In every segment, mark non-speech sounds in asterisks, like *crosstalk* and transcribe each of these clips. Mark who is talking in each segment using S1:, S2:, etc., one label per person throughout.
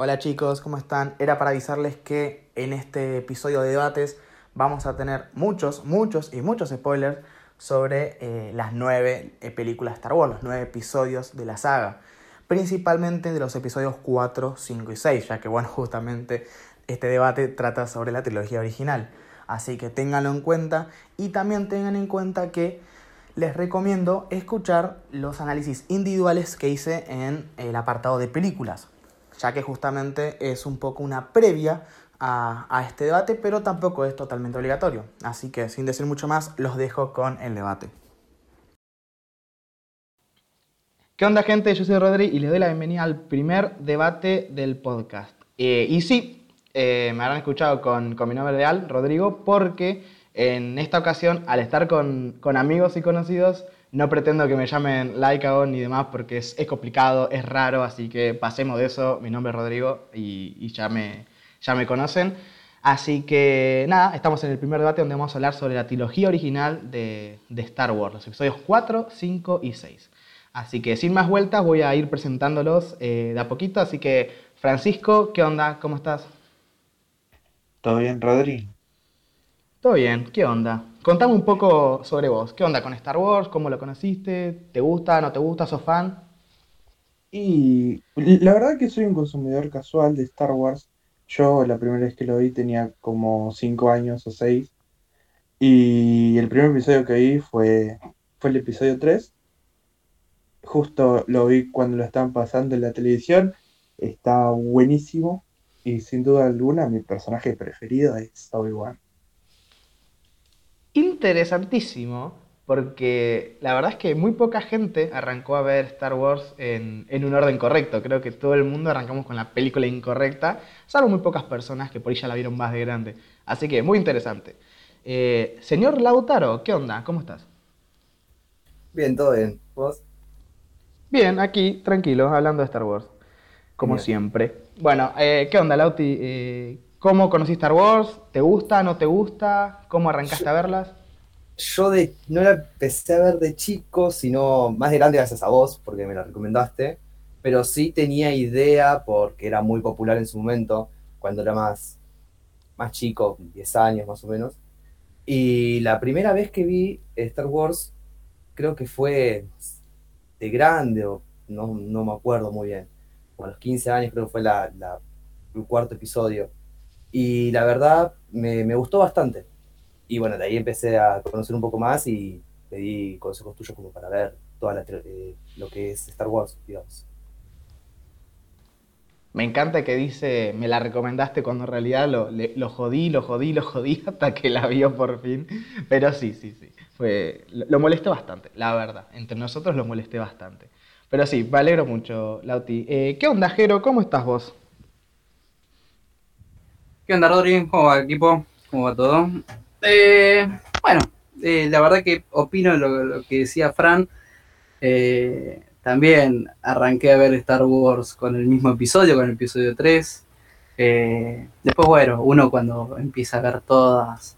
S1: Hola chicos, ¿cómo están? Era para avisarles que en este episodio de debates vamos a tener muchos, muchos y muchos spoilers sobre eh, las nueve eh, películas Star Wars, los nueve episodios de la saga. Principalmente de los episodios 4, 5 y 6, ya que bueno, *laughs* justamente este debate trata sobre la trilogía original. Así que ténganlo en cuenta y también tengan en cuenta que les recomiendo escuchar los análisis individuales que hice en el apartado de películas, ya que justamente es un poco una previa a, este debate, pero tampoco es totalmente obligatorio. Así que sin decir mucho más, los dejo con el debate. ¿Qué onda gente? Yo soy Rodri y les doy la bienvenida al primer debate del podcast. Eh, y sí, eh, me habrán escuchado con, mi nombre real, Rodrigo, porque en esta ocasión, al estar con, amigos y conocidos, no pretendo que me llamen Laika ni demás porque es, complicado, es raro, así que pasemos de eso. Mi nombre es Rodrigo y, ya, me, ya me conocen. Así que nada, estamos en el primer debate donde vamos a hablar sobre la trilogía original de, Star Wars, los episodios 4, 5 y 6. Así que sin más vueltas voy a ir presentándolos eh, de a poquito. Así que Francisco, ¿qué onda? ¿Cómo estás?
S2: ¿Todo bien, Rodri?
S1: Todo bien, ¿qué onda? Contame un poco sobre vos. ¿Qué onda con Star Wars? ¿Cómo lo conociste? ¿Te gusta? ¿No te gusta? ¿Sos fan?
S2: Y la verdad que soy un consumidor casual de Star Wars. Yo la primera vez que lo vi tenía como 5 años o 6. Y el primer episodio que vi fue, fue el episodio 3. Justo lo vi cuando lo estaban pasando en la televisión. Está buenísimo. Y sin duda alguna mi personaje preferido es Obi-Wan.
S1: Interesantísimo, porque la verdad es que muy poca gente arrancó a ver Star Wars en, un orden correcto. Creo que todo el mundo arrancamos con la película incorrecta, salvo muy pocas personas que por ahí ya la vieron más de grande. Así que muy interesante. Eh, señor Lautaro, ¿qué onda? ¿Cómo estás?
S3: Bien, todo bien. ¿Vos?
S1: Bien, aquí, tranquilo, hablando de Star Wars como siempre. Bueno, eh, ¿qué onda, Lauti? Eh, ¿Cómo conociste Star Wars? ¿Te gusta? ¿No te gusta? ¿Cómo arrancaste a verlas?
S3: Yo de, no la empecé a ver de chico, sino más de grande gracias a vos, porque me la recomendaste. Pero sí tenía idea, porque era muy popular en su momento, cuando era más, más chico, 10 años más o menos. Y la primera vez que vi Star Wars, creo que fue de grande, o no, no me acuerdo muy bien a los 15 años creo que fue la, el cuarto episodio. Y la verdad me, me, gustó bastante. Y bueno, de ahí empecé a conocer un poco más y pedí consejos tuyos como para ver toda eh, lo que es Star Wars, digamos.
S1: Me encanta que dice, me la recomendaste cuando en realidad lo, lo, jodí, lo jodí, lo jodí *laughs* hasta que la vio por fin. Pero sí, sí, sí. Fue, lo, molesté bastante, la verdad. Entre nosotros lo molesté bastante. Pero sí, me alegro mucho, Lauti. Eh, ¿Qué onda, Jero? ¿Cómo estás vos?
S4: ¿Qué onda, Rodri? ¿Cómo va, equipo? ¿Cómo va todo? Eh, bueno, eh, la verdad que opino lo, que decía Fran. también arranqué a ver Star Wars con el mismo episodio, con el episodio 3. después, bueno, uno cuando empieza a ver todas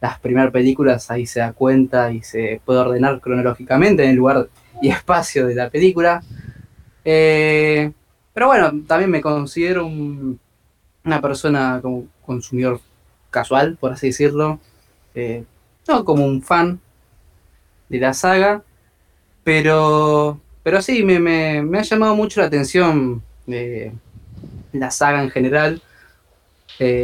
S4: las primeras películas, ahí se da cuenta y se puede ordenar cronológicamente en el lugar y espacio de la película. Eh, pero bueno, también me considero una persona como consumidor casual, por así decirlo. Eh, no como un fan de la saga, pero, pero sí, me, ha llamado mucho la atención eh, la saga en general.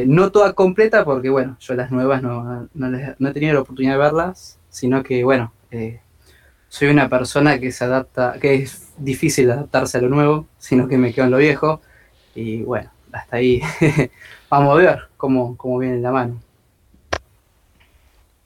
S4: no toda completa, porque bueno, yo las nuevas no, no, he tenido la oportunidad de verlas, sino que bueno, soy una persona que se adapta, que es difícil adaptarse a lo nuevo, sino que me quedo en lo viejo. Y bueno, hasta ahí *laughs* vamos a ver cómo, cómo viene la mano.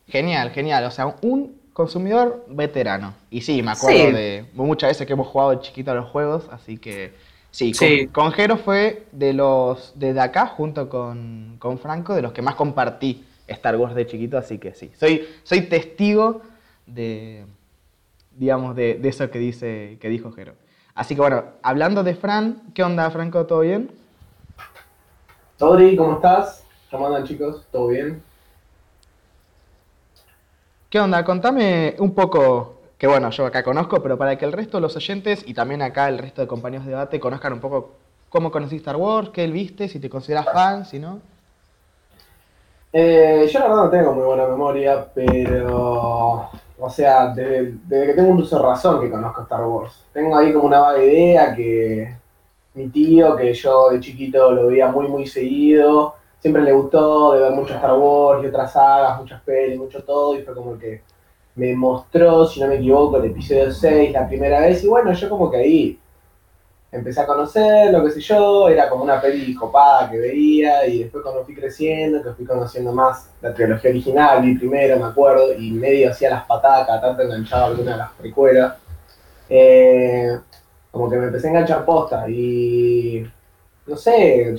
S1: Genial, genial. O sea, un consumidor veterano. Y sí, me acuerdo de muchas veces que hemos jugado de chiquito a los juegos, así que sí, Con, Jero fue de los de acá, junto con, con, Franco, de los que más compartí Star Wars de chiquito, así que sí, soy, soy testigo de, digamos, de, eso que, dice, que dijo Jero. Así que bueno, hablando de Fran, ¿qué onda, Franco? ¿Todo bien?
S5: Todri, ¿cómo estás? ¿Cómo andan, chicos? ¿Todo bien?
S1: ¿Qué onda? Contame un poco, que bueno, yo acá conozco, pero para que el resto de los oyentes y también acá el resto de compañeros de debate conozcan un poco cómo conociste Star Wars, qué viste, si te consideras fan, si no.
S5: Eh, yo la verdad no tengo muy buena memoria, pero. O sea, desde, desde que tengo un uso de razón que conozco Star Wars. Tengo ahí como una vaga idea que mi tío, que yo de chiquito lo veía muy, muy seguido, siempre le gustó de ver mucho Star Wars y otras sagas, muchas pelis, mucho todo, y fue como que me mostró, si no me equivoco, el episodio 6 la primera vez, y bueno, yo como que ahí empecé a conocer, lo que sé yo, era como una peli copada que veía, y después cuando fui creciendo, que fui conociendo más la trilogía original, vi primero, me acuerdo, y medio hacía las patadas, tanto enganchado a alguna de las precuelas, eh, como que me empecé a enganchar posta, y no sé,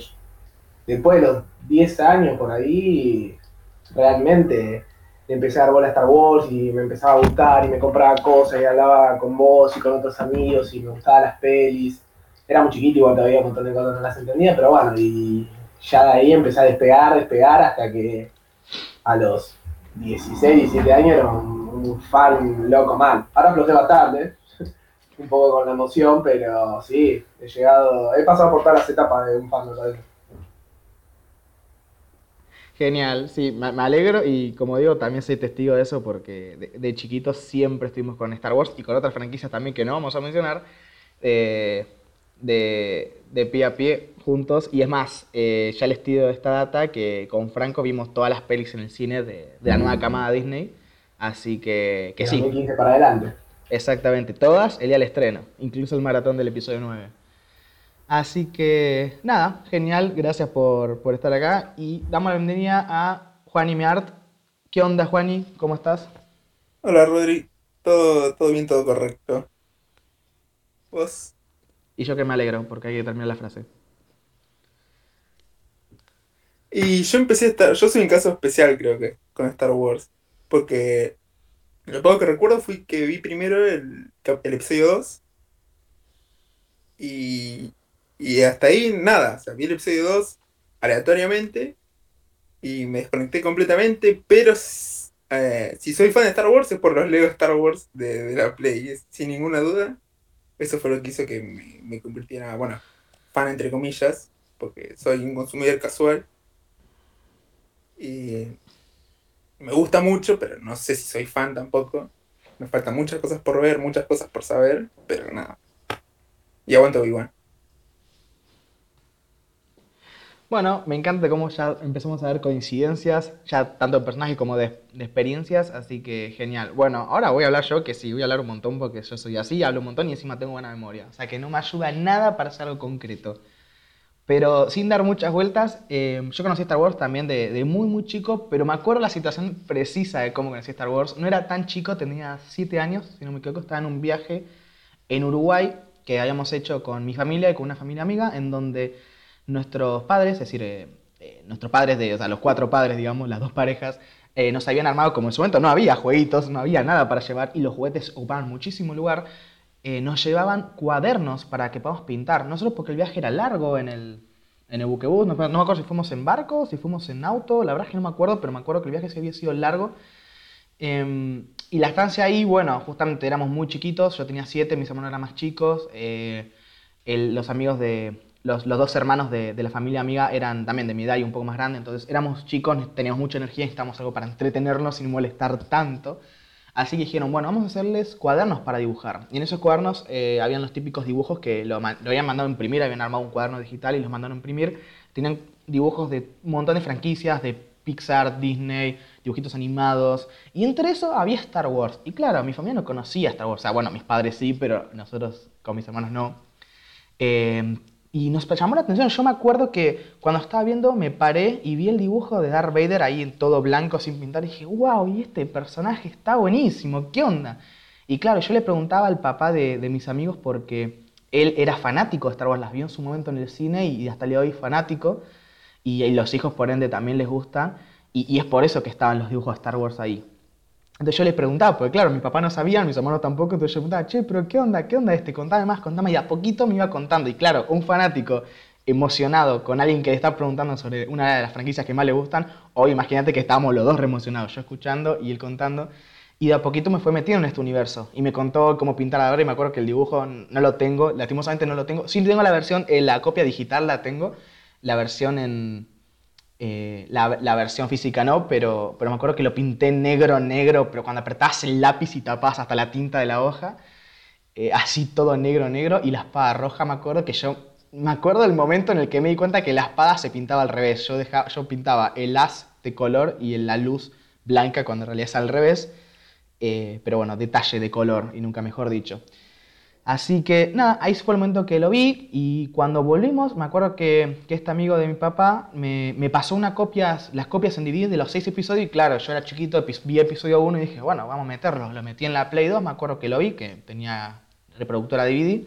S5: después de los 10 años por ahí, realmente empecé a dar bola a Star Wars y me empezaba a gustar y me compraba cosas y hablaba con vos y con otros amigos y me gustaban las pelis era muy chiquito, igual todavía un montón de cosas no las entendía, pero bueno, y ya de ahí empecé a despegar, despegar, hasta que a los 16, 17 años era un, fan loco mal. Ahora aflojé bastante, un poco con la emoción, pero sí, he llegado, he pasado por todas las etapas de un fan todavía.
S1: Genial, sí, me, alegro y como digo, también soy testigo de eso porque de, de chiquitos siempre estuvimos con Star Wars y con otras franquicias también que no vamos a mencionar. eh, de, de pie a pie juntos. Y es más, eh, ya les tiro esta data que con Franco vimos todas las pelis en el cine de, de la nueva camada Disney. Así que, que sí,
S5: 2015 para adelante.
S1: Exactamente, todas el día del estreno, incluso el maratón del episodio 9. Así que nada, genial, gracias por, por estar acá. Y damos la bienvenida a Juani Meart. ¿Qué onda, Juani? ¿Cómo estás?
S6: Hola Rodri, todo, todo bien, todo correcto. ¿Vos?
S1: Y yo que me alegro, porque hay que terminar la frase.
S6: Y yo empecé a estar, yo soy un caso especial creo que con Star Wars, porque lo poco que recuerdo fue que vi primero el, el episodio 2 y, y hasta ahí nada, o sea, vi el episodio 2 aleatoriamente y me desconecté completamente, pero eh, si soy fan de Star Wars es por los Lego Star Wars de, de la Play, sin ninguna duda. Eso fue lo que hizo que me, me convirtiera, bueno, fan entre comillas, porque soy un consumidor casual. Y me gusta mucho, pero no sé si soy fan tampoco. Me faltan muchas cosas por ver, muchas cosas por saber, pero nada. Y aguanto igual.
S1: Bueno, me encanta cómo ya empezamos a ver coincidencias, ya tanto de personajes como de, de experiencias, así que genial. Bueno, ahora voy a hablar yo, que sí, voy a hablar un montón porque yo soy así, hablo un montón y encima tengo buena memoria. O sea que no me ayuda nada para hacer algo concreto. Pero sin dar muchas vueltas, eh, yo conocí Star Wars también de, muy, muy chico, pero me acuerdo la situación precisa de cómo conocí Star Wars. No era tan chico, tenía 7 años, si no me equivoco, estaba en un viaje en Uruguay que habíamos hecho con mi familia y con una familia amiga, en donde nuestros padres, es decir, eh, eh, nuestros padres, de, o sea, los cuatro padres, digamos, las dos parejas, nos habían armado, como en su momento no había jueguitos, no había nada para llevar y los juguetes ocupaban muchísimo lugar, eh, nos llevaban cuadernos para que podamos pintar. Nosotros porque el viaje era largo en el, en el buquebús, no, no me acuerdo si fuimos en barco, si fuimos en auto, la verdad es que no me acuerdo, pero me acuerdo que el viaje sí había sido largo. Eh, y la estancia ahí, bueno, justamente éramos muy chiquitos, yo tenía siete, mis hermanos eran más chicos, eh, el- los amigos de, los, dos hermanos de, de la familia amiga eran también de mi edad y un poco más grandes, entonces éramos chicos, teníamos mucha energía, necesitábamos algo para entretenernos sin molestar tanto. Así que dijeron, bueno, vamos a hacerles cuadernos para dibujar. Y en esos cuadernos eh, habían los típicos dibujos que lo, habían mandado a imprimir, habían armado un cuaderno digital y los mandaron a imprimir. Tenían dibujos de un montón de franquicias, de Pixar, Disney, dibujitos animados. Y entre eso había Star Wars. Y claro, mi familia no conocía Star Wars. O sea, bueno, mis padres sí, pero nosotros con mis hermanos no. Eh, y nos llamó la atención. Yo me acuerdo que cuando estaba viendo me paré y vi el dibujo de Darth Vader ahí en todo blanco sin pintar y dije, wow, y este personaje está buenísimo, ¿qué onda? Y claro, yo le preguntaba al papá de, de mis amigos porque él era fanático de Star Wars, las vio en su momento en el cine y hasta el día de hoy fanático. Y, los hijos por ende también les gustan. Y, y es por eso que estaban los dibujos de Star Wars ahí. Entonces yo les preguntaba, porque claro, mi papá no sabía, mis hermanos tampoco, entonces yo preguntaba, che, pero ¿qué onda? ¿Qué onda este? Contame más, contame. Y a poquito me iba contando. Y claro, un fanático emocionado con alguien que le está preguntando sobre una de las franquicias que más le gustan, hoy imagínate que estábamos los dos re emocionados, yo escuchando y él contando. Y de a poquito me fue metiendo en este universo. Y me contó cómo pintar ahora. Y me acuerdo que el dibujo no lo tengo. Lastimosamente no lo tengo. Sí tengo la versión, eh, la copia digital la tengo. La versión en. Eh, la, versión física no, pero, pero me acuerdo que lo pinté negro, negro. Pero cuando apretás el lápiz y tapás hasta la tinta de la hoja. eh, así todo negro, negro. Y la espada roja, me acuerdo que yo. Me acuerdo del momento en el que me di cuenta que la espada se pintaba al revés. Yo, dejaba, yo pintaba el as de color y la luz blanca cuando en realidad es al revés. Eh, pero bueno, detalle de color y nunca mejor dicho. Así que nada, ahí fue el momento que lo vi y cuando volvimos me acuerdo que, este amigo de mi papá me, me pasó una copias, las copias en DVD de los seis episodios y claro, yo era chiquito, vi episodio 1 y dije, bueno, vamos a meterlo. Lo metí en la Play 2, me acuerdo que lo vi, que tenía reproductora DVD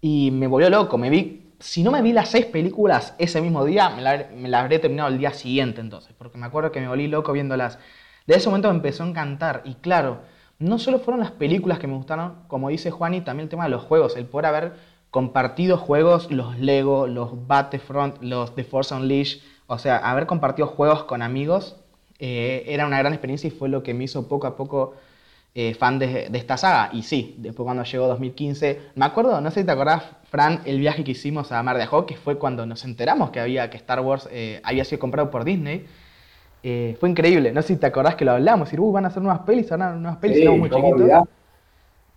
S1: y me volvió loco, me vi... Si no me vi las seis películas ese mismo día, me la, me la habré terminado el día siguiente entonces, porque me acuerdo que me volví loco viéndolas. De ese momento me empezó a encantar. Y claro, no solo fueron las películas que me gustaron, como dice Juani, también el tema de los juegos. El poder haber compartido juegos, los Lego, los Battlefront, los The Force Unleashed. O sea, haber compartido juegos con amigos eh, era una gran experiencia y fue lo que me hizo poco a poco eh, fan de, esta saga. Y sí, después cuando llegó 2015, me acuerdo, no sé si te acordás, Fran, el viaje que hicimos a Mar de Ajó, que fue cuando nos enteramos que había que Star Wars eh, había sido comprado por Disney. Eh, fue increíble, no sé si te acordás que lo hablamos, y uh, van a hacer nuevas pelis, van a hacer nuevas pelis,
S5: Sí,
S1: muy
S5: ¿cómo
S1: chiquitos.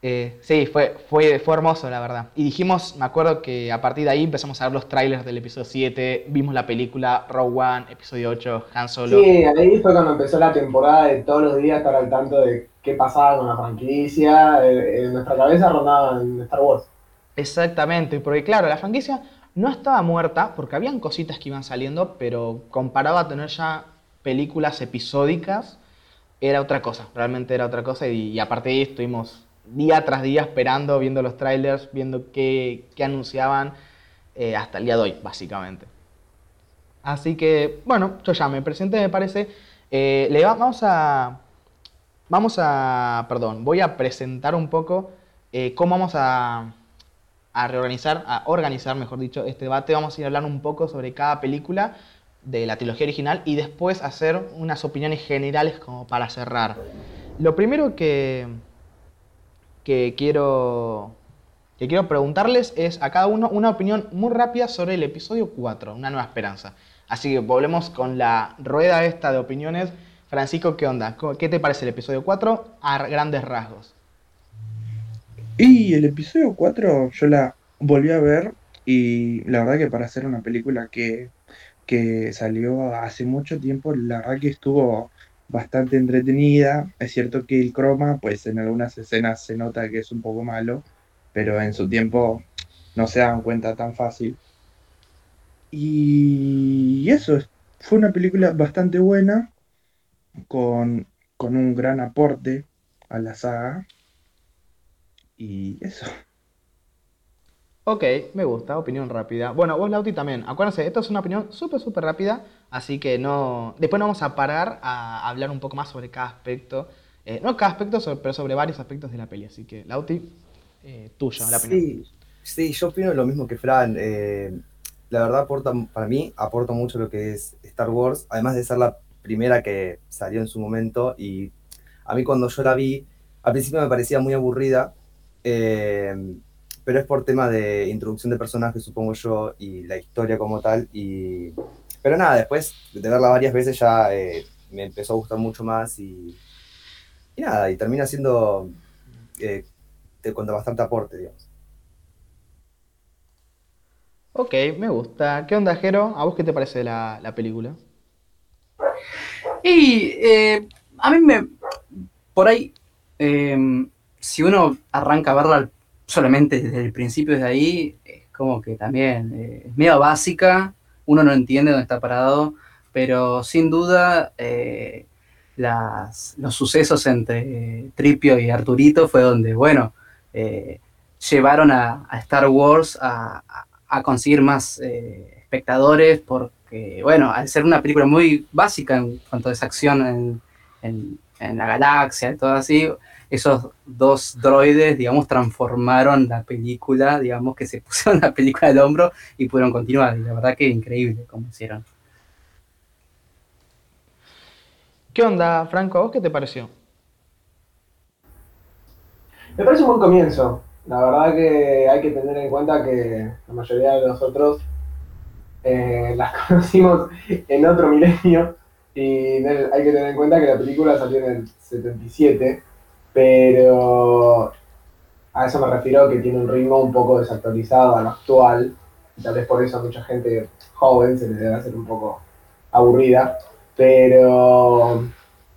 S1: Eh, sí, fue, fue, fue hermoso, la verdad. Y dijimos, me acuerdo que a partir de ahí empezamos a ver los trailers del episodio 7, vimos la película Rogue One, episodio 8, Han Solo.
S5: Sí, ahí fue cuando empezó la temporada de todos los días estar al tanto de qué pasaba con la franquicia. eh, En nuestra cabeza rondaba en Star Wars.
S1: Exactamente, porque claro, la franquicia no estaba muerta, porque habían cositas que iban saliendo, pero comparado a tener ya películas episódicas, era otra cosa, realmente era otra cosa, y, aparte de ahí estuvimos día tras día esperando, viendo los trailers, viendo qué, qué anunciaban, eh, hasta el día de hoy, básicamente. Así que, bueno, yo ya me presenté, me parece. Eh, le va- vamos a. Vamos a. Perdón, voy a presentar un poco eh, cómo vamos a, a reorganizar, a organizar, mejor dicho, este debate. Vamos a ir a hablar un poco sobre cada película de la trilogía original y después hacer unas opiniones generales como para cerrar. Lo primero que, que quiero que quiero preguntarles es a cada uno una opinión muy rápida sobre el episodio 4, Una Nueva Esperanza. Así que volvemos con la rueda esta de opiniones. Francisco, ¿qué onda? ¿Cómo- ¿Qué te parece el episodio 4 a grandes rasgos?
S2: Y el episodio 4 yo la volví a ver y la verdad que para hacer una película que, que salió hace mucho tiempo, la verdad que estuvo bastante entretenida. Es cierto que el croma, pues en algunas escenas se nota que es un poco malo, pero en su tiempo no se dan cuenta tan fácil. Y eso, fue una película bastante buena, con, con un gran aporte a la saga. Y eso.
S1: Ok, me gusta, opinión rápida. Bueno, vos, Lauti, también. Acuérdense, esto es una opinión súper, súper rápida, así que no... Después nos vamos a parar a hablar un poco más sobre cada aspecto. Eh, no cada aspecto, pero sobre varios aspectos de la peli. Así que, Lauti, eh, tuyo, la.
S3: Sí, sí, yo opino lo mismo que Fran. eh, la verdad aporta, para mí, aporta mucho lo que es Star Wars, además de ser la primera que salió en su momento. Y a mí cuando yo la vi, al principio me parecía muy aburrida, eh, pero es por tema de introducción de personajes, supongo yo, y la historia como tal. Y, pero nada, después de verla varias veces ya eh, me empezó a gustar mucho más y, y nada, y termina siendo eh, con bastante aporte, digamos.
S1: Ok, me gusta. ¿Qué onda, Jero? ¿A vos qué te parece la, la película?
S4: Y eh, a mí me. Por ahí, eh, si uno arranca a verla solamente desde el principio, desde ahí, es como que también eh, es medio básica, uno no entiende dónde está parado, pero sin duda eh, las, los sucesos entre Tripio y Arturito fue donde, bueno, eh, llevaron a, Star Wars a, conseguir más eh, espectadores porque, bueno, al ser una película muy básica en cuanto a esa acción en- en la galaxia y todo así, esos dos droides, digamos, transformaron la película, digamos, que se *laughs* pusieron la película al hombro y pudieron continuar. Y la verdad que increíble como hicieron.
S1: ¿Qué onda, Franco? ¿A vos qué te pareció?
S5: Me parece un buen comienzo. La verdad que hay que tener en cuenta que la mayoría de nosotros eh, las *laughs* conocimos en otro milenio y hay que tener en cuenta que la película salió en el 77, pero a eso me refiero que tiene un ritmo un poco desactualizado a lo actual y tal vez por eso a mucha gente joven se le debe hacer un poco aburrida, pero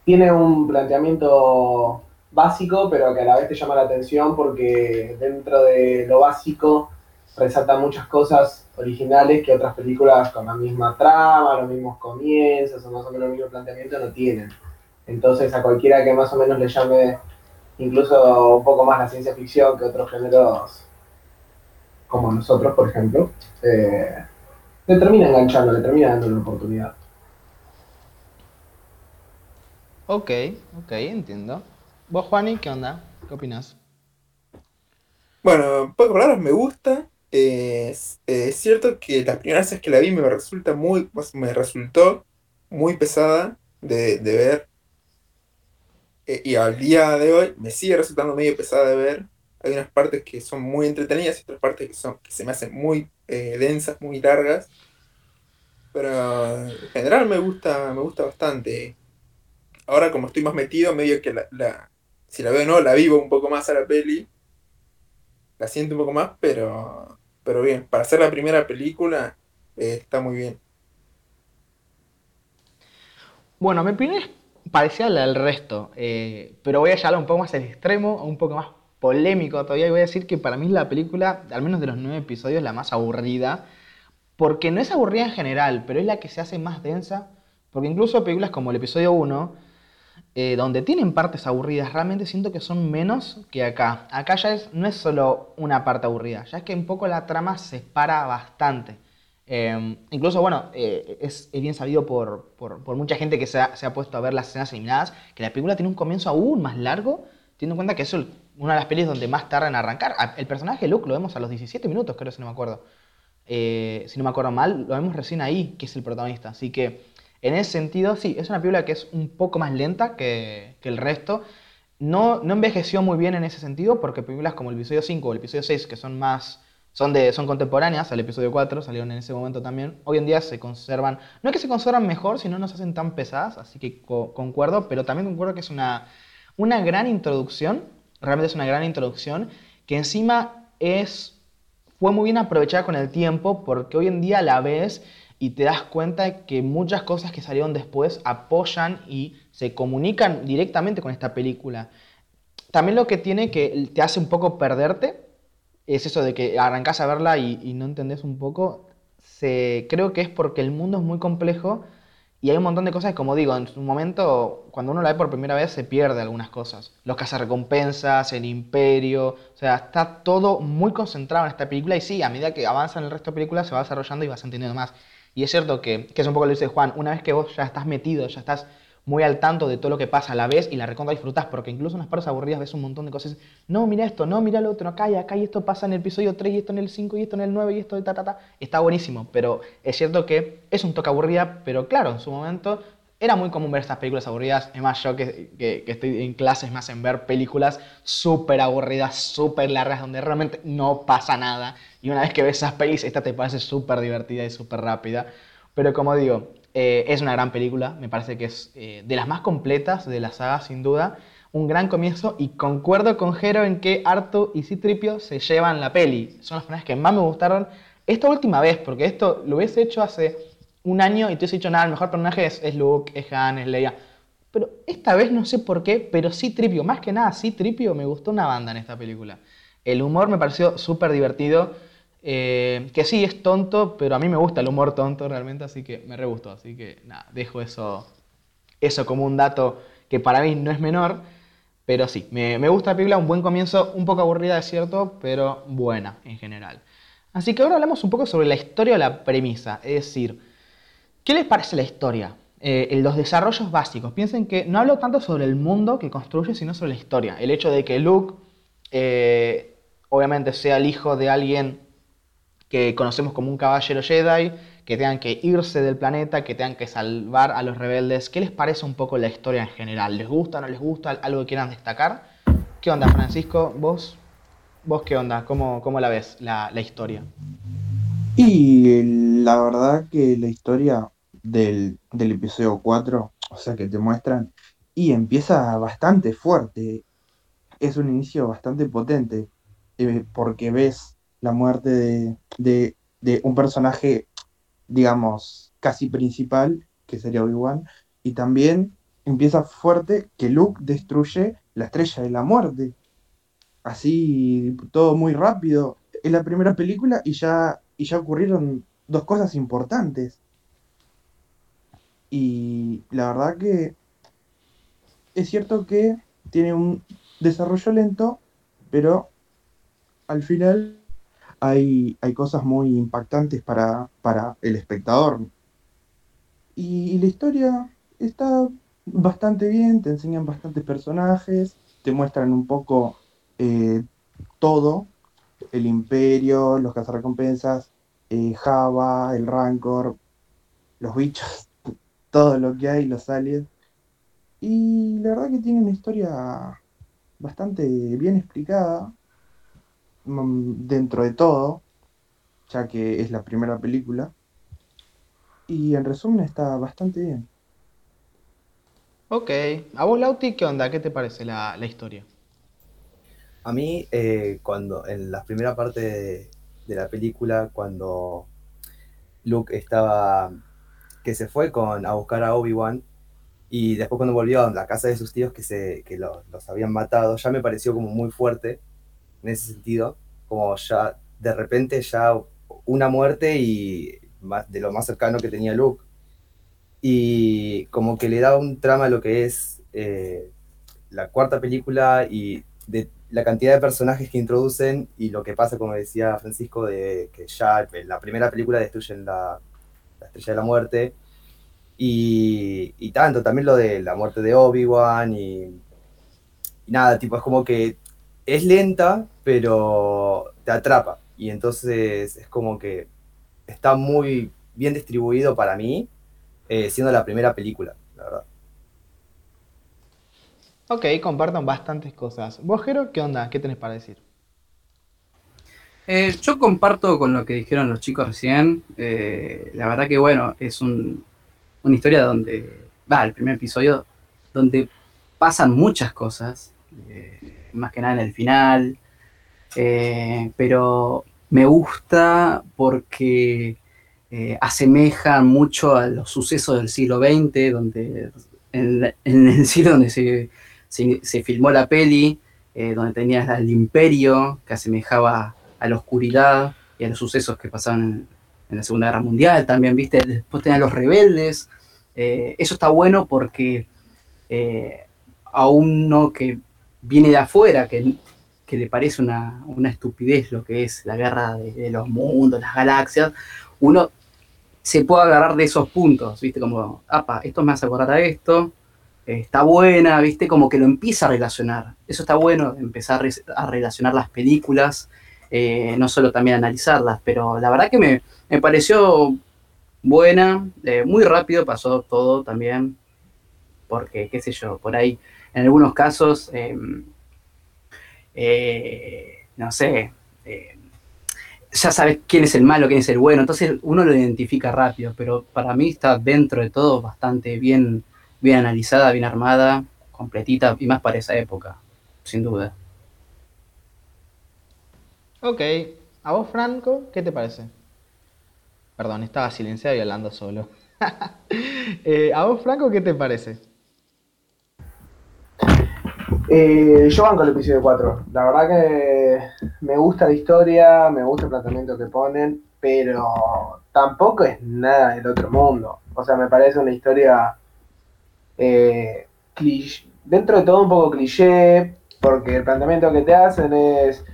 S5: tiene un planteamiento básico, pero que a la vez te llama la atención porque dentro de lo básico resalta muchas cosas originales que otras películas con la misma trama, los mismos comienzos o más o menos el mismo planteamiento no tienen. Entonces a cualquiera que más o menos le llame incluso un poco más la ciencia ficción que otros géneros como nosotros, por ejemplo, eh, le termina enganchando, le termina dando una oportunidad.
S1: Ok, ok, entiendo. ¿Vos, Juani, qué onda? ¿Qué opinas?
S6: Bueno, poco raros me gusta. Eh, es, eh, es cierto que las primeras veces que la vi me resulta muy, me resultó muy pesada de, de ver. Eh, y al día de hoy me sigue resultando medio pesada de ver. Hay unas partes que son muy entretenidas y otras partes que son, que se me hacen muy eh, densas, muy largas. Pero en general me gusta, me gusta bastante. Ahora como estoy más metido, medio que la, la- si la veo o no, la vivo un poco más a la peli la siento un poco más, pero, pero bien. Para hacer la primera película, eh, está muy bien.
S1: Bueno, mi opinión parecida a la del resto, eh, pero voy a llevarla un poco más al extremo, un poco más polémico todavía, y voy a decir que para mí es la película, al menos de los nueve episodios, la más aburrida, porque no es aburrida en general, pero es la que se hace más densa, porque incluso películas como el episodio 1, eh, donde tienen partes aburridas, realmente siento que son menos que acá. Acá ya es, no es solo una parte aburrida, ya es que un poco la trama se para bastante. Eh, incluso, bueno, eh, es, bien sabido por, por- mucha gente que se ha, se ha puesto a ver las escenas eliminadas, que la película tiene un comienzo aún más largo, teniendo en cuenta que es una de las pelis donde más tarda en arrancar. El personaje Luke lo vemos a los 17 minutos, creo, si no me acuerdo. Eh, si no me acuerdo mal, lo vemos recién ahí, que es el protagonista. Así que, en ese sentido, sí, es una película que es un poco más lenta que, que el resto. No, no envejeció muy bien en ese sentido, porque películas como el episodio 5 o el episodio 6, que son más. Son, de, son contemporáneas al episodio 4, salieron en ese momento también. Hoy en día se conservan. No es que se conservan mejor, sino no se hacen tan pesadas, así que co- concuerdo, pero también concuerdo que es una, una gran introducción. Realmente es una gran introducción, que encima es fue muy bien aprovechada con el tiempo porque hoy en día la ves y te das cuenta que muchas cosas que salieron después apoyan y se comunican directamente con esta película. También lo que tiene que te hace un poco perderte es eso de que arrancás a verla y, no entendés un poco. Se, creo que es porque el mundo es muy complejo y hay un montón de cosas como digo, en su momento, cuando uno la ve por primera vez, se pierde algunas cosas. Los cazarrecompensas, el imperio, o sea, está todo muy concentrado en esta película y sí, a medida que avanza en el resto de películas se va desarrollando y vas entendiendo más. Y es cierto que, que es un poco lo que dice Juan, una vez que vos ya estás metido, ya estás muy al tanto de todo lo que pasa a la vez y la recontra disfrutás, porque incluso en las partes aburridas ves un montón de cosas. No, mira esto, no, mira lo otro, acá y acá, y esto pasa en el episodio 3, y esto en el 5, y esto en el 9, y esto de ta, ta, ta. Está buenísimo, pero es cierto que es un toque aburrida, pero claro, en su momento era muy común ver estas películas aburridas. Es más, yo que, que- que estoy en clases más en ver películas súper aburridas, súper largas, donde realmente no pasa nada. Y una vez que ves esas pelis, esta te parece súper divertida y súper rápida. Pero como digo, eh, es una gran película, me parece que es eh, de las más completas de la saga, sin duda. Un gran comienzo y concuerdo con Jero en que Artu y Citripio se llevan la peli. Son los personajes que más me gustaron esta última vez, porque esto lo hubiese hecho hace un año y te hubiese dicho, nada, el mejor personaje es, es Luke, es Han, es Leia. Pero esta vez no sé por qué, pero sí Tripio, más que nada sí Tripio me gustó una banda en esta película. El humor me pareció súper divertido, eh, que sí es tonto, pero a mí me gusta el humor tonto realmente, así que me re gustó. Así que nada, dejo eso, eso como un dato que para mí no es menor, pero sí, me, me gusta la película, un buen comienzo, un poco aburrida es cierto, pero buena en general. Así que ahora hablamos un poco sobre la historia o la premisa, es decir, ¿Qué les parece la historia? Eh, los desarrollos básicos. Piensen que no hablo tanto sobre el mundo que construye, sino sobre la historia. El hecho de que Luke, eh, obviamente, sea el hijo de alguien que conocemos como un caballero Jedi, que tengan que irse del planeta, que tengan que salvar a los rebeldes. ¿Qué les parece un poco la historia en general? ¿Les gusta, no les gusta? ¿Algo que quieran destacar? ¿Qué onda, Francisco? ¿Vos, vos qué onda? ¿Cómo, cómo la ves, la, la historia?
S2: Y la verdad que la historia del, del episodio 4, o sea, que te muestran, y empieza bastante fuerte. Es un inicio bastante potente, eh, porque ves la muerte de, de- de un personaje, digamos, casi principal, que sería Obi-Wan, y también empieza fuerte que Luke destruye la estrella de la muerte. Así, todo muy rápido. En la primera película y ya, y ya ocurrieron dos cosas importantes. Y la verdad que es cierto que tiene un desarrollo lento, pero al final hay, hay cosas muy impactantes para, para el espectador. Y, la historia está bastante bien, te enseñan bastantes personajes, te muestran un poco eh, todo, el imperio, los cazarrecompensas, eh, Java, el Rancor, los bichos, *laughs* todo lo que hay, los aliens. Y la verdad que tiene una historia bastante bien explicada dentro de todo, ya que es la primera película. Y en resumen está bastante bien.
S1: Ok. ¿A vos, Lauti, qué onda? ¿Qué te parece la, la historia?
S3: A mí, eh, cuando en la primera parte de, de la película, cuando Luke estaba, que se fue con, a buscar a Obi-Wan, y después cuando volvió a la casa de sus tíos que, se, que lo- los habían matado, ya me pareció como muy fuerte en ese sentido, como ya de repente ya una muerte y más, de lo más cercano que tenía Luke. Y como que le da un trama a lo que es eh, la cuarta película y de la cantidad de personajes que introducen y lo que pasa, como decía Francisco, de que ya en la primera película destruyen la, la estrella de la muerte. Y, y tanto, también lo de la muerte de Obi-Wan y, y nada, tipo, es como que es lenta, pero te atrapa. Y entonces es como que está muy bien distribuido para mí, eh, siendo la primera película, la verdad.
S1: Ok, compartan bastantes cosas. ¿Vos, Jero, qué onda? ¿Qué tenés para decir?
S4: Eh, yo comparto con lo que dijeron los chicos recién. Eh, la verdad que, bueno, es un- una historia donde, va, el primer episodio, donde pasan muchas cosas, eh, más que nada en el final, eh, pero me gusta porque eh, asemejan mucho a los sucesos del siglo XX, donde en, el siglo donde se, se- filmó la peli, eh, donde tenías al imperio que asemejaba a la oscuridad y a los sucesos que pasaban en, la Segunda Guerra Mundial también, ¿viste? Después tenías los rebeldes. Eso está bueno porque a uno que viene de afuera, que, que le parece una, una estupidez lo que es la guerra de, los mundos, las galaxias, uno se puede agarrar de esos puntos, ¿viste? Como, apa, esto me hace acordar a esto, eh, está buena, ¿viste? Como que lo empieza a relacionar. Eso está bueno, empezar a relacionar las películas, eh, no solo también analizarlas, pero la verdad que me, me pareció buena, eh, muy rápido pasó todo también, porque, qué sé yo, por ahí, en algunos casos, eh, eh, no sé, eh, ya sabes quién es el malo, quién es el bueno, entonces uno lo identifica rápido, pero para mí está dentro de todo bastante bien, bien analizada, bien armada, completita, y más para esa época, sin duda.
S1: Ok. ¿A vos, Franco, qué te parece? Perdón, estaba silenciado y hablando solo. *laughs* ¿a vos, Franco, qué te parece?
S5: Eh, yo banco el episodio 4. La verdad que me gusta la historia, me gusta el planteamiento que ponen, pero tampoco es nada del otro mundo. O sea, me parece una historia eh, dentro de todo un poco cliché, porque el planteamiento que te hacen es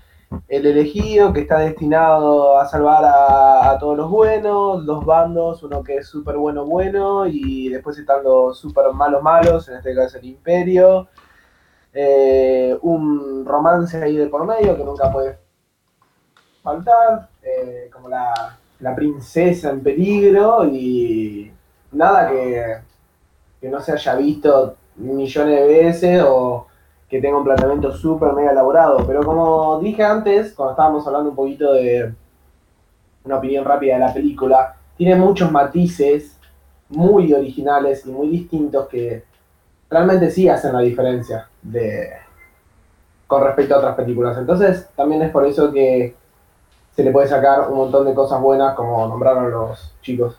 S5: el elegido que está destinado a salvar a, a todos los buenos, dos bandos, uno que es súper bueno bueno y después están los súper malos malos, en este caso el imperio eh, un romance ahí de por medio que nunca puede faltar, eh, como la, la princesa en peligro y nada que, que no se haya visto millones de veces o que tenga un planteamiento súper mega elaborado. Pero como dije antes, cuando estábamos hablando un poquito de una opinión rápida de la película, tiene muchos matices muy originales y muy distintos que realmente sí hacen la diferencia de, con respecto a otras películas. Entonces, también es por eso que se le puede sacar un montón de cosas buenas, como nombraron los chicos.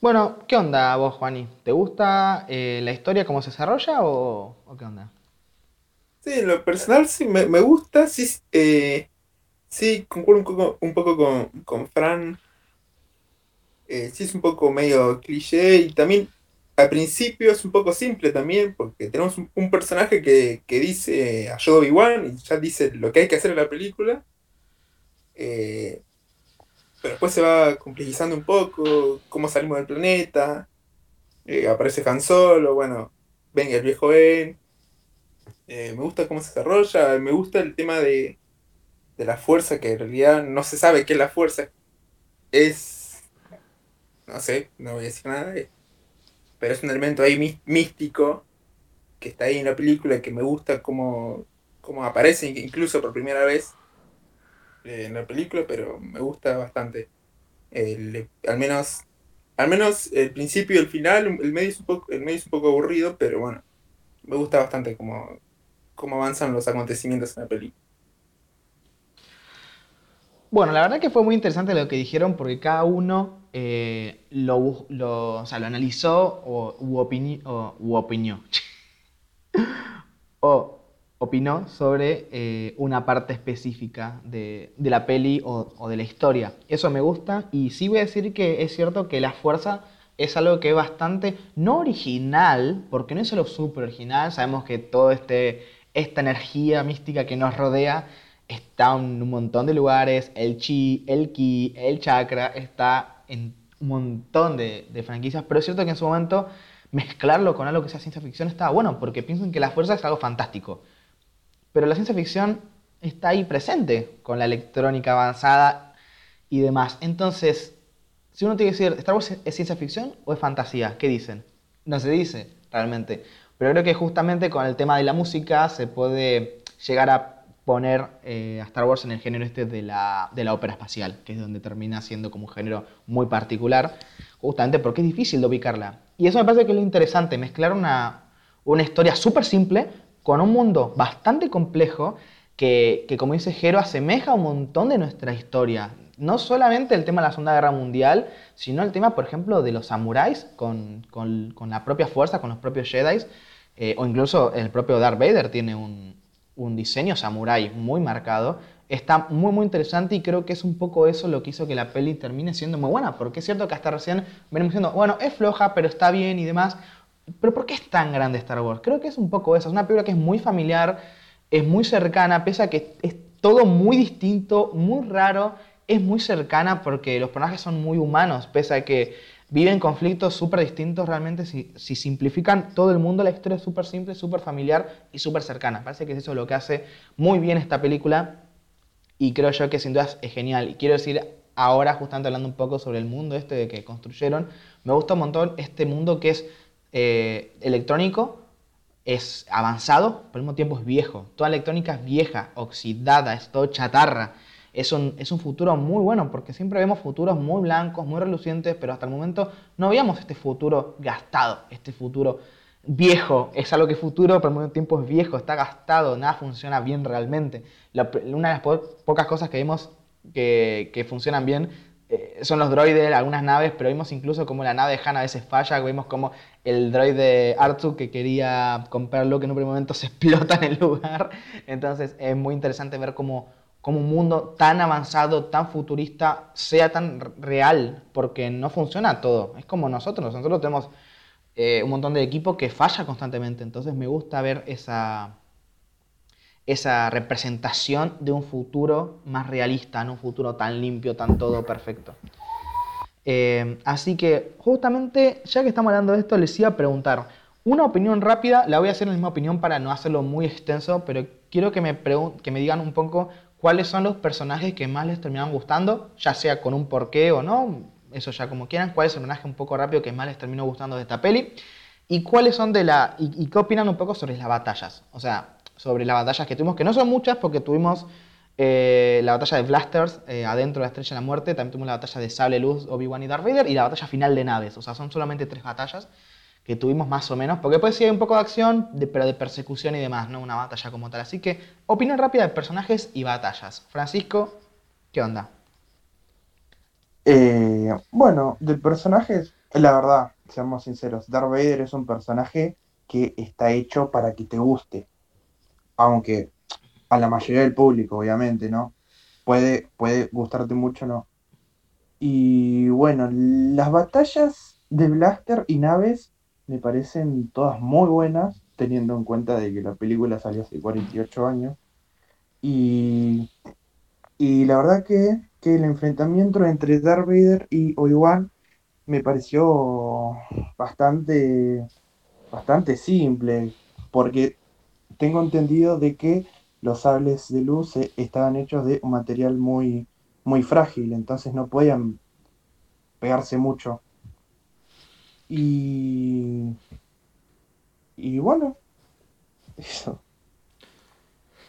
S1: Bueno, ¿qué onda vos, Juani? ¿Te gusta eh, la historia, cómo se desarrolla o, o qué onda?
S6: Sí, en lo personal sí me, me gusta, sí, eh, sí, concuerdo un poco, un poco con, con Fran. Eh, sí es un poco medio cliché y también al principio es un poco simple también porque tenemos un, personaje que, que dice a Obi-Wan y ya dice lo que hay que hacer en la película. Eh, pero después se va complejizando un poco, cómo salimos del planeta, eh, aparece Han Solo, bueno, venga el viejo Ben. Eh, me gusta cómo se desarrolla, me gusta el tema de, de la fuerza, que en realidad no se sabe qué es la fuerza. Es, no sé, no voy a decir nada, pero es un elemento ahí mí- místico que está ahí en la película que me gusta cómo, cómo aparece incluso por primera vez eh, en la película, pero me gusta bastante. Al menos al menos el principio y el final, el medio es un poco, el medio es un poco aburrido, pero bueno, me gusta bastante cómo, cómo avanzan los acontecimientos en la película.
S1: Bueno, la verdad que fue muy interesante lo que dijeron porque cada uno eh, lo, o sea, lo analizó o, u, o- *laughs* o opinó sobre eh, una parte específica de, de la peli o, o de la historia. Eso me gusta y sí voy a decir que es cierto que la fuerza es algo que es bastante, no original, porque no es solo súper original, sabemos que toda este, esta energía mística que nos rodea está en un montón de lugares, el chi, el ki, el chakra, está en un montón de, franquicias, pero es cierto que en su momento mezclarlo con algo que sea ciencia ficción estaba bueno, porque piensan que la fuerza es algo fantástico. Pero la ciencia ficción está ahí presente con la electrónica avanzada y demás. Entonces, si uno tiene que decir, ¿Star Wars es ciencia ficción o es fantasía? ¿Qué dicen? No se dice realmente. Pero creo que justamente con el tema de la música se puede llegar a poner eh, a Star Wars en el género este de la, de la ópera espacial, que es donde termina siendo como un género muy particular, justamente porque es difícil de ubicarla. Y eso me parece que es lo interesante, mezclar una, una historia súper simple con un mundo bastante complejo que, que, como dice Jero, asemeja un montón de nuestra historia. No solamente el tema de la Segunda Guerra Mundial, sino el tema, por ejemplo, de los samuráis con, con, con la propia fuerza, con los propios Jedi, eh, o incluso el propio Darth Vader tiene un, un diseño samurái muy marcado. Está muy, muy interesante y creo que es un poco eso lo que hizo que la peli termine siendo muy buena, porque es cierto que hasta recién venimos diciendo, bueno, es floja, pero está bien y demás. Pero ¿por qué es tan grande Star Wars? Creo que es un poco eso. Es una película que es muy familiar, es muy cercana, pese a que es todo muy distinto, muy raro, es muy cercana porque los personajes son muy humanos, pese a que viven conflictos súper distintos realmente. Si, si, simplifican todo el mundo, la historia es súper simple, súper familiar y súper cercana. Parece que es eso lo que hace muy bien esta película y creo yo que sin dudas es genial. Y quiero decir ahora, justamente hablando un poco sobre el mundo este de que construyeron, me gusta un montón este mundo que es eh, electrónico, es avanzado, pero al mismo tiempo es viejo. Toda electrónica es vieja, oxidada, es todo chatarra. Es un, es un futuro muy bueno, porque siempre vemos futuros muy blancos, muy relucientes, pero hasta el momento no veíamos este futuro gastado, este futuro viejo. Es algo que futuro, pero al mismo tiempo es viejo, está gastado, nada funciona bien realmente. Una de las po pocas cosas que vimos que, que funcionan bien eh, son los droides, algunas naves, pero vimos incluso como la nave de Han a veces falla, vimos como el droide Artu que quería comprarlo, que en un primer momento se *laughs* explota en el lugar. Entonces es muy interesante ver cómo, cómo un mundo tan avanzado, tan futurista, sea tan real, porque no funciona todo. Es como nosotros, nosotros tenemos eh, un montón de equipo que falla constantemente, entonces me gusta ver esa, esa representación de un futuro más realista, no un futuro tan limpio, tan todo perfecto. Eh, así que justamente, ya que estamos hablando de esto, les iba a preguntar una opinión rápida, la voy a hacer la misma opinión para no hacerlo muy extenso, pero quiero que me, que me digan un poco cuáles son los personajes que más les terminan gustando, ya sea con un porqué o no, eso ya como quieran, cuál es el personaje un poco rápido que más les terminó gustando de esta peli. ¿Y cuáles son de la. Y, y qué opinan un poco sobre las batallas? O sea, sobre las batallas que tuvimos, que no son muchas porque tuvimos eh, la batalla de Blasters eh, adentro de la Estrella de la Muerte, también tuvimos la batalla de Sable Luz, Obi-Wan y Darth Vader, y la batalla final de naves. O sea, son solamente tres batallas que tuvimos más o menos, porque después sí hay un poco de acción, pero de persecución y demás, no una batalla como tal. Así que, opinión rápida de personajes y batallas. Francisco, ¿qué onda?
S2: Eh, bueno, de personajes, la verdad, seamos sinceros, Darth Vader es un personaje que está hecho para que te guste. Aunque a la mayoría del público, obviamente, ¿no? Puede, puede gustarte mucho, ¿no? Y bueno, las batallas de Blaster y naves me parecen todas muy buenas, teniendo en cuenta de que la película salió hace 48 años. Y, y la verdad que, que el enfrentamiento entre Darth Vader y Obi-Wan me pareció bastante, bastante simple, porque tengo entendido de que los sables de luz eh, estaban hechos de un material muy, muy frágil, entonces no podían pegarse mucho. Y, y bueno, eso.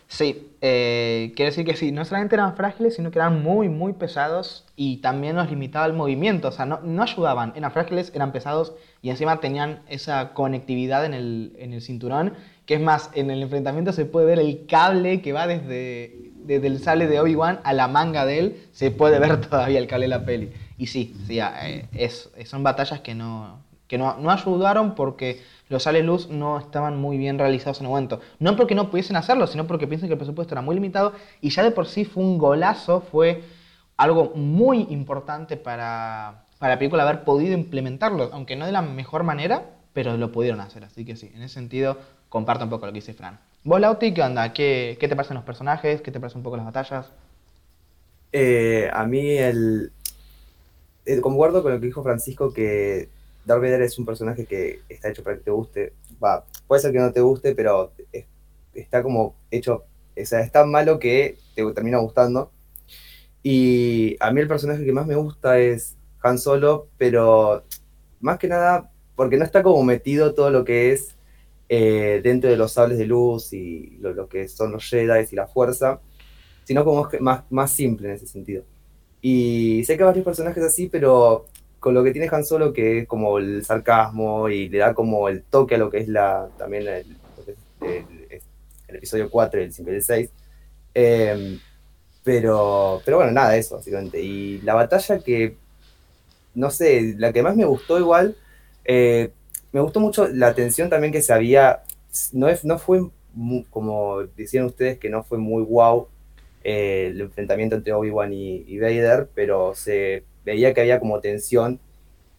S1: Sí, eh, quiere decir que sí, no solamente eran frágiles, sino que eran muy, muy pesados y también nos limitaba el movimiento, o sea, no, no ayudaban, eran frágiles, eran pesados y encima tenían esa conectividad en el, en el cinturón, que es más, en el enfrentamiento se puede ver el cable que va desde, desde el sable de Obi-Wan a la manga de él, se puede ver *laughs* todavía el cable de la peli. Y sí, sí eh, es, son batallas que no, que no, no ayudaron porque los sales luz no estaban muy bien realizados en el momento. No porque no pudiesen hacerlo, sino porque piensan que el presupuesto era muy limitado y ya de por sí fue un golazo, fue algo muy importante para, para la película haber podido implementarlo, aunque no de la mejor manera, pero lo pudieron hacer. Así que sí, en ese sentido comparto un poco lo que dice Fran. ¿Vos, Lauti, qué onda? ¿Qué, qué te parecen los personajes? ¿Qué te parecen un poco las batallas?
S3: Eh, a mí el, eh, concuerdo con lo que dijo Francisco que Darth es un personaje que está hecho para que te guste. Va, puede ser que no te guste, pero es- está como hecho, o sea, es tan malo que te termina gustando. Y a mí el personaje que más me gusta es Han Solo, pero más que nada porque no está como metido todo lo que es eh, dentro de los sables de luz y lo, lo que son los Jedi y la fuerza, sino como más, más simple en ese sentido. Y sé que varios personajes así, pero con lo que tiene Han Solo, que es como el sarcasmo y le da como el toque a lo que es la también el, episodio 4, el 5 y el 6. Eh, pero, pero bueno, nada, eso básicamente. Y la batalla que, no sé, la que más me gustó igual, eh, me gustó mucho la tensión también que se había, no, no fue como decían ustedes que no fue muy wow eh, el enfrentamiento entre Obi-Wan y, y Vader, pero se veía que había como tensión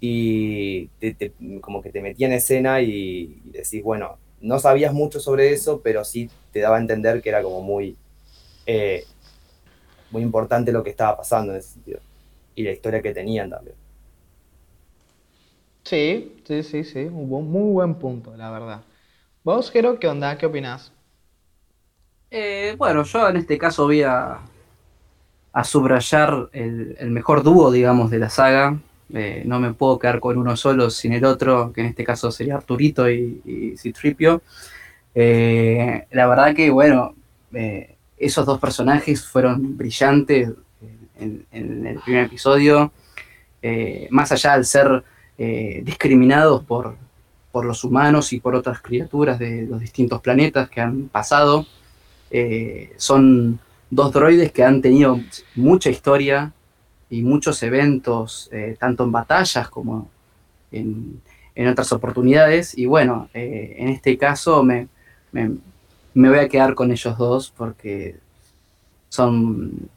S3: y te- te- como que te metía en escena y, y decís, bueno, no sabías mucho sobre eso, pero sí te daba a entender que era como muy, eh, muy importante lo que estaba pasando en ese sentido y la historia que tenían también.
S1: Sí, sí, sí, sí, un buen- muy buen punto, la verdad. ¿Vos, Jero, qué onda? ¿Qué opinás?
S4: Eh, bueno, yo en este caso voy a, a subrayar el, el mejor dúo, digamos, de la saga. Eh, no me puedo quedar con uno solo sin el otro, que en este caso sería Arturito y, y Citripio. Eh, la verdad que, bueno, eh, esos dos personajes fueron brillantes en, en el primer episodio. Más allá de ser discriminados por, por los humanos y por otras criaturas de los distintos planetas que han pasado. Son dos droides que han tenido mucha historia y muchos eventos, eh, tanto en batallas como en, en otras oportunidades. Y bueno, eh, en este caso me, me, voy a quedar con ellos dos porque son,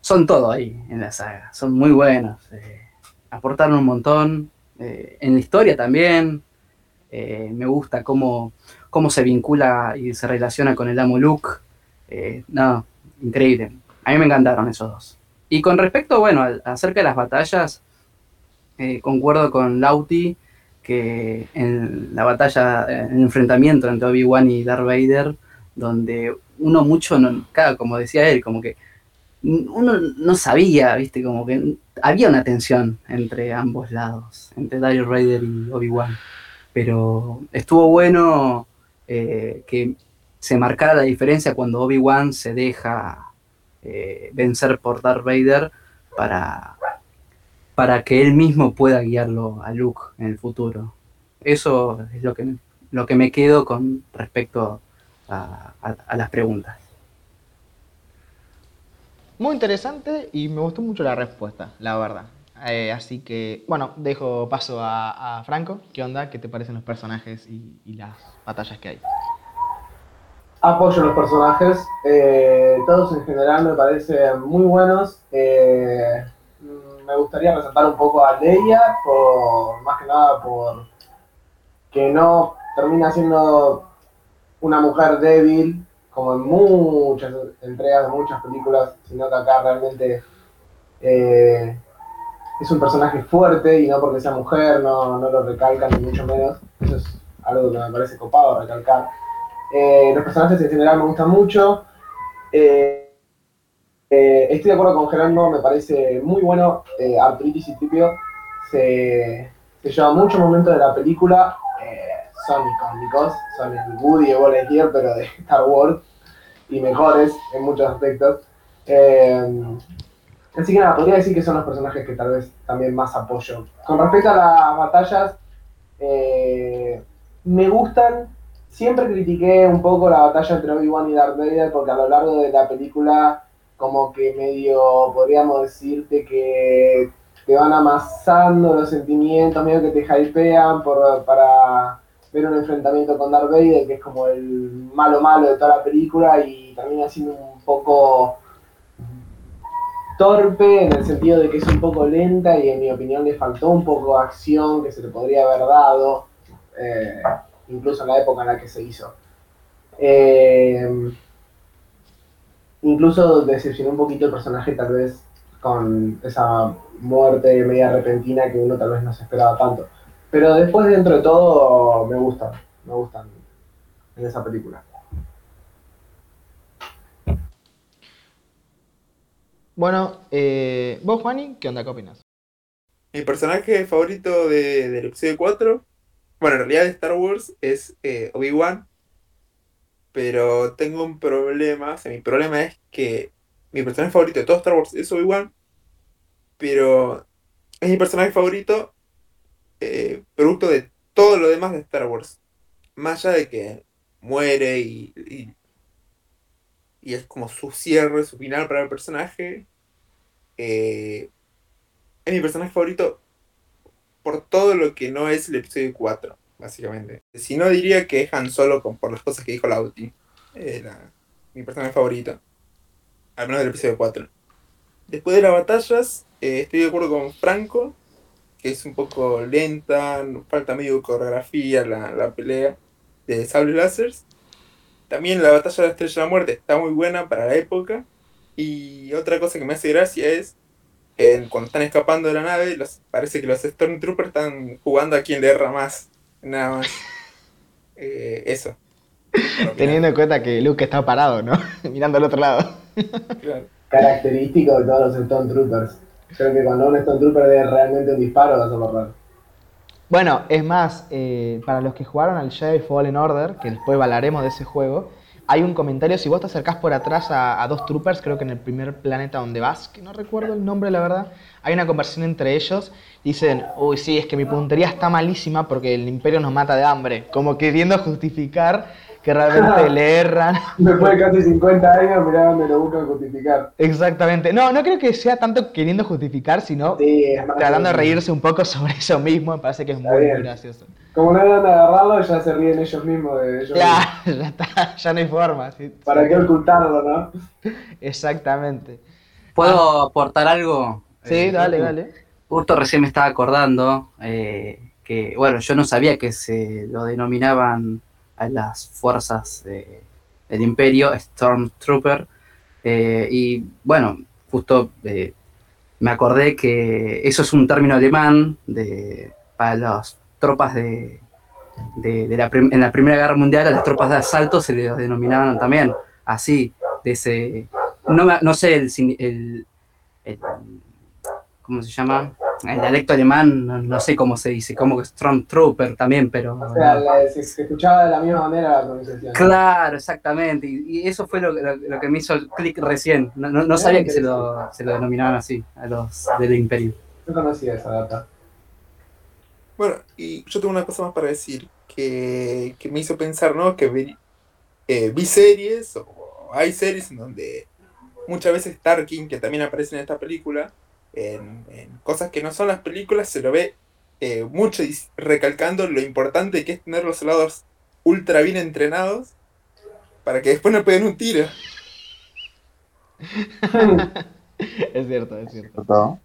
S4: son todo ahí en la saga. Son muy buenos. eh, aportaron un montón. en la historia también. me gusta cómo, cómo se vincula y se relaciona con el amo Luke. No, increíble. A mí me encantaron esos dos. Y con respecto, bueno, acerca de las batallas, eh, concuerdo con Lauti que en la batalla, en el enfrentamiento entre Obi-Wan y Darth Vader, donde uno mucho, no, como decía él, como que uno no sabía, viste, como que había una tensión entre ambos lados, entre Darth Vader y Obi-Wan. pero estuvo bueno eh, que se marcara la diferencia cuando Obi-Wan se deja eh, vencer por Darth Vader para, para que él mismo pueda guiarlo a Luke en el futuro. Eso es lo que, lo que me quedo con respecto a, a- las preguntas.
S1: Muy interesante y me gustó mucho la respuesta, la verdad. Eh, así que, bueno, dejo paso a, a Franco. ¿Qué onda? ¿Qué te parecen los personajes y, y las batallas que hay?
S5: Apoyo los personajes, eh, todos en general me parecen muy buenos. Eh, me gustaría resaltar un poco a Leia, por, más que nada por que no termina siendo una mujer débil, como en muchas entregas muchas películas, sino que acá realmente eh, es un personaje fuerte y no porque sea mujer, no, no lo recalcan ni mucho menos. Eso es algo que me parece copado recalcar. Eh, los personajes en general me gustan mucho. Eh, eh, estoy de acuerdo con Gerardo, me parece muy bueno. Artritis y Tripio se, lleva muchos momentos de la película. son icónicos, son el Woody y Lightyear, pero de *laughs* Star Wars. Y mejores en muchos aspectos. Así que nada, podría decir que son los personajes que tal vez también más apoyo. Con respecto a las batallas, me gustan. Siempre critiqué un poco la batalla entre Obi-Wan y Darth Vader porque a lo largo de la película como que medio podríamos decirte que te van amasando los sentimientos, medio que te hypean por, para ver un enfrentamiento con Darth Vader, que es como el malo malo de toda la película y termina siendo un poco torpe en el sentido de que es un poco lenta y en mi opinión le faltó un poco de acción que se le podría haber dado, eh, incluso en la época en la que se hizo. Eh, incluso decepcionó un poquito el personaje tal vez con esa muerte media repentina que uno tal vez no se esperaba tanto. Pero después dentro de todo me gustan, me gustan en esa película.
S1: Bueno, eh, vos, Juani, ¿qué onda? ¿Qué opinas?
S6: Mi personaje favorito de, del episodio 4, bueno, en realidad Star Wars, es eh, Obi-Wan. Pero tengo un problema, o sea, mi problema es que mi personaje favorito de todo Star Wars es Obi-Wan. Pero es mi personaje favorito eh, producto de todo lo demás de Star Wars. Más allá de que muere y, y, y es como su cierre, su final para el personaje. eh, es mi personaje favorito por todo lo que no es el episodio 4, básicamente. Si no, diría que es Han Solo con, por las cosas que dijo Lauti. Era mi personaje favorito. Al menos del episodio 4. Después de las batallas, eh, estoy de acuerdo con Franco, que es un poco lenta, falta medio coreografía la, la pelea de sables láseres. También la batalla de la Estrella de la Muerte está muy buena para la época. Y otra cosa que me hace gracia es eh, cuando están escapando de la nave, los, parece que los Stormtroopers están jugando a quien le erra más. Nada más. *laughs* Eh, eso.
S1: Teniendo en cuenta que Luke está parado, ¿no? *laughs* Mirando al otro lado.
S6: Claro.
S5: Característico de todos los Stone Troopers. Creo que cuando un Stone Trooper dé realmente un disparo vas a borrar.
S1: Bueno, es más, eh, para los que jugaron al Jedi Fallen Order, que después hablaremos de ese juego, hay un comentario, si vos te acercás por atrás a, a dos troopers, creo que en el primer planeta donde vas, que no recuerdo el nombre la verdad, hay una conversación entre ellos, dicen, uy sí, es que mi puntería está malísima porque el imperio nos mata de hambre, como queriendo justificar que realmente *laughs* le erran.
S5: Después de casi 50 años, mirá dónde lo buscan justificar.
S1: Exactamente, no, no creo que sea tanto queriendo justificar, sino
S5: Sí,
S1: tratando de reírse un poco sobre eso mismo, me parece que es
S5: Está
S1: muy,
S5: bien.
S1: muy gracioso.
S5: Como no hay dónde agarrarlo, ya se ríen ellos mismos de ellos
S1: Claro,
S5: mismos. *laughs*
S1: ya está, ya no hay forma. sí,
S5: ¿Para
S1: sí.
S5: qué ocultarlo, no?
S1: Exactamente.
S4: ¿Puedo aportar algo?
S1: Sí,
S4: Eh,
S1: dale, dale.
S4: Justo recién me estaba acordando eh, que, bueno, yo no sabía que se lo denominaban a las fuerzas de- del Imperio Stormtrooper. eh, y bueno, justo eh, me acordé que eso es un término alemán de, para las tropas de, de- de la en la Primera Guerra Mundial, a las tropas de asalto se les denominaban también así, de ese, no, me- no sé el, el- el- ¿cómo se llama? En dialecto alemán, no, no sé cómo se dice, como que Stormtrooper también, pero.
S5: O sea, la- se, escuchaba de la misma manera la pronunciación.
S4: Claro, exactamente. Y, y eso fue lo, lo- lo que me hizo el clic recién. No, no- no sabía que se lo, se lo denominaban así, a los del Imperio.
S5: No conocía esa data.
S6: Bueno, y yo tengo una cosa más para decir que, que me hizo pensar, ¿no? Que vi, eh, vi series o hay series en donde muchas veces Tarkin, que también aparece en esta película, en, en cosas que no son las películas, se lo ve eh, mucho recalcando lo importante que es tener los soldados ultra bien entrenados para que después no peguen un tiro. *laughs*
S1: Es cierto, es cierto.
S2: ¿no?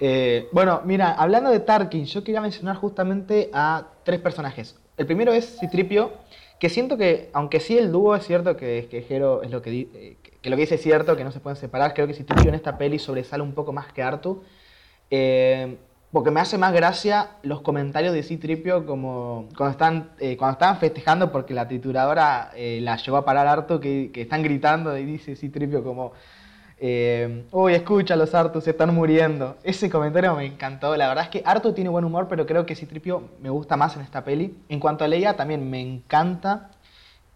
S1: Eh, bueno, mira, hablando de Tarkin, yo quería mencionar justamente a tres personajes. El primero es Citripio, que siento que, aunque sí el dúo es cierto que, que es lo que, di- eh, lo que dice es cierto, que no se pueden separar, creo que Citripio en esta peli sobresale un poco más que Artu. Eh, porque me hace más gracia los comentarios de Citripio como cuando están cuando estaban festejando porque la trituradora la llevó a parar que, que están gritando y dice Citripio como eh, Uy, escucha, los Artu se están muriendo. Ese comentario me encantó. La verdad es que Artu tiene buen humor, pero creo que Citripio me gusta más en esta peli. En cuanto a Leia, también me encanta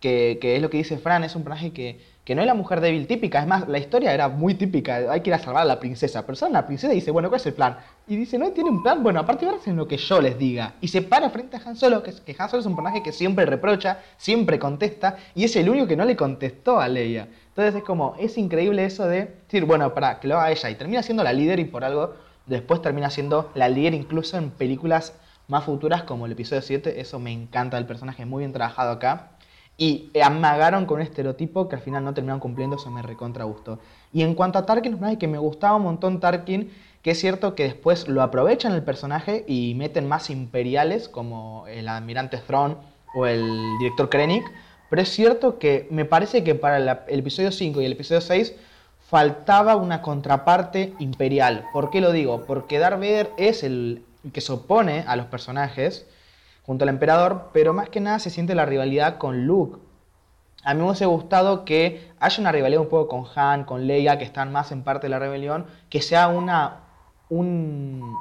S1: que, es lo que dice Fran, es un personaje que, que no es la mujer débil típica. Es más, la historia era muy típica. Hay que ir a salvar a la princesa. Pero sale la princesa y dice, bueno, ¿cuál es el plan? Y dice, no tiene un plan. Bueno, aparte de en lo que yo les diga. Y se para frente a Han Solo, que, que Han Solo es un personaje que siempre reprocha, siempre contesta. Y es el único que no le contestó a Leia. Entonces es como, es increíble eso de decir, bueno, para que lo haga ella. Y termina siendo la líder y por algo después termina siendo la líder incluso en películas más futuras como el episodio 7. Eso me encanta del personaje, muy bien trabajado acá. Y amagaron con un estereotipo que al final no terminaron cumpliendo, eso me recontra gustó. Y en cuanto a Tarkin, personaje que me gustaba un montón Tarkin, que es cierto que después lo aprovechan el personaje y meten más imperiales como el almirante Thrawn o el director Krennic, pero es cierto que me parece que para el episodio 5 y el episodio 6 faltaba una contraparte imperial. ¿Por qué lo digo? Porque Darth Vader es el que se opone a los personajes junto al emperador, pero más que nada se siente la rivalidad con Luke. A mí me hubiese gustado que haya una rivalidad un poco con Han, con Leia, que están más en parte de la rebelión, que sea una, un,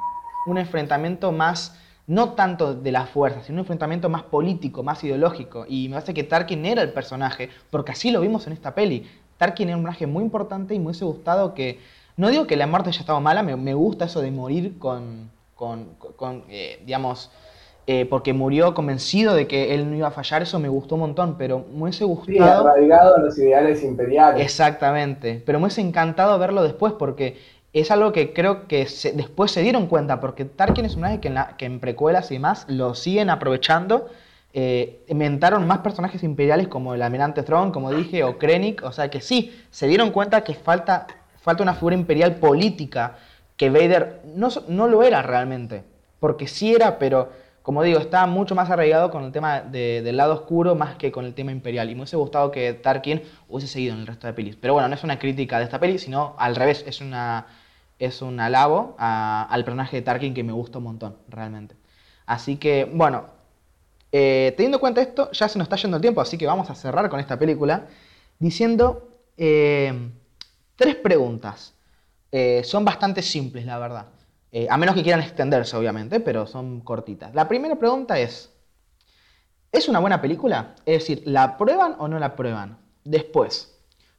S1: un enfrentamiento más, no tanto de la fuerza, sino un enfrentamiento más político, más ideológico. Y me parece que Tarkin era el personaje, porque así lo vimos en esta peli. Tarkin era un personaje muy importante y me hubiese gustado que, no digo que la muerte haya estado mala, me, me gusta eso de morir con, con, con, eh, digamos, eh, porque murió convencido de que él no iba a fallar, eso me gustó un montón, pero me hubiese
S5: Sí,
S1: gustado...
S5: arraigado en los ideales imperiales.
S1: Exactamente, pero me hubiese encantado verlo después porque es algo que creo que después se dieron cuenta, porque Tarkin es un personaje que en, que en precuelas y demás lo siguen aprovechando. eh, inventaron más personajes imperiales como el almirante Thrawn, como dije, o Krennic, o sea que sí, se dieron cuenta que falta, falta una figura imperial política, que Vader no, no lo era realmente, porque sí era, pero como digo, está mucho más arraigado con el tema de- del lado oscuro más que con el tema imperial. Y me hubiese gustado que Tarkin hubiese seguido en el resto de pelis. Pero bueno, no es una crítica de esta peli, sino al revés, es, una, es un alabo al personaje de Tarkin que me gusta un montón, realmente. Así que, bueno, eh, teniendo en cuenta esto, ya se nos está yendo el tiempo, así que vamos a cerrar con esta película diciendo eh, tres preguntas. Eh, son bastante simples, la verdad. A menos que quieran extenderse, obviamente, pero son cortitas. La primera pregunta es, ¿es una buena película? Es decir, ¿la aprueban o no la aprueban? Después,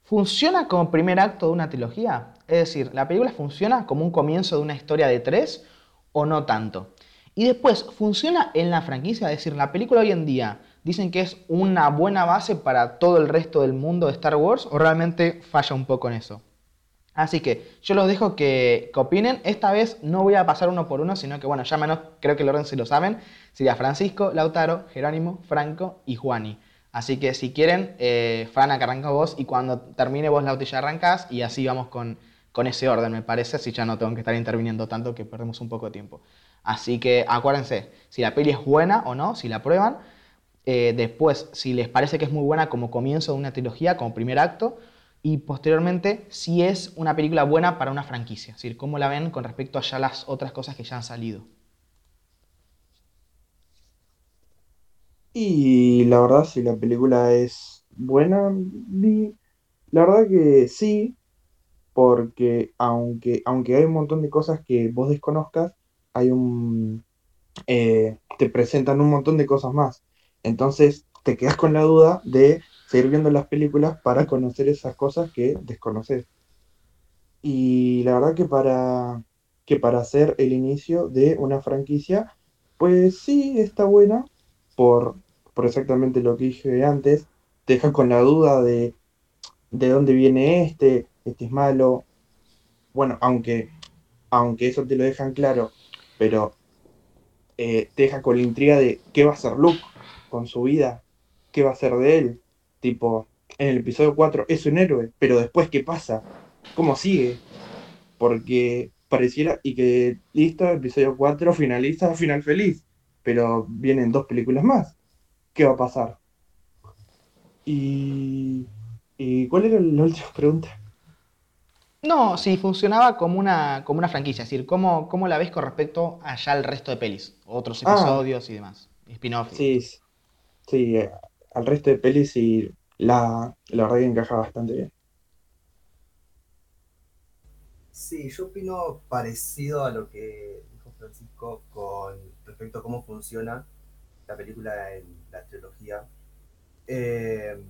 S1: ¿funciona como primer acto de una trilogía? Es decir, ¿la película funciona como un comienzo de una historia de tres o no tanto? Y después, ¿funciona en la franquicia? Es decir, la película hoy en día dicen que es una buena base para todo el resto del mundo de Star Wars o realmente falla un poco en eso. Así que yo los dejo que, opinen. Esta vez no voy a pasar uno por uno, sino que, bueno, ya menos creo que el orden si lo saben. Sería Francisco, Lautaro, Jerónimo, Franco y Juani. Así que si quieren, eh, Fran, arranca vos y cuando termine vos, Lauti, ya arrancás y así vamos con, con ese orden, me parece. Así ya no tengo que estar interviniendo tanto que perdemos un poco de tiempo. Así que acuérdense, si la peli es buena o no, si la prueban. Eh, después, si les parece que es muy buena como comienzo de una trilogía, como primer acto, y posteriormente, si es una película buena para una franquicia, es decir, cómo la ven con respecto a ya las otras cosas que ya han salido.
S2: Y la verdad, si la película es buena, la verdad que sí, porque aunque, aunque hay un montón de cosas que vos desconozcas, hay un eh, te presentan un montón de cosas más. Entonces te quedas con la duda de seguir viendo las películas para conocer esas cosas que desconoces. Y la verdad que para, que para hacer el inicio de una franquicia, pues sí está buena, por, por exactamente lo que dije antes, te deja con la duda de de dónde viene este, este es malo. Bueno, aunque, aunque eso te lo dejan claro, pero eh, te deja con la intriga de qué va a hacer Luke con su vida, qué va a hacer de él. Tipo, en el episodio 4 es un héroe, pero después qué pasa, cómo sigue. Porque pareciera, y que listo, episodio 4 finaliza, final feliz, pero vienen dos películas más. ¿Qué va a pasar? Y ¿Y cuál era la última pregunta?
S1: No, si funcionaba como una, como una franquicia, es decir, ¿cómo, ¿cómo la ves con respecto allá al resto de pelis? Otros
S2: Ah.
S1: episodios y demás, spin-off.
S2: Sí, sí, eh, al resto de pelis y la, la verdad que encaja bastante bien.
S3: Sí, yo opino parecido a lo que dijo Francisco con respecto a cómo funciona la película en la trilogía. Eh,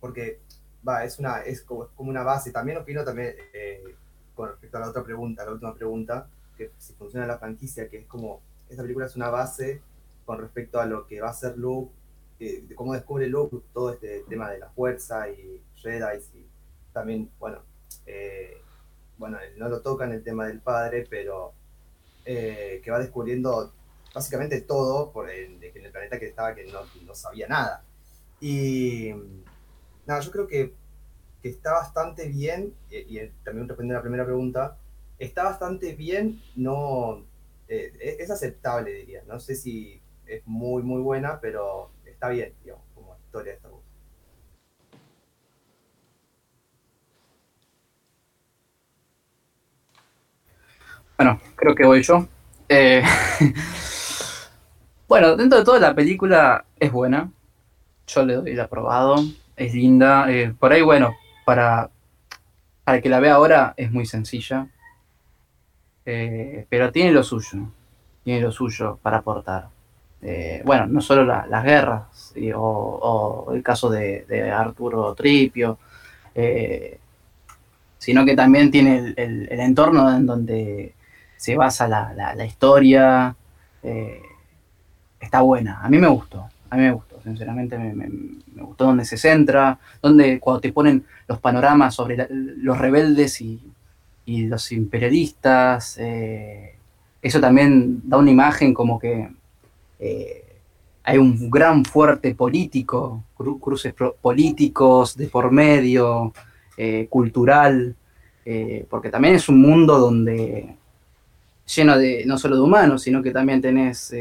S3: porque va, es una, es como, como una base. También opino también eh, con respecto a la otra pregunta, la última pregunta, que si funciona la franquicia, que es como, esta película es una base con respecto a lo que va a ser Luke, eh, de cómo descubre Luke todo este tema de la fuerza y Jedi y también, bueno, eh, bueno, no lo toca en el tema del padre, pero eh, que va descubriendo básicamente todo por el, en el planeta que estaba que no, no sabía nada. Y nada, yo creo que, que está bastante bien, y, también respondiendo a la primera pregunta, está bastante bien, no eh, es, es aceptable, diría. No sé si es muy, muy buena, pero está bien, digamos, como historia de Star Wars.
S4: Bueno, creo que voy yo. Eh, *laughs* bueno, dentro de toda la película es buena. Yo le doy el aprobado. Es linda. eh, por ahí, bueno, para, para que la vea ahora es muy sencilla. Eh, pero tiene lo suyo. Tiene lo suyo para aportar. Eh, bueno, no solo la- las guerras o, el caso de, Arturo Tripio, sino que también tiene el, entorno en donde se basa la, la- historia. Está buena. A mí me gustó. A mí me gustó. Sinceramente me, me- gustó donde se centra, donde cuando te ponen los panoramas sobre los rebeldes y, y los imperialistas. eh, eso también da una imagen como que eh, hay un gran fuerte político, cru- cruces políticos de por medio, eh, cultural, porque también es un mundo donde lleno de no solo de humanos, sino que también tenés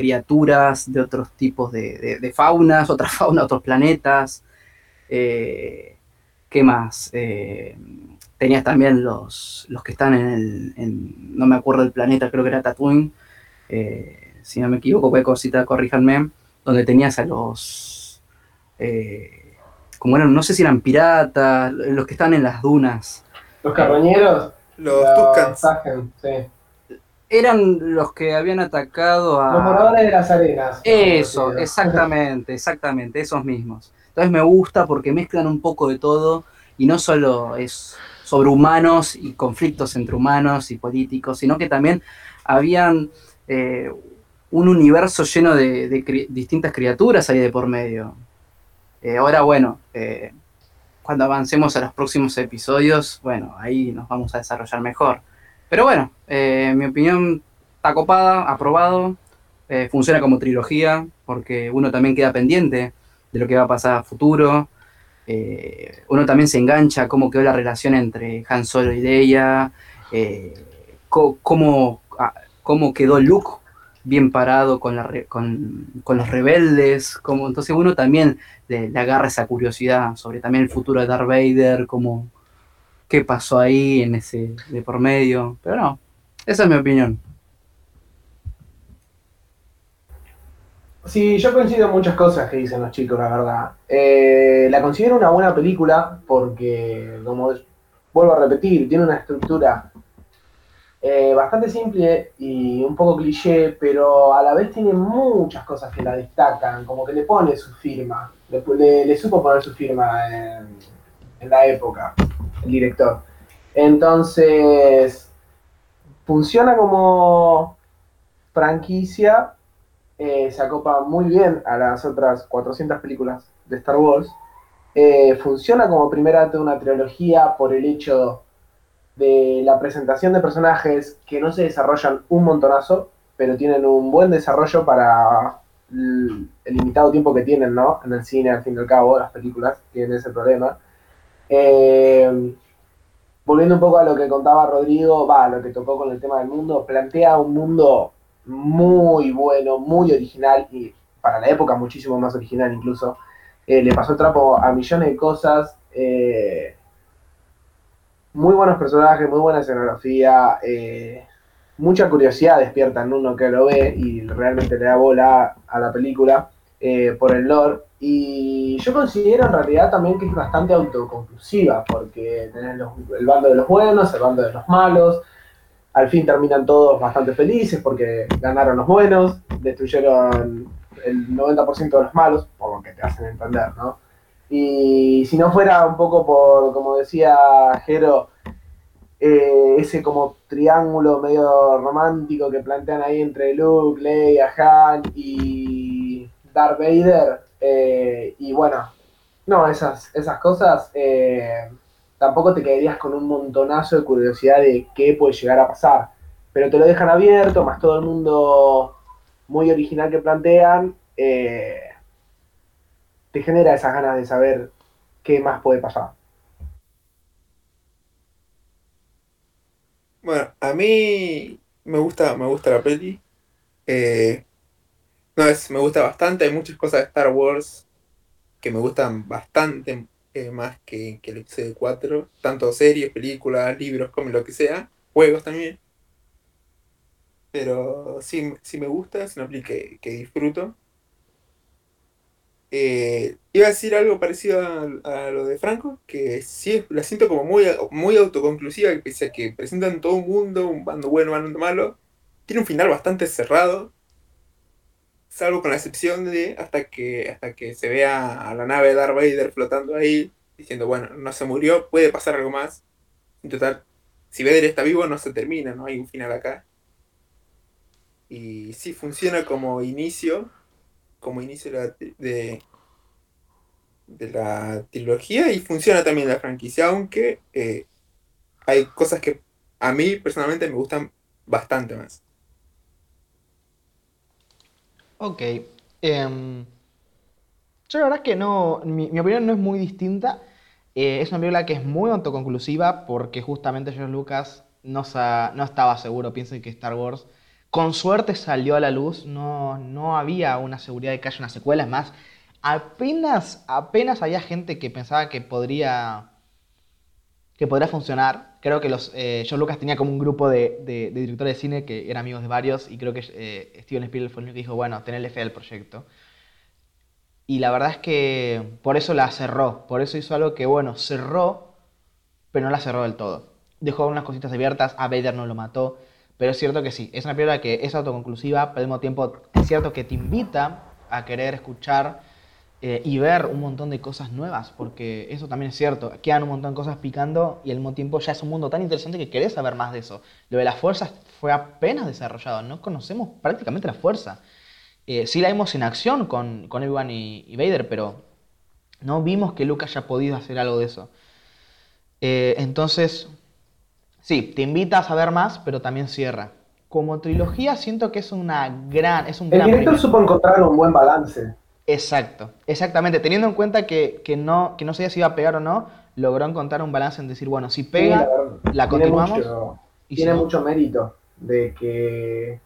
S4: criaturas de otros tipos de, de- de faunas, otras *laughs* faunas, otros planetas. eh, ¿Qué más? Eh, tenías también los, los que están en el, en- no me acuerdo del planeta, creo que era Tatooine, eh, si no me equivoco, cualquier cosita, corríjanme, donde tenías a los, eh, como eran, no sé si eran piratas, los que están en las dunas,
S5: Los carroñeros.
S6: Los
S5: los
S6: Tuscans.
S5: Sí.
S4: Eran los que habían atacado a...
S5: Los moradores de las arenas.
S4: Eso, exactamente, exactamente, esos mismos. Entonces me gusta porque mezclan un poco de todo y no solo es sobre humanos y conflictos entre humanos y políticos, sino que también habían eh, un universo lleno de, de cri- distintas criaturas ahí de por medio. Eh, ahora, bueno, eh, cuando avancemos a los próximos episodios, bueno, ahí nos vamos a desarrollar mejor. Pero bueno, eh, mi opinión está copada, aprobado. Eh, funciona como trilogía, porque uno también queda pendiente de lo que va a pasar a futuro. Eh, uno también se engancha cómo quedó la relación entre Han Solo y Leia, cómo, ah, cómo quedó Luke bien parado con, la con, los rebeldes, como, entonces uno también le agarra esa curiosidad sobre también el futuro de Darth Vader, cómo, qué pasó ahí en ese de por medio, pero no, esa es mi opinión.
S5: Sí, yo coincido en muchas cosas que dicen los chicos, la verdad. Eh, la considero una buena película porque, como vuelvo a repetir, tiene una estructura eh, bastante simple y un poco cliché, pero a la vez tiene muchas cosas que la destacan, como que le pone su firma, le, supo poner su firma en la época, el director. Entonces, funciona como franquicia, eh, se acopa muy bien a las otras 400 películas de Star Wars. Eh, funciona como primer acto de una trilogía por el hecho de la presentación de personajes que no se desarrollan un montonazo, pero tienen un buen desarrollo para el, limitado tiempo que tienen, ¿no? En el cine, al fin y al cabo, las películas tienen ese problema. Eh, volviendo un poco a lo que contaba Rodrigo, va, lo que tocó con el tema del mundo, plantea un mundo muy bueno, muy original y para la época muchísimo más original incluso. Eh, le pasó trapo a millones de cosas. eh, muy buenos personajes, muy buena escenografía, mucha curiosidad despierta en uno que lo ve y realmente le da bola a la película por el lore. Y yo considero en realidad también que es bastante autoconclusiva, porque tenés el bando de los buenos, el bando de los malos. Al fin terminan todos bastante felices porque ganaron los buenos, destruyeron el 90% de los malos, por lo que te hacen entender, ¿no? Y si no fuera un poco por, como decía Jero, eh, ese como triángulo medio romántico que plantean ahí entre Luke, Leia, Han y Darth Vader, eh, y bueno, no, esas, esas cosas, eh, tampoco te quedarías con un montonazo de curiosidad de qué puede llegar a pasar, pero te lo dejan abierto, más todo el mundo muy original que plantean, eh, te genera esas ganas de saber qué más puede pasar.
S6: Bueno, a mí me gusta, me gusta la peli. No, es, me gusta bastante. Hay muchas cosas de Star Wars que me gustan bastante eh, más que, que el episodio 4. Tanto series, películas, libros, como lo que sea. Juegos también. Pero sí, sí me gusta, es una peli que, disfruto. Eh, iba a decir algo parecido a, a lo de Franco, que sí la siento como muy, muy autoconclusiva, que pese a que presentan todo un mundo, un bando bueno, un bando malo, tiene un final bastante cerrado, salvo con la excepción de hasta que, hasta que se vea a la nave de Darth Vader flotando ahí, diciendo, bueno, no se murió, puede pasar algo más. En total, si Vader está vivo, no se termina, no hay un final acá. Y sí funciona como inicio, como inicio de, de la trilogía y funciona también la franquicia, aunque eh, hay cosas que a mí personalmente me gustan bastante más.
S1: Ok. em, yo la verdad es que no, mi, opinión no es muy distinta. Eh, es una película que es muy autoconclusiva porque justamente George Lucas no, no estaba seguro. Piensen que Star Wars con suerte salió a la luz. No, no había una seguridad de que haya una secuela. Es más, apenas, apenas había gente que pensaba que podría, que podría funcionar. Creo que los, eh, George Lucas tenía como un grupo de, de- directores de cine que eran amigos de varios y creo que eh, Steven Spielberg fue el único que dijo, bueno, tenerle fe al proyecto. Y la verdad es que por eso la cerró, por eso hizo algo que, bueno, cerró, pero no la cerró del todo. Dejó unas cositas abiertas, a Vader no lo mató, pero es cierto que sí, es una película que es autoconclusiva, pero al mismo tiempo es cierto que te invita a querer escuchar eh, y ver un montón de cosas nuevas, porque eso también es cierto, quedan un montón de cosas picando y al mismo tiempo ya es un mundo tan interesante que querés saber más de eso. Lo de las fuerzas fue apenas desarrollado, no conocemos prácticamente la fuerza. Eh, sí la vimos en acción con, con Obi-Wan y, y Vader, pero no vimos que Luke haya podido hacer algo de eso. Eh, entonces, sí, te invita a saber más, pero también cierra. Como trilogía siento que es una gran, es un
S5: El
S1: gran
S5: director supo encontrar un buen balance.
S1: Exacto, exactamente. Teniendo en cuenta que, que no, que no sabía si iba a pegar o no, logró encontrar un balance en decir, bueno, si
S5: Sí,
S1: pega,
S5: la tiene
S1: continuamos.
S5: mucho-
S1: y si
S5: tiene
S1: no-
S5: mucho mérito de que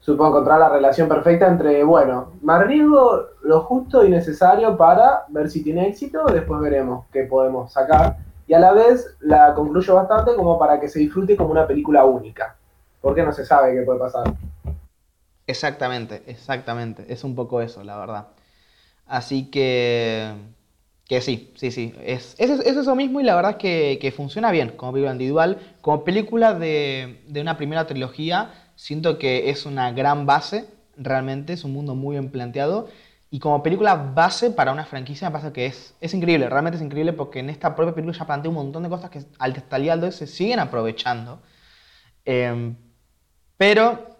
S5: supo encontrar la relación perfecta entre, bueno, me arriesgo lo justo y necesario para ver si tiene éxito, después veremos qué podemos sacar. Y a la vez la concluyo bastante como para que se disfrute como una película única, porque no se sabe qué puede pasar.
S1: Exactamente, exactamente. Es un poco eso, la verdad. Así que, Que sí, sí, sí. Es, es, es eso mismo y la verdad es que, funciona bien como película individual. Como película de, de una primera trilogía, siento que es una gran base, realmente, es un mundo muy bien planteado. Y como película base para una franquicia me pasa que es, es increíble, realmente es increíble porque en esta propia película ya plantea un montón de cosas que al día de se siguen aprovechando. Em, pero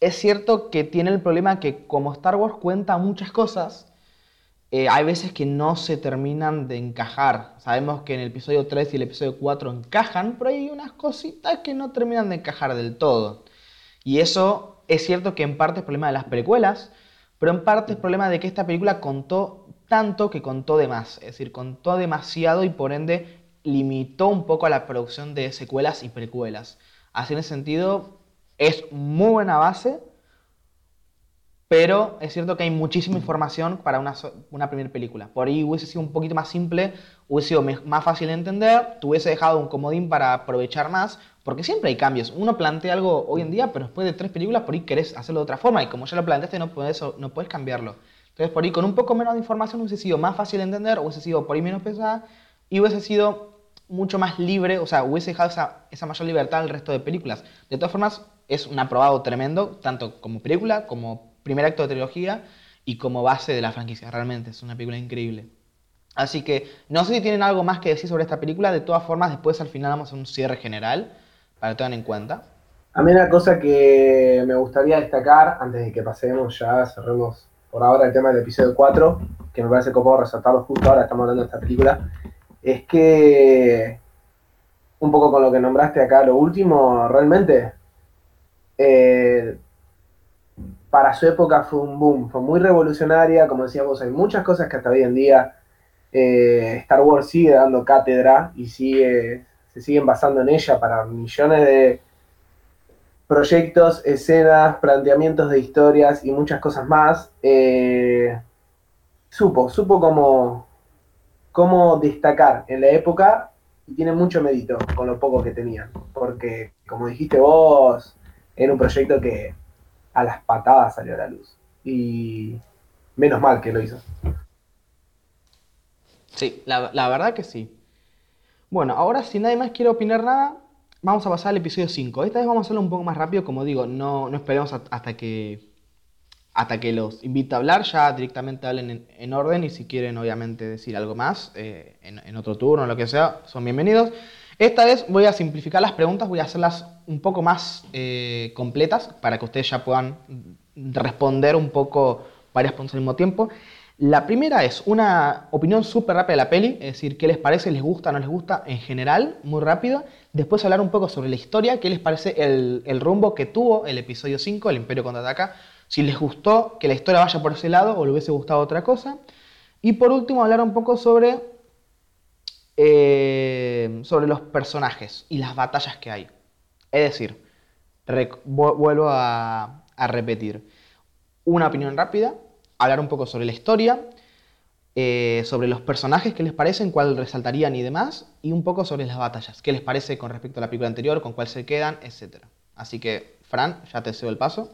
S1: es cierto que tiene el problema que como Star Wars cuenta muchas cosas, eh, hay veces que no se terminan de encajar. Sabemos que en el episodio 3 y el episodio 4 encajan, pero hay unas cositas que no terminan de encajar del todo. Y eso es cierto que en parte es problema de las precuelas, pero en parte es problema de que esta película contó tanto que contó de más. Es decir, contó demasiado y por ende limitó un poco a la producción de secuelas y precuelas. Así en ese sentido, es muy buena base, pero es cierto que hay muchísima información para una, una primera película. Por ahí hubiese sido un poquito más simple, hubiese sido más fácil de entender, te hubiese dejado un comodín para aprovechar más, porque siempre hay cambios. Uno plantea algo hoy en día, pero después de tres películas por ahí querés hacerlo de otra forma, y como ya lo planteaste no puedes, no puedes cambiarlo. Entonces por ahí con un poco menos de información hubiese sido más fácil de entender, hubiese sido por ahí menos pesada, y hubiese sido mucho más libre, o sea, hubiese dejado esa, esa mayor libertad al resto de películas. De todas formas, es un aprobado tremendo, tanto como película, como primer acto de trilogía y como base de la franquicia. Realmente es una película increíble. Así que no sé si tienen algo más que decir sobre esta película. De todas formas, después al final vamos a un cierre general para que tengan en cuenta.
S5: A mí una cosa que me gustaría destacar, antes de que pasemos ya, cerremos por ahora el tema del episodio 4, que me parece puedo resaltarlo justo ahora, estamos hablando de esta película, es que, un poco con lo que nombraste acá, lo último, realmente, eh, para su época fue un boom, fue muy revolucionaria, como decíamos, hay muchas cosas que hasta hoy en día eh, Star Wars sigue dando cátedra y sigue, se siguen basando en ella para millones de proyectos, escenas, planteamientos de historias y muchas cosas más. Eh, supo, supo cómo, cómo destacar en la época y tiene mucho mérito con lo poco que tenían, porque como dijiste vos, era un proyecto que a las patadas salió a la luz y menos mal que lo hizo.
S1: Sí, la, la verdad que sí. Bueno, ahora si nadie más quiere opinar nada, vamos a pasar al episodio 5. Esta vez vamos a hacerlo un poco más rápido, como digo, no, no esperemos hasta que hasta que los invite a hablar, ya directamente hablen en, en orden y si quieren obviamente decir algo más eh, en, en otro turno lo que sea, son bienvenidos. Esta vez voy a simplificar las preguntas, voy a hacerlas un poco más eh, completas para que ustedes ya puedan responder un poco varias preguntas al mismo tiempo. La primera es una opinión súper rápida de la peli, es decir, qué les parece, les gusta, no les gusta en general, muy rápido. Después hablar un poco sobre la historia, qué les parece el, rumbo que tuvo el episodio 5, el Imperio Contraataca, si les gustó que la historia vaya por ese lado o le hubiese gustado otra cosa. Y por último hablar un poco sobre, eh, sobre los personajes y las batallas que hay. Es decir, vuelvo a, repetir, una opinión rápida, hablar un poco sobre la historia, eh, sobre los personajes, qué les parecen, cuál resaltarían y demás, y un poco sobre las batallas, qué les parece con respecto a la película anterior, con cuál se quedan, etc. Así que, Fran, ya te cedo el paso.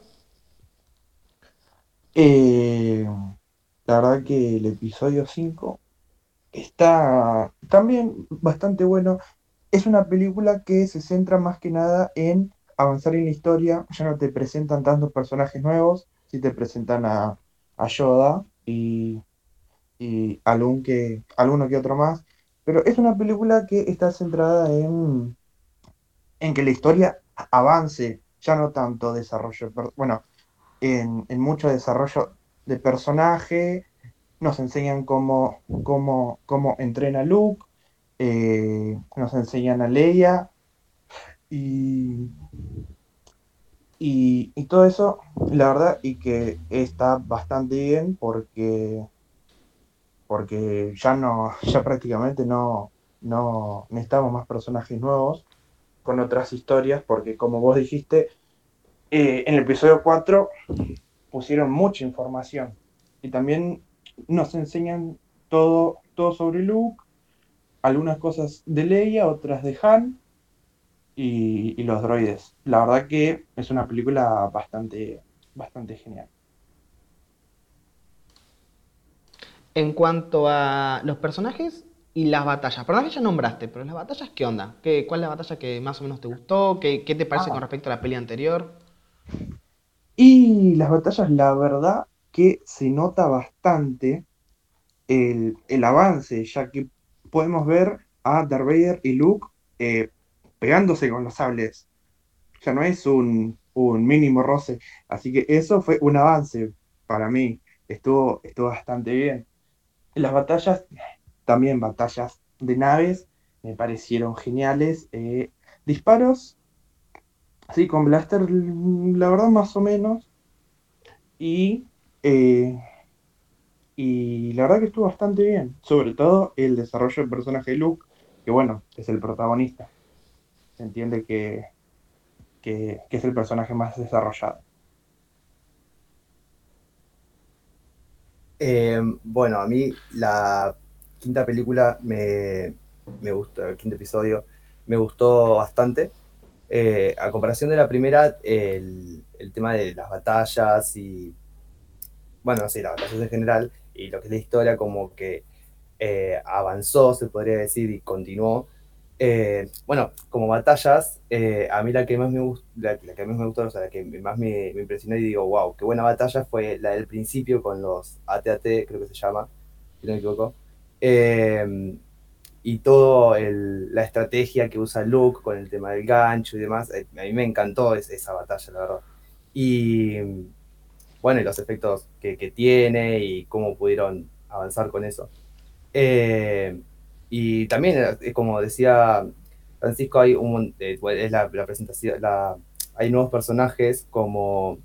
S2: Eh, la verdad que el episodio 5 está también bastante bueno. Es una película que se centra más que nada en avanzar en la historia. Ya no te presentan tantos personajes nuevos, sí te presentan a, a Yoda y, y algún que, alguno que otro más. Pero es una película que está centrada en, en que la historia avance, ya no tanto desarrollo. Bueno, en, en mucho desarrollo de personaje, nos enseñan cómo, cómo, cómo entrena Luke, eh, nos enseñan a Leia y, y, todo eso, la verdad, y que está bastante bien porque, porque ya no, ya prácticamente no, no necesitamos más personajes nuevos con otras historias, porque como vos dijiste, eh, en el episodio 4 pusieron mucha información. Y también nos enseñan todo, todo sobre Luke, algunas cosas de Leia, otras de Han y, y los droides. La verdad que es una película bastante, bastante genial.
S1: en cuanto a los personajes y las batallas. Personajes ya nombraste, pero las batallas, ¿qué onda? ¿Qué, ¿Cuál es la batalla que más o menos te gustó? ¿Qué, qué te parece
S2: Ah.
S1: con respecto a la peli anterior?
S2: Y las batallas, la verdad que se nota bastante el, el avance, ya que podemos ver a Darth Vader y Luke eh, pegándose con los sables. Ya no es un, un mínimo roce. Así que eso fue un avance para mí. Estuvo, estuvo bastante bien. Las batallas, también batallas de naves, me parecieron geniales. Eh, disparos, sí, con Blaster, la verdad, más o menos. Y, eh, y la verdad que estuvo bastante bien. Sobre todo el desarrollo del personaje de Luke, que bueno, es el protagonista. Se entiende que, que, que es el personaje más desarrollado.
S3: Eh, bueno, a mí la quinta película me, me gustó, el quinto episodio me gustó bastante. Eh, a comparación de la primera, el, el tema de las batallas y, bueno, sí, las batallas en general y lo que es la historia como que eh, avanzó, se podría decir, y continuó. Eh, bueno, como batallas, eh, a mí la que más me gustó, la, la que más me gustó, o sea, la que más me, me impresionó y digo, wow, qué buena batalla fue la del principio con los AT-AT, creo que se llama, si no me equivoco. Eh, y todo el- la estrategia que usa Luke con el tema del gancho y demás, eh, a mí me encantó es- esa batalla, la verdad. Y bueno, y los efectos que, que tiene y cómo pudieron avanzar con eso. Eh, y también, eh, como decía Francisco, hay un, eh, es la, la presentación, la, hay nuevos personajes como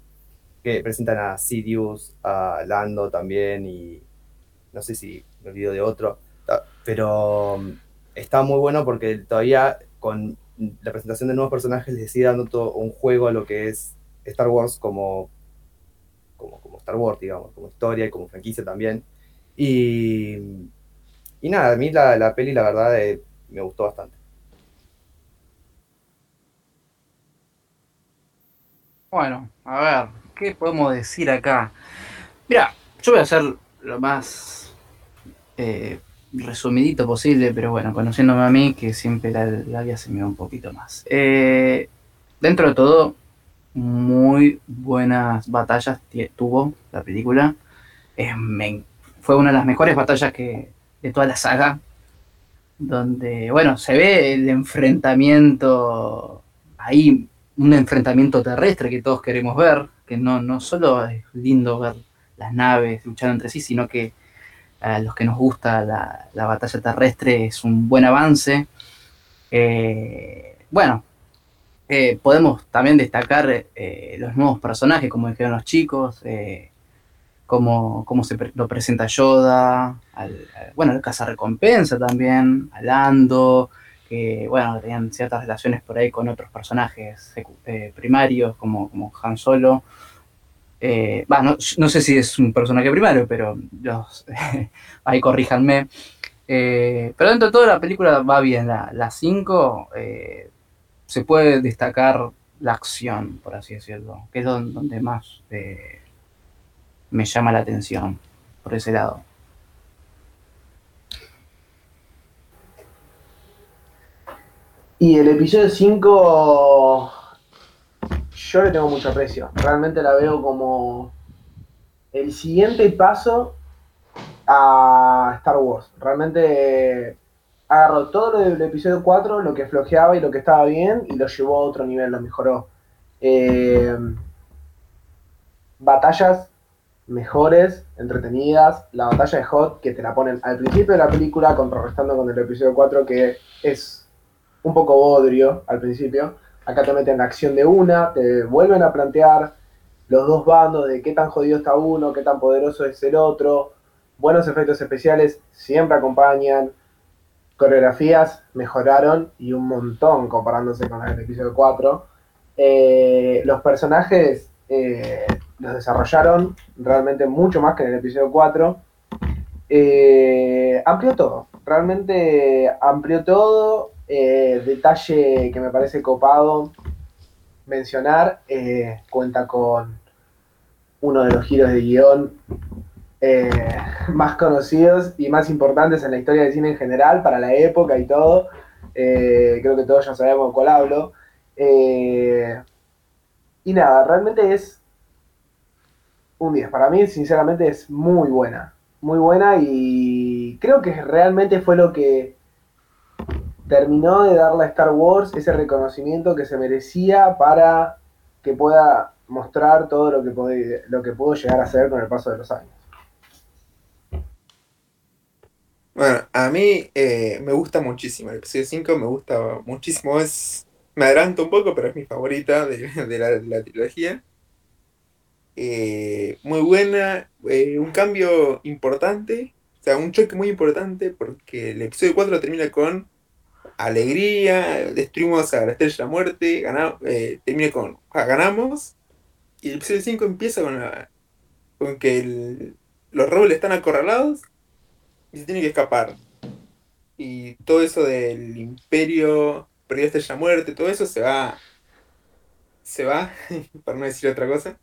S3: que presentan a Sidious, a Lando también, y no sé si me olvido de otro, pero mm, está muy bueno porque todavía con la presentación de nuevos personajes les sigue dando todo un juego a lo que es Star Wars como, como, Star Wars, digamos, como historia y como franquicia también. Y, y nada, a mí la, la peli, la verdad, eh, me gustó bastante.
S4: Bueno, a ver, ¿qué podemos decir acá? Mira, yo voy a hacer lo más eh, resumidito posible, pero bueno, conociéndome a mí, que siempre la, la vida se me va un poquito más. Eh, dentro de todo, muy buenas batallas tuvo la película. Fue una de las mejores batallas que, de toda la saga, donde, bueno, se ve el enfrentamiento ahí un enfrentamiento terrestre que todos queremos ver, que no, no solo es lindo ver las naves luchando entre sí, sino que a los que nos gusta la, la batalla terrestre es un buen avance. Eh, bueno, eh, podemos también destacar eh, los nuevos personajes, como dijeron los chicos, eh, cómo, cómo se lo presenta Yoda, al, al- bueno, el cazarrecompensa también, a Lando, que bueno, tenían ciertas relaciones por ahí con otros personajes eh, primarios, como, como Han Solo. Va, no, sé si es un personaje primario, pero los, *laughs* ahí corríjanme. Pero dentro de toda la película va bien. La 5 se puede destacar la acción, por así decirlo, que es don- donde más eh, me llama la atención, por ese lado.
S5: Y el episodio 5 yo le tengo mucho aprecio. Realmente la veo como el siguiente paso a Star Wars. Realmente agarró todo lo del episodio 4, lo que flojeaba y lo que estaba bien, y lo llevó a otro nivel, lo mejoró. Eh, batallas mejores, entretenidas. La batalla de Hot, que te la ponen al principio de la película, contrarrestando con el episodio 4, que es un poco bodrio al principio. Acá te meten la acción de una, te vuelven a plantear los dos bandos de qué tan jodido está uno, qué tan poderoso es el otro. Buenos efectos especiales siempre acompañan. Coreografías mejoraron y un montón comparándose con el episodio 4. Eh, los personajes eh, los desarrollaron realmente mucho más que en el episodio 4. Eh, amplió todo, realmente amplió todo. Detalle que me parece copado mencionar, cuenta con uno de los giros de guion eh, *laughs* más conocidos y más importantes en la historia del cine en general, para la época y todo. Eh, creo que todos ya sabemos de cuál hablo. Eh, y nada, realmente es un 10. Para mí, sinceramente, es muy buena. Muy buena y creo que realmente fue lo que terminó de darle a Star Wars ese reconocimiento que se merecía para que pueda mostrar todo lo que, puede, lo que pudo llegar a ser con el paso de los años.
S6: Bueno, a mí eh, me gusta muchísimo. El episodio 5 me gusta muchísimo. Es, me adelanto un poco, pero es mi favorita de, *laughs* de la, trilogía. Eh, muy buena. eh, un cambio importante. O sea, un choque muy importante porque el episodio 4 termina con alegría. Destruimos a la estrella de la muerte. Termina con ah, ganamos. Y el episodio 5 empieza con, la, con que los rebeldes están acorralados y se tiene que escapar. Y todo eso del imperio, perdió Estrella Muerte, todo eso se va. Se va, *laughs* para no decir otra cosa.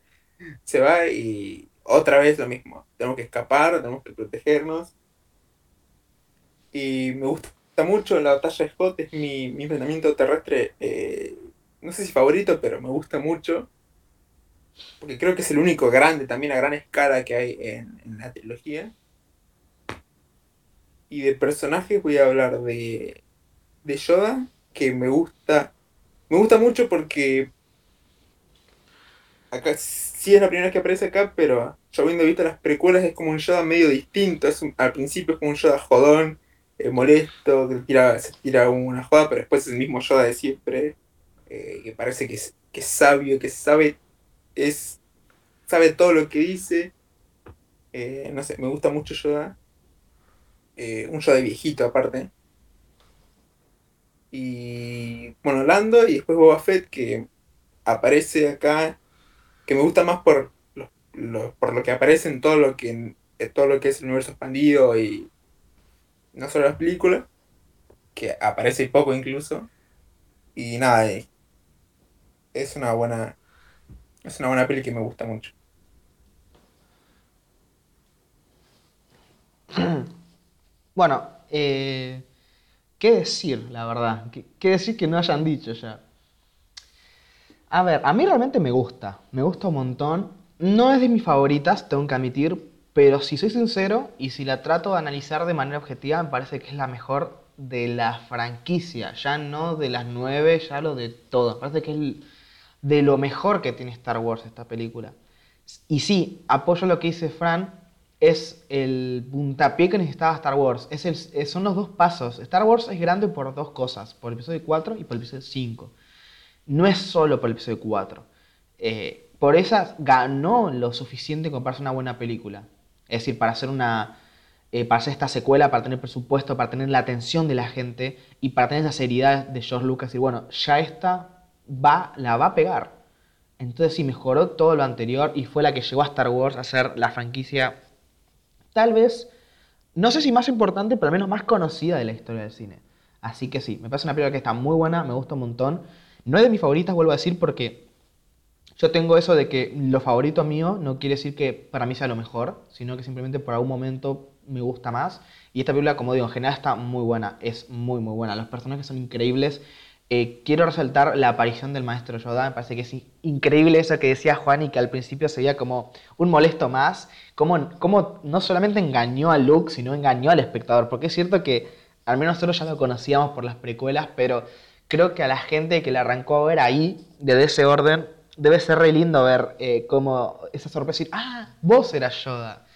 S6: Se va y otra vez lo mismo. Tenemos que escapar, tenemos que protegernos. Y me gusta mucho la batalla de Scott, es mi, mi enfrentamiento terrestre, eh, no sé si favorito, pero me gusta mucho. Porque creo que es el único grande, también a gran escala que hay en la trilogía. Y de personajes voy a hablar de, de Yoda, que me gusta. Me gusta mucho porque. Acá sí es la primera vez que aparece acá, pero yo habiendo visto las precuelas es como un Yoda medio distinto. Es al principio es como un Yoda jodón, eh, molesto, que tira, se tira una joda, pero después es el mismo Yoda de siempre. eh, que parece que es, que sabio, que sabe. Es, sabe todo lo que dice. Eh, no sé, me gusta mucho Yoda. Eh, un Yoda viejito aparte. Y bueno, Lando y después Boba Fett que aparece acá, que me gusta más por lo, lo- por lo que aparece en todo lo que en todo lo que es el universo expandido y no solo las películas, que aparece poco incluso. Y nada, eh, es una buena es una buena peli que me gusta mucho. *clears throat*
S1: Bueno, eh, ¿qué decir, la verdad? ¿Qué, qué decir que no hayan dicho ya? A ver, a mí realmente me gusta, me gusta un montón. No es de mis favoritas, tengo que admitir, pero si soy sincero y si la trato de analizar de manera objetiva, me parece que es la mejor de la franquicia, ya no de las nueve, ya lo de todo. Me parece que es de lo mejor que tiene Star Wars esta película. Y sí, apoyo lo que dice Fran, es el puntapié que necesitaba Star Wars. Es el- son los dos pasos. Star Wars es grande por dos cosas, por el episodio 4 y por el episodio 5. No es solo por el episodio 4. Eh, por esas ganó lo suficiente para hacer una buena película. Es decir, para hacer una... eh, para hacer esta secuela, para tener presupuesto, para tener la atención de la gente y para tener esa seriedad de George Lucas y bueno, ya esta va, la va a pegar. Entonces sí, mejoró todo lo anterior y fue la que llevó a Star Wars a ser la franquicia, tal vez, no sé si más importante, pero al menos más conocida de la historia del cine. Así que sí, me parece una película que está muy buena, me gusta un montón. No es de mis favoritas, vuelvo a decir, porque yo tengo eso de que lo favorito mío no quiere decir que para mí sea lo mejor, sino que simplemente por algún momento me gusta más. Y esta película, como digo, en general está muy buena, es muy, muy buena. Los personajes son increíbles. Eh, quiero resaltar la aparición del maestro Yoda, me parece que es in- increíble eso que decía Juan y que al principio se como un molesto más, como, como no solamente engañó a Luke, sino engañó al espectador, porque es cierto que al menos nosotros ya lo conocíamos por las precuelas, pero creo que a la gente que le arrancó a ver ahí, de ese orden, debe ser re lindo ver eh, cómo esa sorpresa, decir, ah, vos eras Yoda.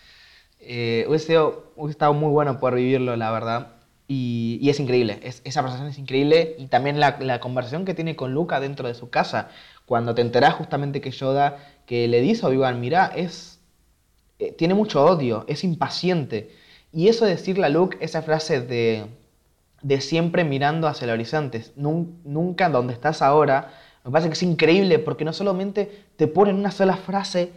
S1: Eh, hubiese, hubiese estado muy bueno poder vivirlo, la verdad. Y, es increíble, es- esa presentación es increíble. Y también la, conversación que tiene con Luca dentro de su casa. Cuando te enterás justamente que Yoda, que le dice a Obi-Wan, mira, es, eh, tiene mucho odio, es impaciente. Y eso de decirle a Luke, esa frase de, de siempre mirando hacia el horizonte, nun- nunca donde estás ahora, me parece que es increíble porque no solamente te pone en una sola frase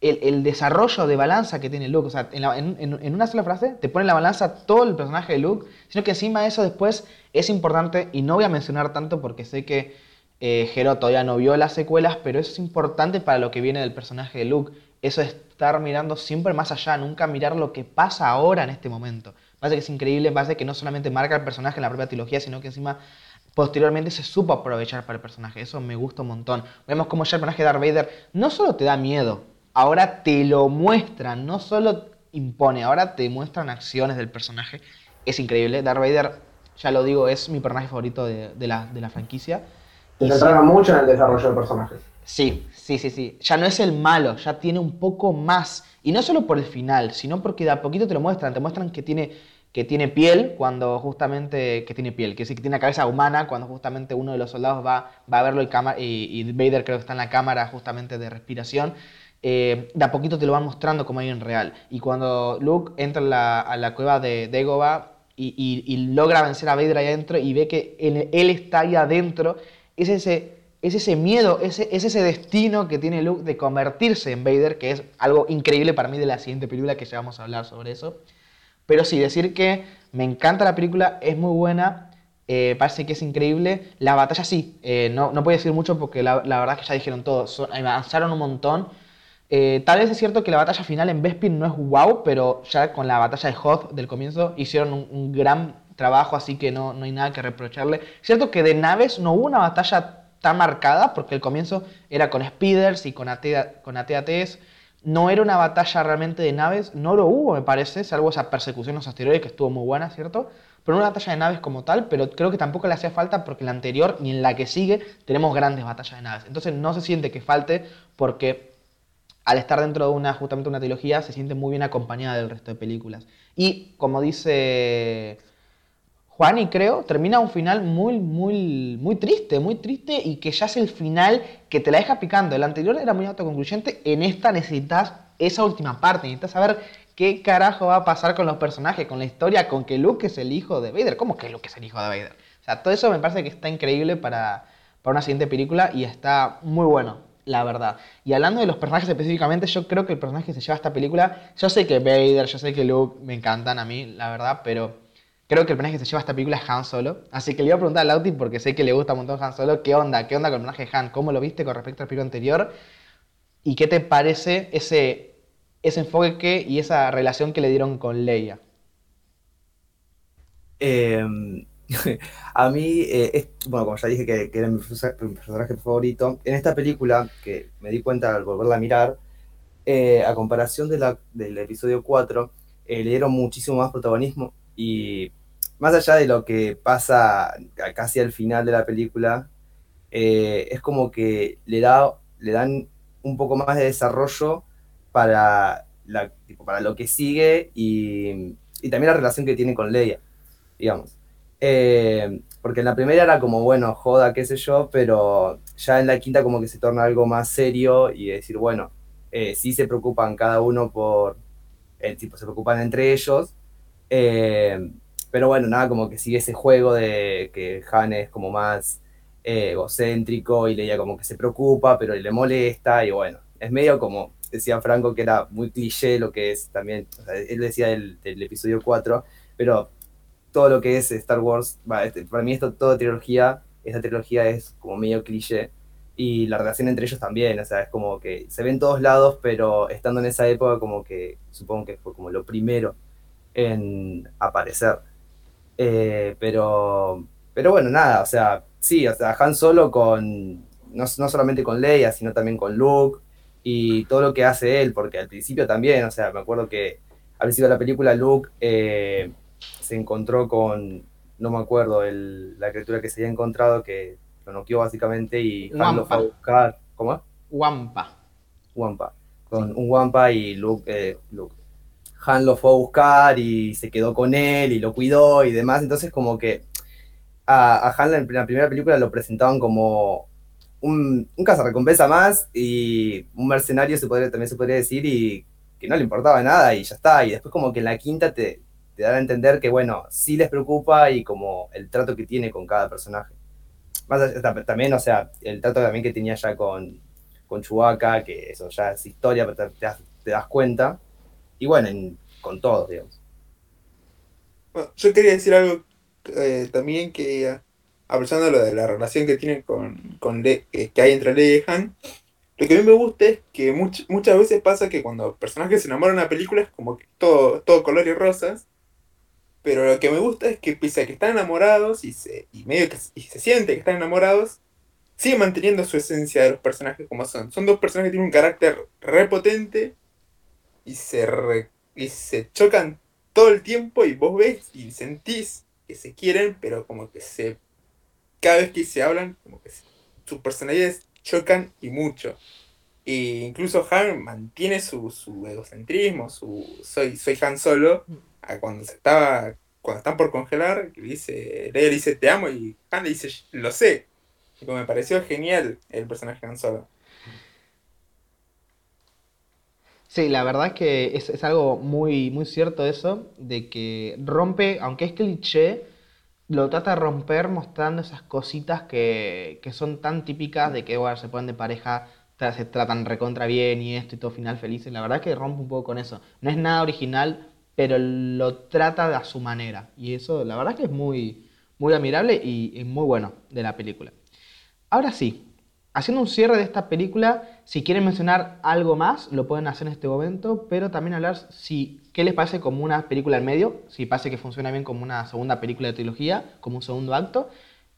S1: el, desarrollo de balanza que tiene Luke, o sea, en, una sola frase te pone la balanza todo el personaje de Luke, sino que encima de eso después es importante, y no voy a mencionar tanto porque sé que eh, todavía no vio las secuelas, pero eso es importante para lo que viene del personaje de Luke. eso es estar mirando siempre más allá, nunca mirar lo que pasa ahora en este momento. Me parece que es increíble, parece que no solamente marca el personaje en la propia trilogía, sino que encima posteriormente se supo aprovechar para el personaje. Eso me gusta un montón. Vemos cómo ya el personaje de Darth Vader no solo te da miedo, ahora te lo muestran, no solo impone, ahora te muestran acciones del personaje. Es increíble. Darth Vader, ya lo digo, es mi personaje favorito de, de la, de la franquicia.
S5: Se
S1: Y sí-
S5: centraron mucho en el desarrollo del personaje.
S1: Sí, sí, sí, sí. Ya no es el malo, ya tiene un poco más. Y no solo por el final, sino porque de a poquito te lo muestran. Te muestran que tiene, que tiene piel cuando justamente... Que tiene piel, que sí que tiene una cabeza humana cuando justamente uno de los soldados va, va a verlo y, y, y Vader creo que está en la cámara justamente de respiración. Eh, de a poquito te lo van mostrando como hay en real. Y cuando Luke entra a la cueva de Dagobah y, logra vencer a Vader ahí adentro y ve que él está ahí adentro, es ese, es ese miedo, ese, es ese destino que tiene Luke de convertirse en Vader, que es algo increíble para mí de la siguiente película que ya vamos a hablar sobre eso. Pero sí, decir que me encanta la película, es muy buena, eh, parece que es increíble. La batalla sí, eh, no, no puedo decir mucho porque la, la verdad es que ya dijeron todo, son- avanzaron un montón. Eh, tal vez es cierto que la batalla final en Bespin no es wow, pero ya con la batalla de Hoth del comienzo hicieron un, gran trabajo, así que no, no hay nada que reprocharle. Cierto que de naves no hubo una batalla tan marcada, porque el comienzo era con speeders y con, AT AT-ATs. No era una batalla realmente de naves, no lo hubo, me parece, salvo esa persecución en los asteroides que estuvo muy buena, ¿cierto? Pero una batalla de naves como tal, pero creo que tampoco le hacía falta porque en la anterior ni en la que sigue tenemos grandes batallas de naves. Entonces no se siente que falte porque al estar dentro de una, justamente una trilogía, se siente muy bien acompañada del resto de películas. Y como dice Juan, y creo, termina un final muy, muy, muy triste, muy triste y que ya es el final que te la deja picando. El anterior era muy autoconcluyente, en esta necesitas esa última parte, necesitas saber qué carajo va a pasar con los personajes, con la historia, con que Luke es el hijo de Vader. ¿Cómo que Luke es el hijo de Vader? O sea, todo eso me parece que está increíble para, para una siguiente película y está muy bueno, la verdad. Y hablando de los personajes específicamente, yo creo que el personaje que se lleva esta película, yo sé que Vader, yo sé que Luke me encantan a mí, la verdad, pero creo que el personaje que se lleva esta película es Han Solo. Así que le iba a preguntar a Lauti, porque sé que le gusta un montón Han Solo, ¿qué onda? ¿Qué onda con el personaje de Han? ¿Cómo lo viste con respecto al película anterior? ¿Y qué te parece ese, ese enfoque que, y esa relación que le dieron con Leia?
S3: Eh, *laughs* a mí, eh, bueno, como ya dije que, que era mi perso- mi personaje favorito, en esta película, que me di cuenta al volverla a mirar, eh, a comparación de la, del episodio 4, eh, le dieron muchísimo más protagonismo y más allá de lo que pasa casi al final de la película, es como que le, da, le dan un poco más de desarrollo para, para lo que sigue y, y también la relación que tiene con Leia, digamos. Eh, porque en la primera era como, bueno, joda, qué sé yo, pero ya en la quinta como que se torna algo más serio y decir, bueno, eh, sí se preocupan cada uno por, el tipo, se preocupan entre ellos, eh, pero bueno, nada, como que sigue ese juego de que Han es como más eh, egocéntrico y Leia como que se preocupa, pero le molesta y bueno, es medio como decía Franco que era muy cliché lo que es también, o sea, él decía del, del episodio 4, pero todo lo que es Star Wars, este, para mí esto toda trilogía, esta trilogía es como medio cliché y la relación entre ellos también, o sea, es como que se ven todos lados, pero estando en esa época como que supongo que fue como lo primero en aparecer. Eh, pero, pero bueno, nada, o sea, sí, o sea, Han Solo con, no, no solamente con Leia, sino también con Luke y todo lo que hace él, porque al principio también, o sea, me acuerdo que al principio de la película Luke eh, se encontró con, no me acuerdo, el- la criatura que se había encontrado que lo noqueó básicamente y Han lo fue a buscar, ¿cómo es?
S1: Wampa.
S3: Wampa, con un Wampa y Luke, eh, Luke. Han lo fue a buscar y se quedó con él y lo cuidó y demás. Entonces, como que a, a Han en la primera película lo presentaban como un, un cazarrecompensa más y un mercenario, se podría, también se podría decir, y que no le importaba nada y ya está. Y después, como que en la quinta te, te dan a entender que, bueno, sí les preocupa y como el trato que tiene con cada personaje. Más allá- ta- también, o sea, el trato también que tenía ya con, con Chewbacca, que eso ya es historia, pero te, das, cuenta. Y bueno, en- con todos, digamos.
S6: Bueno, yo quería decir algo eh, también que, aprovechando lo de la relación que tiene con, con Le- eh, que hay entre Leia y Han, Lo que a mí me gusta es que much- muchas veces pasa que cuando personajes se enamoran de una película como que todo, todo color y rosas. Pero lo que me gusta es que pese a que están enamorados y se, y medio que y se siente que están enamorados, sigue manteniendo su esencia de los personajes como son. Son dos personajes que tienen un carácter repotente y se, re- y se chocan todo el tiempo y vos ves y sentís que se quieren, pero como que se... Cada vez que se hablan, como que se- sus personalidades chocan y mucho. E incluso Han mantiene su, su egocentrismo, su soy, soy Han solo, a cuando se estaba, cuando están por congelar, dice, Leia le dice te amo y Han le dice lo sé. Y como me pareció genial el personaje Han solo.
S1: Sí, la verdad es que es, es algo muy, muy cierto eso, de que rompe, aunque es cliché, lo trata de romper mostrando esas cositas que, que son tan típicas de que bueno, se ponen de pareja, se tratan recontra bien y esto y todo final felices. La verdad que rompe un poco con eso. No es nada original, pero lo trata a su manera. Y eso, la verdad que es muy, muy admirable y, y muy bueno de la película. Ahora sí, haciendo un cierre de esta película, si quieren mencionar algo más, lo pueden hacer en este momento, pero también hablar si qué les parece como una película en medio, si parece que funciona bien como una segunda película de trilogía, como un segundo acto,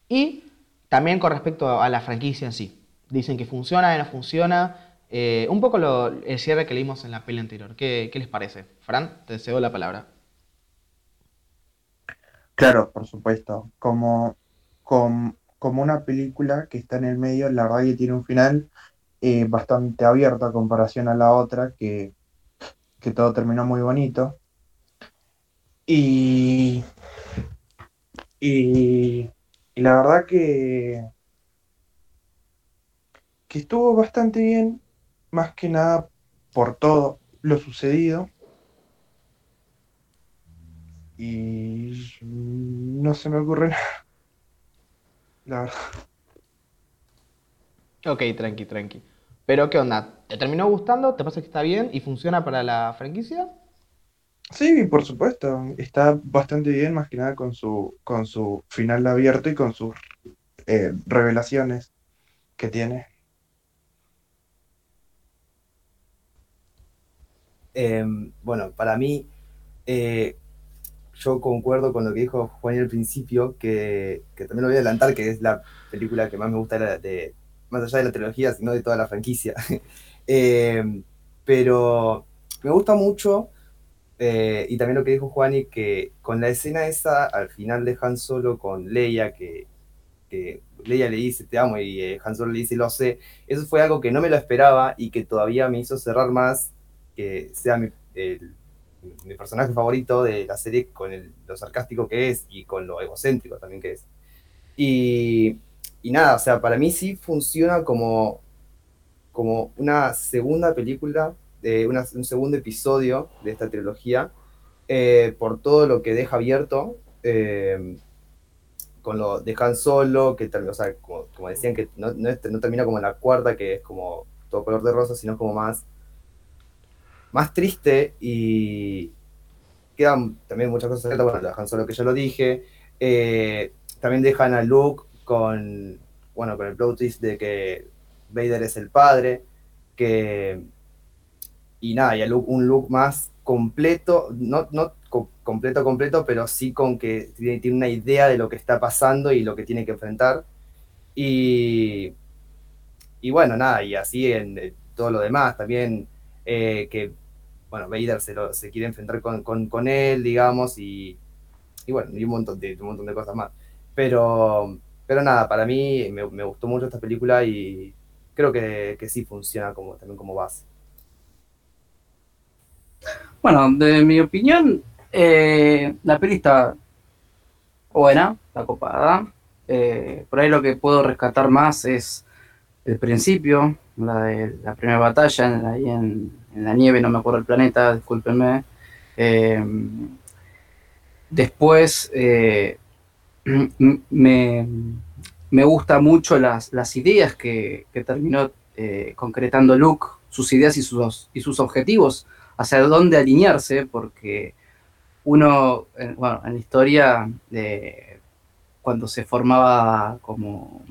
S1: y también con respecto a la franquicia en sí. Dicen que funciona, no funciona. Eh, un poco lo- el cierre que leímos en la peli anterior. ¿Qué, qué les parece? Fran, te cedo la palabra.
S2: Claro, por supuesto. Como, com- como una película que está en el medio, la verdad que tiene un final eh, bastante abierto a comparación a la otra, que, que todo terminó muy bonito. Y, y, y la verdad que, que estuvo bastante bien, más que nada por todo lo sucedido. Y no se me ocurre nada. La verdad.
S1: Ok, tranqui, tranqui. Pero, ¿qué onda? ¿Te terminó gustando? ¿Te parece que está bien y funciona para la franquicia?
S2: Sí, por supuesto. Está bastante bien, más que nada con su, con su final abierto y con sus eh, revelaciones que tiene.
S3: Eh, bueno, para mí, eh, yo concuerdo con lo que dijo Juan al principio, que, que también lo voy a adelantar, que es la película que más me gusta más allá de la trilogía, sino de toda la franquicia. *laughs* Eh, pero me gusta mucho, eh, y también lo que dijo Juani, que con la escena esa, al final de Han Solo con Leia, que, que Leia le dice te amo y eh, Han Solo le dice lo sé, eso fue algo que no me lo esperaba y que todavía me hizo cerrar más que sea mi, personaje favorito de la serie con el- lo sarcástico que es y con lo egocéntrico también que es. Y, y nada, o sea, para mí sí funciona como, como una segunda película, de un segundo episodio de esta trilogía, eh, por todo lo que deja abierto. eh, con lo de Han Solo, que o sea, como, como decían, que no, no, no termina como en la cuarta, que es como todo color de rosa, sino como más, más triste y quedan también muchas cosas secretas, bueno, lo de Han Solo que yo lo dije, eh, también dejan a Luke con, bueno, con el plot twist de que Vader es el padre, que, y nada, y a Luke, un look más completo, no, no co- completo, completo, pero sí con que tiene, una idea de lo que está pasando y lo que tiene que enfrentar. Y, y bueno, nada, y así en todo lo demás, también eh, que, bueno, Vader se, lo- se quiere enfrentar con, con- con él, digamos, y, y bueno, y un montón de, un montón de cosas más. Pero, pero nada, para mí me, gustó mucho esta película y creo que, que sí funciona como, también como base.
S4: Bueno, de mi opinión, eh, la peli está buena, está copada. Eh, por ahí lo que puedo rescatar más es el principio, la de la primera batalla, ahí en, en la nieve, no me acuerdo el planeta, discúlpenme. Eh, después, eh, *clears throat* me, me gusta mucho las, las ideas que, que terminó eh, concretando Luke, sus ideas y sus, y sus objetivos hacia dónde alinearse, porque uno, eh, bueno, en la historia, de cuando se formaba como,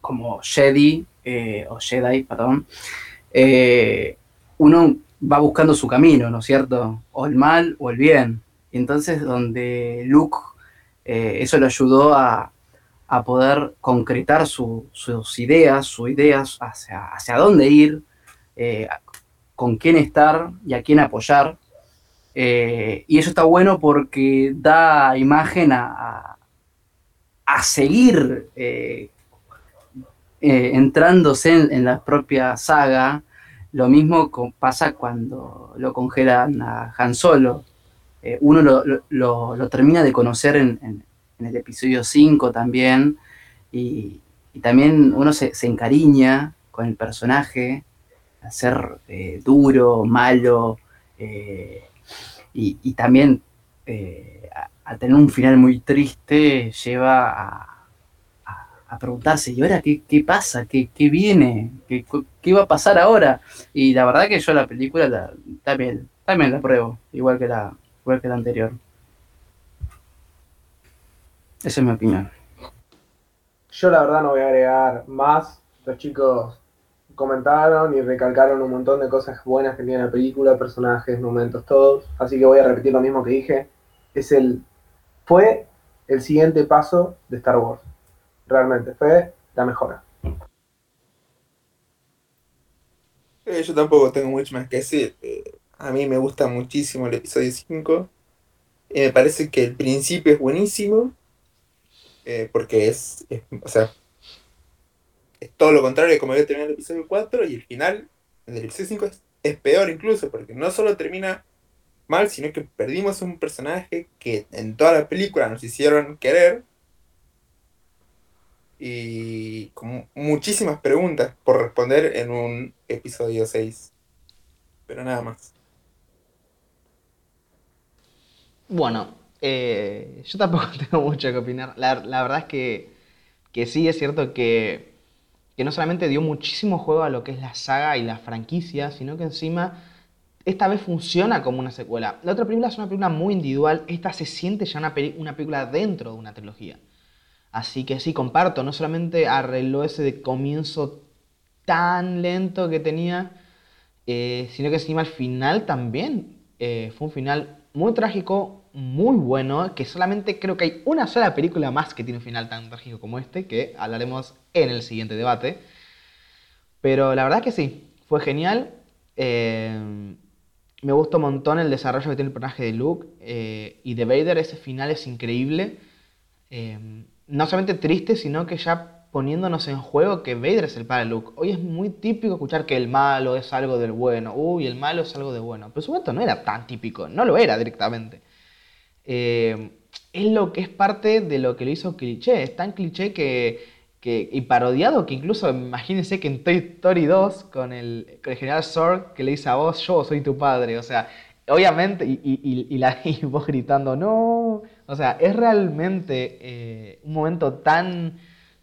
S4: como Jedi, o Jedi, perdón, uno va buscando su camino, ¿no es cierto? O el mal o el bien. Y entonces donde Luke, eh, eso le ayudó a, a poder concretar su- sus ideas, sus ideas hacia, hacia dónde ir, eh, con quién estar y a quién apoyar. Eh, y eso está bueno porque da imagen a, a- seguir entrándose en, en la propia saga. Lo mismo pasa cuando lo congelan a Han Solo. Eh, uno lo, termina de conocer en, el episodio 5 también. Y, también uno se, encariña con el personaje, a ser eh, duro, malo, eh, y, también a, a tener un final muy triste lleva a, a- preguntarse, ¿y ahora qué, qué pasa? ¿Qué, qué viene? ¿Qué, qué va a pasar ahora? Y la verdad que yo la película la- también, también la pruebo, igual que la, igual que la anterior. Esa es mi opinión.
S5: Yo la verdad no voy a agregar más. Los chicos comentaron y recalcaron un montón de cosas buenas que tiene la película, personajes, momentos, todos. Así que voy a repetir lo mismo que dije. Es el. Fue el siguiente paso de Star Wars. Realmente, fue la mejora.
S6: Eh, yo tampoco tengo mucho más que decir. Eh, a mí me gusta muchísimo el episodio 5. Y me parece que el principio es buenísimo. eh, porque es, es- O sea. Es todo lo contrario de como había terminado el episodio 4. Y el final del episodio 5 es, es peor incluso. Porque no solo termina mal, sino que perdimos un personaje que en toda la película nos hicieron querer. Y con muchísimas preguntas por responder en un episodio 6. Pero nada más.
S1: Bueno, eh, yo tampoco *laughs* tengo mucho que opinar. La, la verdad es que, que sí, es cierto que, que no solamente dio muchísimo juego a lo que es la saga y la franquicia, sino que encima esta vez funciona como una secuela. La otra película es una película muy individual, esta se siente ya una, una película dentro de una trilogía. Así que sí, comparto, no solamente arregló ese de comienzo tan lento que tenía, eh, sino que encima al final también eh, fue un final muy trágico, muy bueno, que solamente creo que hay una sola película más que tiene un final tan trágico como este, que hablaremos en el siguiente debate. Pero la verdad que sí, fue genial. eh, me gusta un montón el desarrollo que tiene el personaje de Luke y de Vader, ese final es increíble. No solamente triste, sino que ya poniéndonos en juego que Vader es el de Luke. Hoy es muy típico escuchar que el malo es algo del bueno. Uy, el malo es algo de bueno. Pero su momento no era tan típico, no lo era directamente. Eh, es lo que es parte de lo que lo hizo cliché. Es tan cliché que, que- y parodiado que incluso imagínense que en Toy Story 2 con el, con el general Zorg que le dice a vos, yo soy tu padre. O sea, obviamente, y, y- y- la, *laughs* vos gritando, no. O sea, es realmente eh, un momento tan,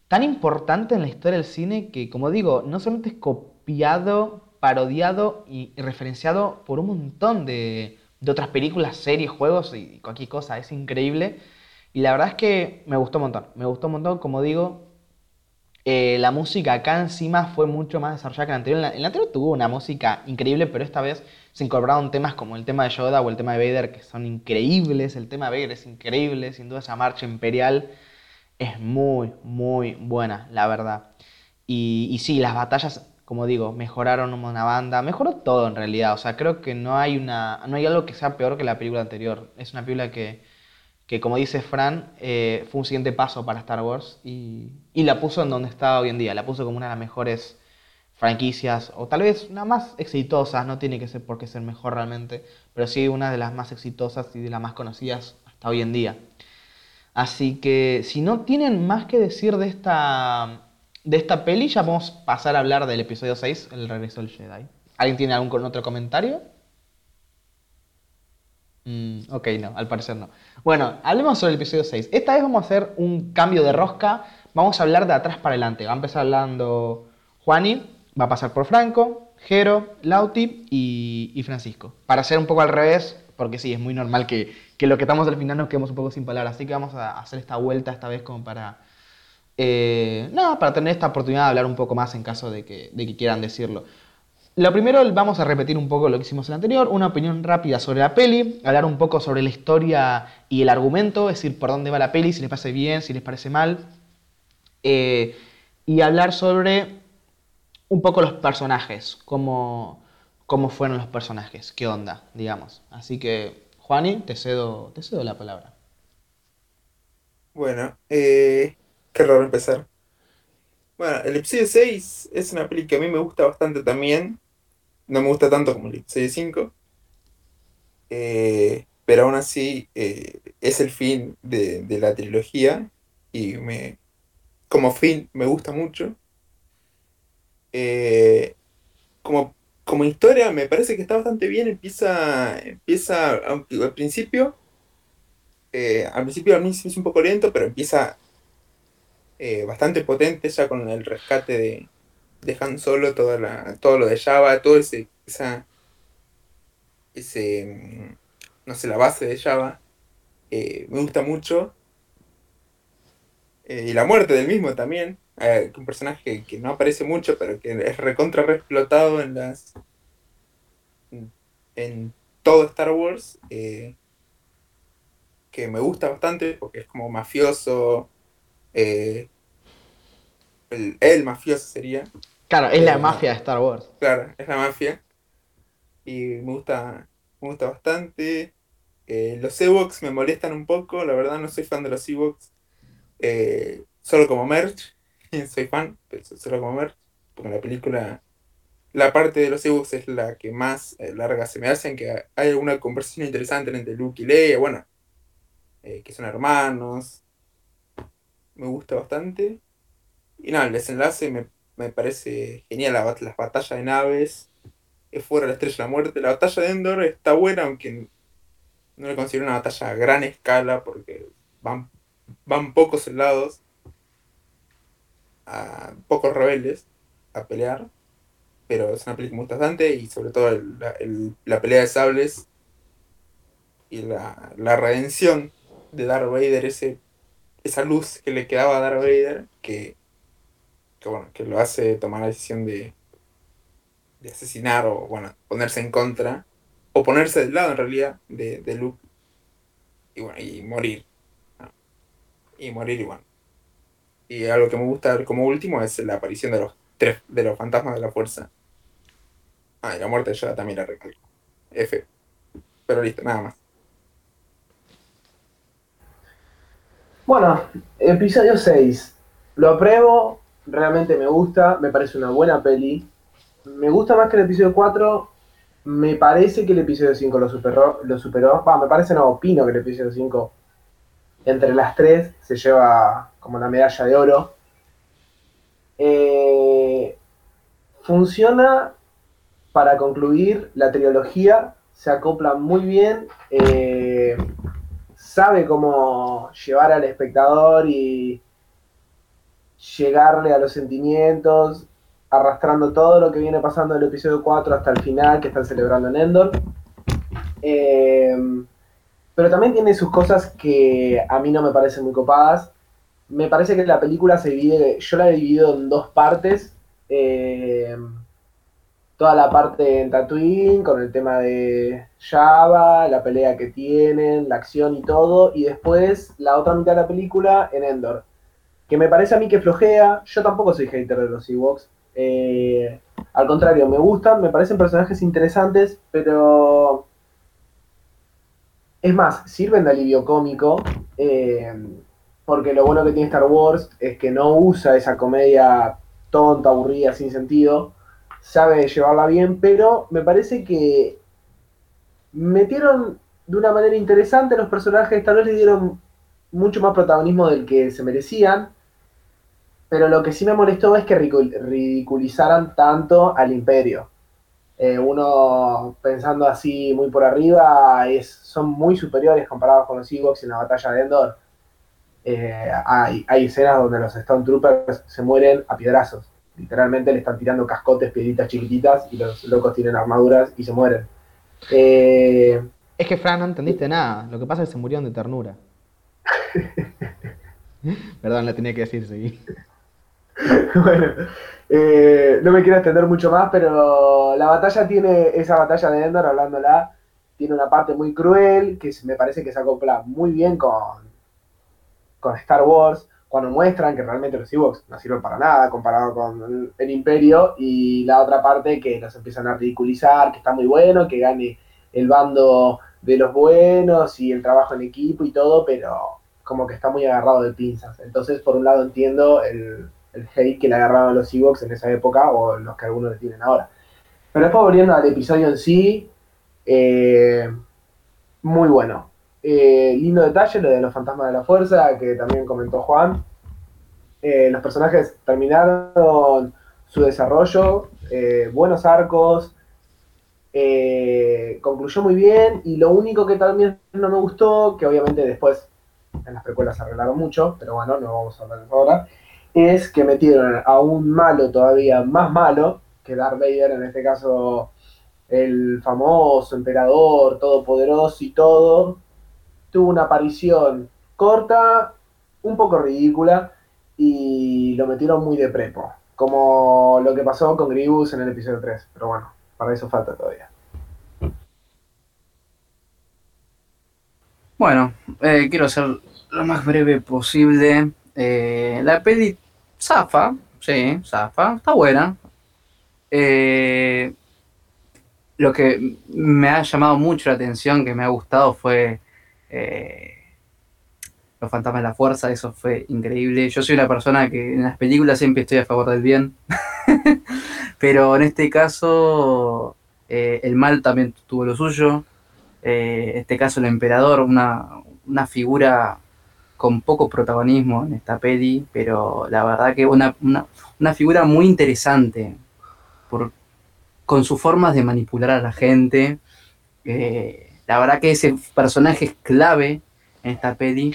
S1: tan importante en la historia del cine que, como digo, no solamente es copiado, parodiado y, referenciado por un montón de, de otras películas, series, juegos y cualquier cosa. Es increíble. Y la verdad es que me gustó un montón. Me gustó un montón, como digo. eh, la música acá encima fue mucho más desarrollada que la anterior. En la, la anterior tuvo una música increíble, pero esta vez se incorporaron temas como el tema de Yoda o el tema de Vader, que son increíbles. El tema de Vader es increíble, sin duda esa marcha imperial es muy, muy buena, la verdad. Y, y sí, las batallas, como digo, mejoraron una banda, mejoró todo en realidad. O sea, creo que no hay una, no hay algo que sea peor que la película anterior. Es una película que, que como dice Fran, eh, fue un siguiente paso para Star Wars y, y la puso en donde está hoy en día. La puso como una de las mejores franquicias, o tal vez una más exitosas, no tiene que ser por qué ser mejor realmente, pero sí una de las más exitosas y de las más conocidas hasta hoy en día. Así que si no tienen más que decir de esta, de esta peli, ya vamos a pasar a hablar del episodio 6, El regreso del Jedi. ¿Alguien tiene algún otro comentario? Mm, ok, no, al parecer no. Bueno, hablemos sobre el episodio 6. Esta vez vamos a hacer un cambio de rosca. Vamos a hablar de atrás para adelante. Va a empezar hablando Juani, va a pasar por Franco, Jero, Lauti y, y Francisco. Para hacer un poco al revés, porque sí, es muy normal que, que lo que estamos al final nos quedemos un poco sin palabras. Así que vamos a hacer esta vuelta esta vez como para, Eh, no, para tener esta oportunidad de hablar un poco más en caso de que, de que quieran decirlo. Lo primero, vamos a repetir un poco lo que hicimos en el anterior, una opinión rápida sobre la peli, hablar un poco sobre la historia y el argumento, es decir, por dónde va la peli, si les parece bien, si les parece mal, eh, y hablar sobre un poco los personajes, cómo, cómo fueron los personajes, qué onda, digamos. Así que, Juani, te cedo, te cedo la palabra.
S6: Bueno, eh, qué raro empezar. Bueno, el episodio 6 es una peli que a mí me gusta bastante también. No me gusta tanto como el episodio 5. Eh, pero aún así eh, es el fin de, de la trilogía. Y me, como fin me gusta mucho. Eh, como, como historia me parece que está bastante bien. Empieza, empieza al principio, eh, al principio al inicio es un poco lento, pero empieza eh, bastante potente ya con el rescate de, de Han Solo, toda la, todo lo de Java, todo ese, esa, ese, mm, no sé, la base de Java. me gusta mucho. Y la muerte del mismo también. Eh, un personaje que no aparece mucho, pero que es recontra re explotado en las. en todo Star Wars. eh, que me gusta bastante porque es como mafioso. eh, el, el mafioso sería.
S1: Claro, es la mafia de Star Wars.
S6: Claro, es la mafia. Y me gusta, me gusta bastante. Los Ewoks me molestan un poco, la verdad no soy fan de los Ewoks. Solo como merch, *laughs* soy fan, como merch. Porque la película, la parte de los Ewoks es la que más eh, larga se me hace, en que hay alguna conversación interesante entre Luke y Leia, bueno, eh, que son hermanos. Me gusta bastante. Y nada, el desenlace me me parece genial la las batallas de naves. Es fuera la estrella de la muerte. La batalla de Endor está buena, aunque no la considero una batalla a gran escala porque van, van pocos soldados, a, pocos rebeldes a pelear. Pero es una película muy bastante y sobre todo el- la, el- la pelea de sables y la, la redención de Darth Vader, ese, esa luz que le quedaba a Darth Vader, que que bueno, que lo hace tomar la decisión de, de asesinar o bueno, ponerse en contra, o ponerse del lado en realidad de, de Luke, y bueno, y morir. Y morir y bueno. Y algo que me gusta ver como último es la aparición de los tres, de los fantasmas de la fuerza. Ah, y la muerte Yoda también la recalco. F. Pero listo, nada más.
S5: Bueno, episodio 6. Lo apruebo, realmente me gusta, me parece una buena peli. Me gusta más que el episodio 4. Me parece que el episodio 5 lo superó. Lo superó. Va, me parece, no, opino que el episodio 5, entre las tres, se lleva como la medalla de oro. Eh, funciona para concluir la trilogía. Se acopla muy bien. eh, sabe cómo llevar al espectador y llegarle a los sentimientos, arrastrando todo lo que viene pasando del episodio 4 hasta el final que están celebrando en Endor. Eh, pero también tiene sus cosas que a mí no me parecen muy copadas. Me parece que la película se divide, yo la he dividido en dos partes. Eh, toda la parte en Tatooine, con el tema de Java, la pelea que tienen, la acción y todo, y después la otra mitad de la película en Endor, que me parece a mí que flojea, yo tampoco soy hater de los Ewoks, eh, al contrario, me gustan, me parecen personajes interesantes, pero es más, sirven de alivio cómico, eh, porque lo bueno que tiene Star Wars es que no usa esa comedia tonta, aburrida, sin sentido, sabe llevarla bien, pero me parece que metieron de una manera interesante los personajes, tal vez le dieron mucho más protagonismo del que se merecían, pero lo que sí me molestó es que ridicu- ridiculizaran tanto al imperio. Eh, uno pensando así muy por arriba, es, son muy superiores comparados con los Ewoks en la batalla de Endor. Eh, hay, hay escenas donde los Stone Troopers se mueren a piedrazos. Literalmente le están tirando cascotes, piedritas chiquititas y los locos tienen armaduras y se mueren. Eh,
S1: Es que, Fran, no entendiste nada. Lo que pasa es que se murieron de ternura. *laughs* Perdón, la tenía que decir, sí.
S5: bueno, eh, no me quiero extender mucho más, pero la batalla tiene, esa batalla de Endor, hablándola, tiene una parte muy cruel que me parece que se acopla muy bien con, con Star Wars, cuando muestran que realmente los Ewoks no sirven para nada comparado con el Imperio, y la otra parte que los empiezan a ridiculizar, que está muy bueno, que gane el bando de los buenos y el trabajo en equipo y todo, pero como que está muy agarrado de pinzas. Entonces, por un lado entiendo el, el hate que le agarraron a los Ewoks en esa época o los que algunos le tienen ahora. Pero después volviendo al episodio en sí, eh, muy bueno. Eh, lindo detalle lo de los fantasmas de la fuerza, que también comentó Juan. Eh, los personajes terminaron su desarrollo, buenos arcos, concluyó muy bien y lo único que también no me gustó, que obviamente después en las precuelas se arreglaron mucho, pero bueno, no vamos a hablar ahora, es que metieron a un malo todavía más malo, que Darth Vader en este caso el famoso emperador todopoderoso y todo, tuvo una aparición corta, un poco ridícula, y lo metieron muy de prepo, como lo que pasó con Grievous en el episodio 3, pero bueno, para eso falta todavía.
S4: Bueno, eh, quiero ser lo más breve posible. Eh, la peli zafa, sí, zafa, está buena. Eh, lo que me ha llamado mucho la atención, que me ha gustado, fue eh, Los Fantasmas de la Fuerza, eso fue increíble. Yo soy una persona que en las películas siempre estoy a favor del bien, *laughs* pero en este caso el mal también tuvo lo suyo. En este caso el emperador, una, una figura con poco protagonismo en esta peli, pero la verdad que una, una, figura muy interesante, por, con sus formas de manipular a la gente. Eh, la verdad que ese personaje es clave en esta peli.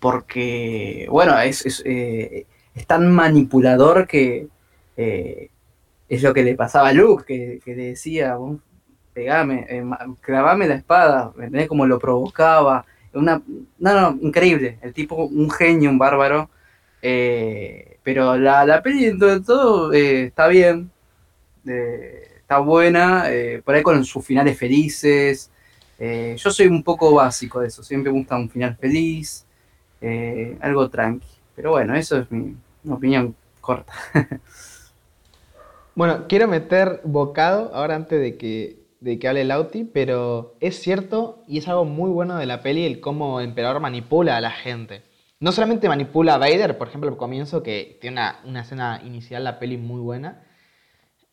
S4: Porque, bueno, es, es, eh, tan manipulador que eh, es lo que le pasaba a Luke, que, le decía, pegame, clavame la espada. Como lo provocaba. Una, no, no, increíble. El tipo, un genio, un bárbaro. Eh, pero la, la peli, dentro de todo, eh, está bien. Eh, está buena. por ahí con sus finales felices. Yo soy un poco básico de eso. Siempre gusta un final feliz. algo tranqui. Pero bueno, eso es mi opinión corta. *laughs*
S1: Bueno, quiero meter bocado ahora antes de que, de que hable Lauti, pero es cierto y es algo muy bueno de la peli el cómo el emperador manipula a la gente. No solamente manipula a Vader, por ejemplo, al comienzo, que tiene una, una escena inicial, la peli muy buena.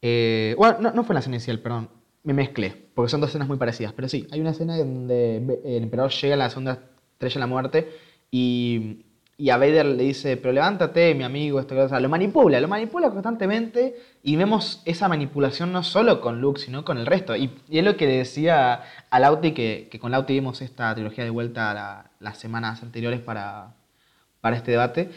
S1: Eh, bueno, no, no fue la escena inicial, perdón, me mezclé, porque son dos escenas muy parecidas. Pero sí, hay una escena donde el emperador llega a la segunda estrella de la muerte y, y a Vader le dice, pero levántate, mi amigo, esto que lo manipula, lo manipula constantemente y vemos esa manipulación no solo con Luke, sino con el resto. Y, y es lo que le decía a Lauti, que, que con Lauti vimos esta trilogía de vuelta la- las semanas anteriores para, para este debate,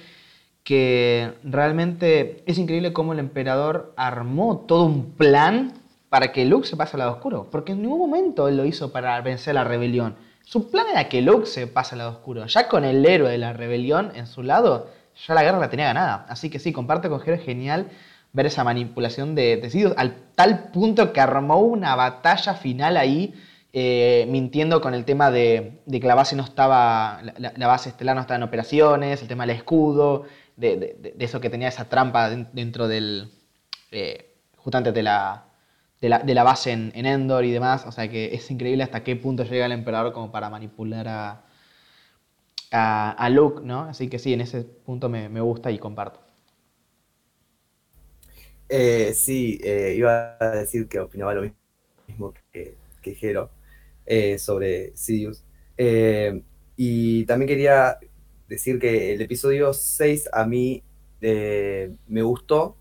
S1: que realmente es increíble cómo el emperador armó todo un plan para que Luke se pase al lado oscuro, porque en ningún momento él lo hizo para vencer la rebelión. Su plan era que Luke se pase al lado oscuro. Ya con el héroe de la rebelión en su lado, ya la guerra la tenía ganada. Así que sí, comparto con Jero, es genial ver esa manipulación de decididos al tal punto que armó una batalla final ahí, eh, mintiendo con el tema de, que la base no estaba, la, base estelar no estaba en operaciones, el tema del escudo, de, de- eso que tenía esa trampa den- dentro del, eh, justamente de la, de la, base en, en Endor y demás. O sea que es increíble hasta qué punto llega el emperador como para manipular a, a, Luke, ¿no? Así que sí, en ese punto me, gusta y comparto.
S3: Eh, sí, eh, iba a decir que opinaba lo mismo que, que Jero eh, sobre Sidious. Y también quería decir que el episodio 6 a mí me gustó.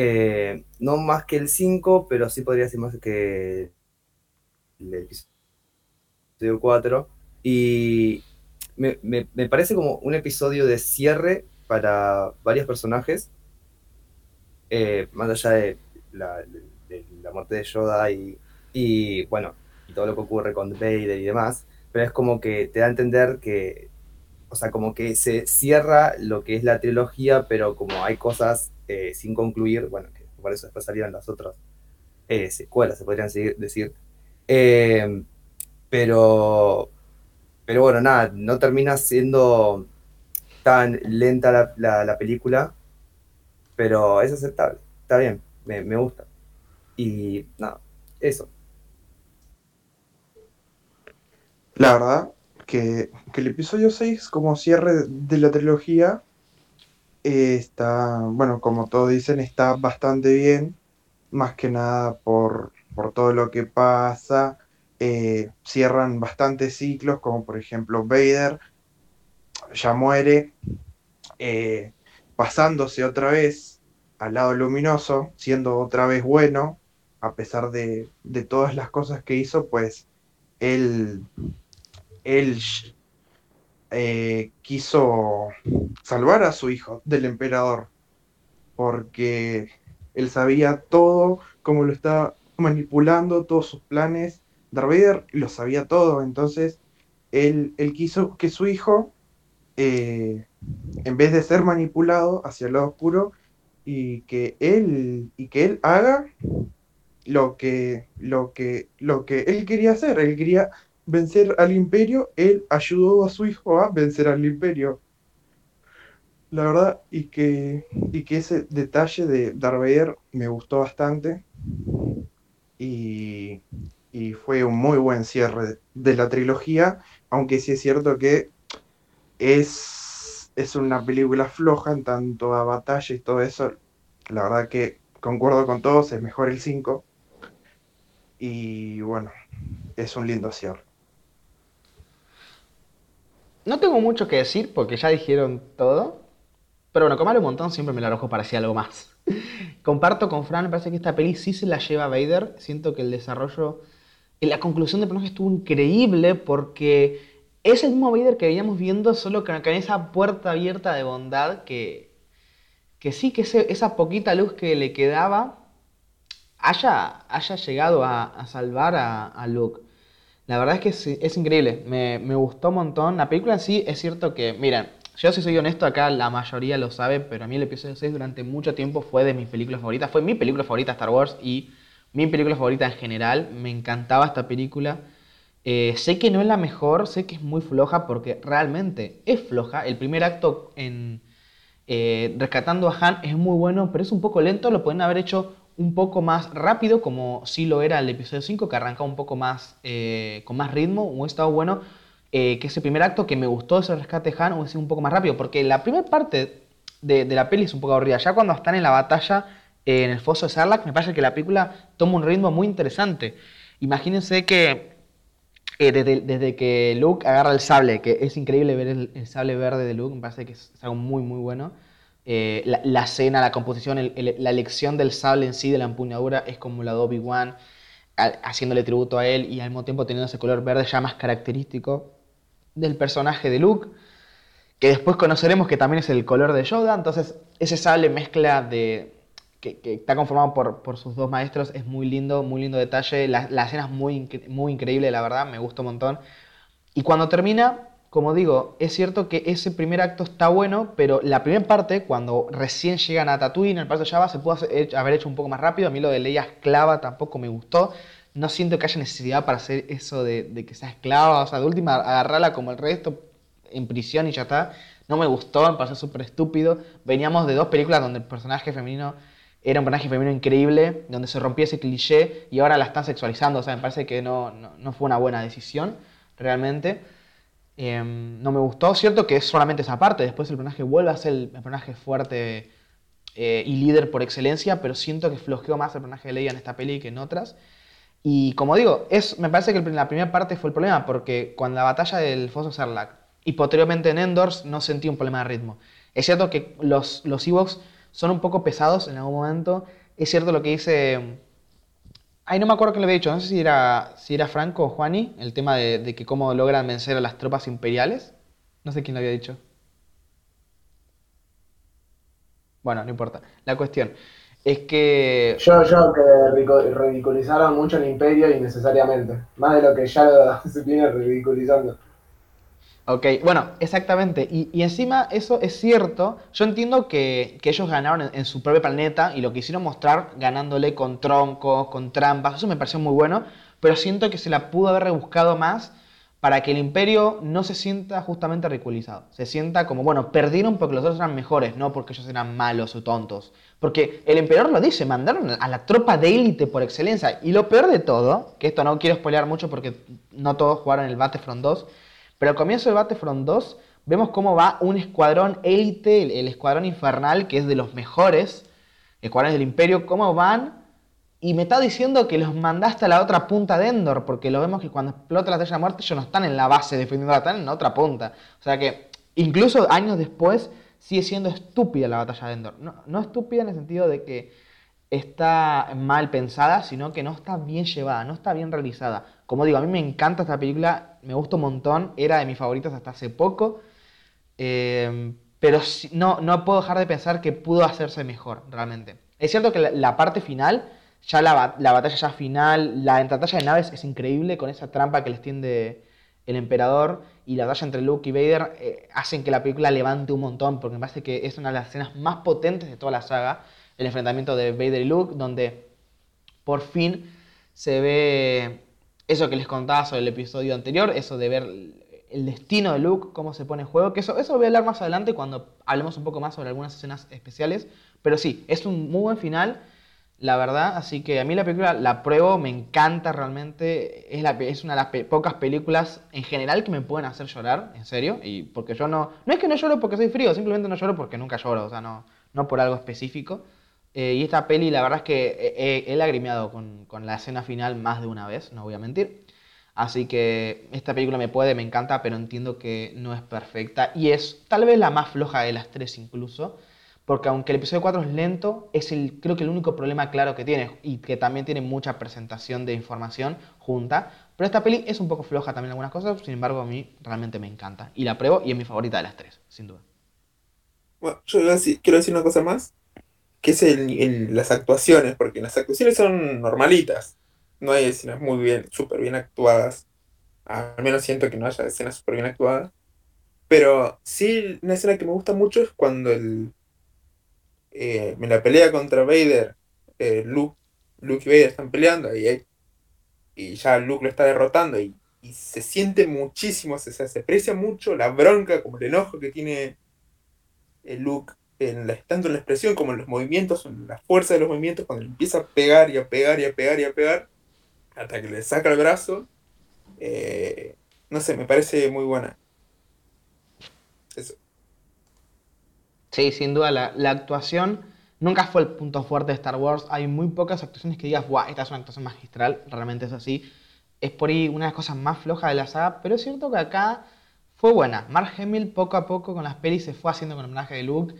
S3: Eh, no más que el 5, pero sí podría decir más que el episodio 4. Y me, me- me parece como un episodio de cierre para varios personajes eh, más allá de la, la muerte de Yoda y, y, bueno, y todo lo que ocurre con Vader y demás, pero es como que te da a entender que o sea, como que se cierra lo que es la trilogía, pero como hay cosas eh, sin concluir, bueno, que por eso después salieron las otras eh, secuelas, se podrían decir. Eh, pero, pero bueno, nada, no termina siendo tan lenta la película, pero es aceptable, está bien, me, me gusta. Y nada, eso.
S2: La verdad que, que el episodio 6 como cierre de la trilogía está, bueno, como todos dicen, está bastante bien, más que nada por, por todo lo que pasa. eh, cierran bastantes ciclos, como por ejemplo Vader ya muere, eh, pasándose otra vez al lado luminoso, siendo otra vez bueno, a pesar de, de todas las cosas que hizo, pues él eh, quiso salvar a su hijo del emperador, porque él sabía todo, cómo lo estaba manipulando, todos sus planes. Darth Vader lo sabía todo, entonces él, él quiso que su hijo, eh, en vez de ser manipulado hacia el lado oscuro, y que él, y que él haga lo que, lo que, lo que él quería hacer. Él quería vencer al imperio, él ayudó a su hijo a vencer al imperio. La verdad, y que, y que ese detalle de Darth Vader me gustó bastante. Y, y fue un muy buen cierre de la trilogía, aunque sí es cierto que es, es una película floja en tanto a batalla y todo eso. La verdad que concuerdo con todos, es mejor el 5. Y bueno, es un lindo cierre.
S1: No tengo mucho que decir porque ya dijeron todo. Pero bueno, como un montón, siempre me la arrojo para decir algo más. *laughs* Comparto con Fran, me parece que esta peli sí se la lleva Vader. Siento que el desarrollo la conclusión del personaje estuvo increíble porque es el mismo Vader que veníamos viendo, solo con esa puerta abierta de bondad que, que sí, que esa poquita luz que le quedaba haya, haya llegado a, a salvar a, a Luke. La verdad es que es, increíble, me, me gustó un montón. La película en sí es cierto que, miren, yo si soy honesto acá, la mayoría lo sabe, pero a mí el episodio 6 durante mucho tiempo fue de mis películas favoritas. Fue mi película favorita Star Wars y mi película favorita en general. Me encantaba esta película. Eh, sé que no es la mejor, sé que es muy floja porque realmente es floja. El primer acto en eh, Rescatando a Han es muy bueno, pero es un poco lento. Lo pueden haber hecho un poco más rápido, como sí lo era el episodio 5, que arrancaba un poco más eh, con más ritmo. Hubiera estado bueno eh, que ese primer acto que me gustó, ese rescate Han, hubiese sido un poco más rápido, porque la primera parte de, la peli es un poco aburrida. Ya cuando están en la batalla eh, en el foso de Sarlacc, me parece que la película toma un ritmo muy interesante. Imagínense que desde, desde que Luke agarra el sable, que es increíble ver el, sable verde de Luke, me parece que es algo muy, muy bueno. Eh, la, la escena, la composición, la elección del sable en sí, de la empuñadura, es como la de Obi-Wan, haciéndole tributo a él y al mismo tiempo teniendo ese color verde ya más característico del personaje de Luke, que después conoceremos que también es el color de Yoda, entonces ese sable mezcla de... Que, está conformado por, sus dos maestros, es muy lindo, muy lindo detalle, la, la escena es muy, muy increíble, la verdad, me gustó un montón. Y cuando termina, como digo, es cierto que ese primer acto está bueno, pero la primera parte, cuando recién llegan a Tatooine, el paso de Java, se pudo hecho- haber hecho un poco más rápido. A mí lo de Leia esclava tampoco me gustó. No siento que haya necesidad para hacer eso de, de que sea esclava. O sea, de última, agarrarla como el resto en prisión y ya está. No me gustó, me pareció súper estúpido. Veníamos de dos películas donde el personaje femenino era un personaje femenino increíble, donde se rompía ese cliché y ahora la están sexualizando. O sea, me parece que no, no, no fue una buena decisión, realmente. Eh, no me gustó, cierto que es solamente esa parte, después el personaje vuelve a ser el, personaje fuerte eh, y líder por excelencia, pero siento que flojeó más el personaje de Leia en esta peli que en otras. Y como digo, es, me parece que la primera parte fue el problema, porque cuando la batalla del Foso Sarlacc y posteriormente en Endors no sentí un problema de ritmo. Es cierto que los, los Ewoks son un poco pesados en algún momento, es cierto lo que dice... Ay, no me acuerdo quién lo había dicho, no sé si era, si era Franco o Juani, el tema de, de que cómo logran vencer a las tropas imperiales. No sé quién lo había dicho. Bueno, no importa. La cuestión es que...
S5: Yo, yo que ridiculizaron mucho el imperio innecesariamente. Más de lo que ya lo *laughs* se viene ridiculizando.
S1: Ok, bueno, exactamente. Y, encima eso es cierto. Yo entiendo que, que ellos ganaron en, en su propio planeta y lo quisieron mostrar ganándole con troncos, con trampas. Eso me pareció muy bueno, pero siento que se la pudo haber rebuscado más para que el imperio no se sienta justamente ridiculizado. Se sienta como, bueno, perdieron porque los otros eran mejores, no porque ellos eran malos o tontos. Porque el emperador lo dice, mandaron a la tropa de élite por excelencia. Y lo peor de todo, que esto no quiero spoilear mucho porque no todos jugaron el Battlefront 2, pero al comienzo del Battlefront 2 vemos cómo va un escuadrón élite, el, escuadrón infernal, que es de los mejores escuadrones del imperio, cómo van y me está diciendo que los mandaste a la otra punta de Endor, porque lo vemos que cuando explota la estrella de muerte ellos no están en la base defendiendo están en la otra punta. O sea que incluso años después sigue siendo estúpida la batalla de Endor. No, no estúpida en el sentido de que está mal pensada, sino que no está bien llevada, no está bien realizada. Como digo, a mí me encanta esta película, me gusta un montón, era de mis favoritas hasta hace poco, eh, pero no, no puedo dejar de pensar que pudo hacerse mejor, realmente. Es cierto que la, parte final, ya la, la batalla ya final, la batalla de naves es increíble con esa trampa que les tiende el emperador y la batalla entre Luke y Vader eh, hacen que la película levante un montón, porque me parece que es una de las escenas más potentes de toda la saga, el enfrentamiento de Vader y Luke, donde por fin se ve eso que les contaba sobre el episodio anterior, eso de ver el destino de Luke, cómo se pone en juego, que eso, voy a hablar más adelante cuando hablemos un poco más sobre algunas escenas especiales, pero sí, es un muy buen final, la verdad, así que a mí la película la pruebo, me encanta realmente, es, la, es una de las pocas películas en general que me pueden hacer llorar, en serio, y porque yo no, no es que no lloro porque soy frío, simplemente no lloro porque nunca lloro, o sea, no por algo específico. Eh, y esta peli, la verdad es que he, he- he lagrimeado con, con la escena final más de una vez, no voy a mentir. Así que esta película me puede, me encanta, pero entiendo que no es perfecta. Y es tal vez la más floja de las tres incluso. Porque aunque el episodio 4 es lento, es el, creo que el único problema claro que tiene. Y que también tiene mucha presentación de información junta. Pero esta peli es un poco floja también en algunas cosas. Sin embargo, a mí realmente me encanta. Y la pruebo y es mi favorita de las tres, sin duda.
S6: Bueno, yo quiero decir una cosa más, que es el, el- las actuaciones, porque las actuaciones son normalitas. No hay escenas muy bien, súper bien actuadas. Al menos siento que no haya escenas súper bien actuadas. Pero sí, una escena que me gusta mucho es cuando el, eh, en la pelea contra Vader, eh, Luke, Luke y Vader están peleando y, y ya Luke lo está derrotando y, y se siente muchísimo, se, se aprecia mucho la bronca, como el enojo que tiene el Luke, en la, tanto en la expresión como en los movimientos, en la fuerza de los movimientos, cuando empieza a pegar y a pegar y a pegar y a pegar, hasta que le saca el brazo, eh, no sé, me parece muy buena. Eso.
S1: Sí, sin duda, la, la actuación nunca fue el punto fuerte de Star Wars. Hay muy pocas actuaciones que digas, guau, esta es una actuación magistral, realmente es así. Es por ahí una de las cosas más flojas de la saga, pero es cierto que acá fue buena. Mark Hamill poco a poco con las pelis se fue haciendo con el homenaje de Luke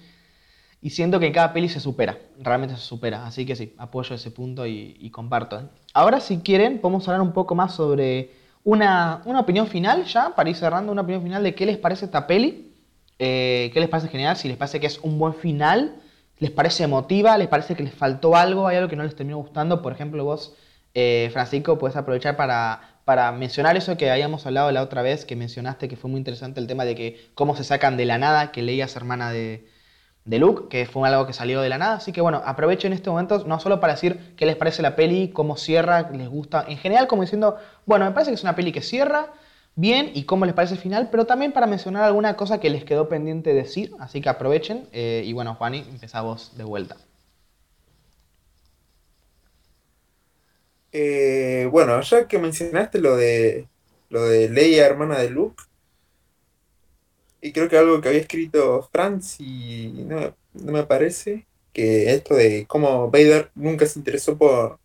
S1: y siento que cada peli se supera, realmente se supera. Así que sí, apoyo ese punto y, comparto. Ahora, si quieren, podemos hablar un poco más sobre una, una opinión final ya, para ir cerrando, una opinión final de qué les parece esta peli. Eh, ¿Qué les parece en general? Si les parece que es un buen final, les parece emotiva, les parece que les faltó algo, hay algo que no les terminó gustando. Por ejemplo, vos, eh, Francisco, puedes aprovechar para, para mencionar eso que habíamos hablado la otra vez, que mencionaste que fue muy interesante el tema de que cómo se sacan de la nada, que Leia es hermana de, de Luke, que fue algo que salió de la nada. Así que bueno, aprovechen este momento no solo para decir qué les parece la peli, cómo cierra, les gusta, en general como diciendo, bueno, me parece que es una peli que cierra bien y cómo les parece el final, pero también para mencionar alguna cosa que les quedó pendiente decir, así que aprovechen. eh, y bueno, Juani, empezá vos de vuelta.
S6: Eh, bueno, ya que mencionaste lo de lo de Leia, hermana de Luke, y creo que algo que había escrito Franz y no, no me parece, que esto de cómo Vader nunca se interesó por,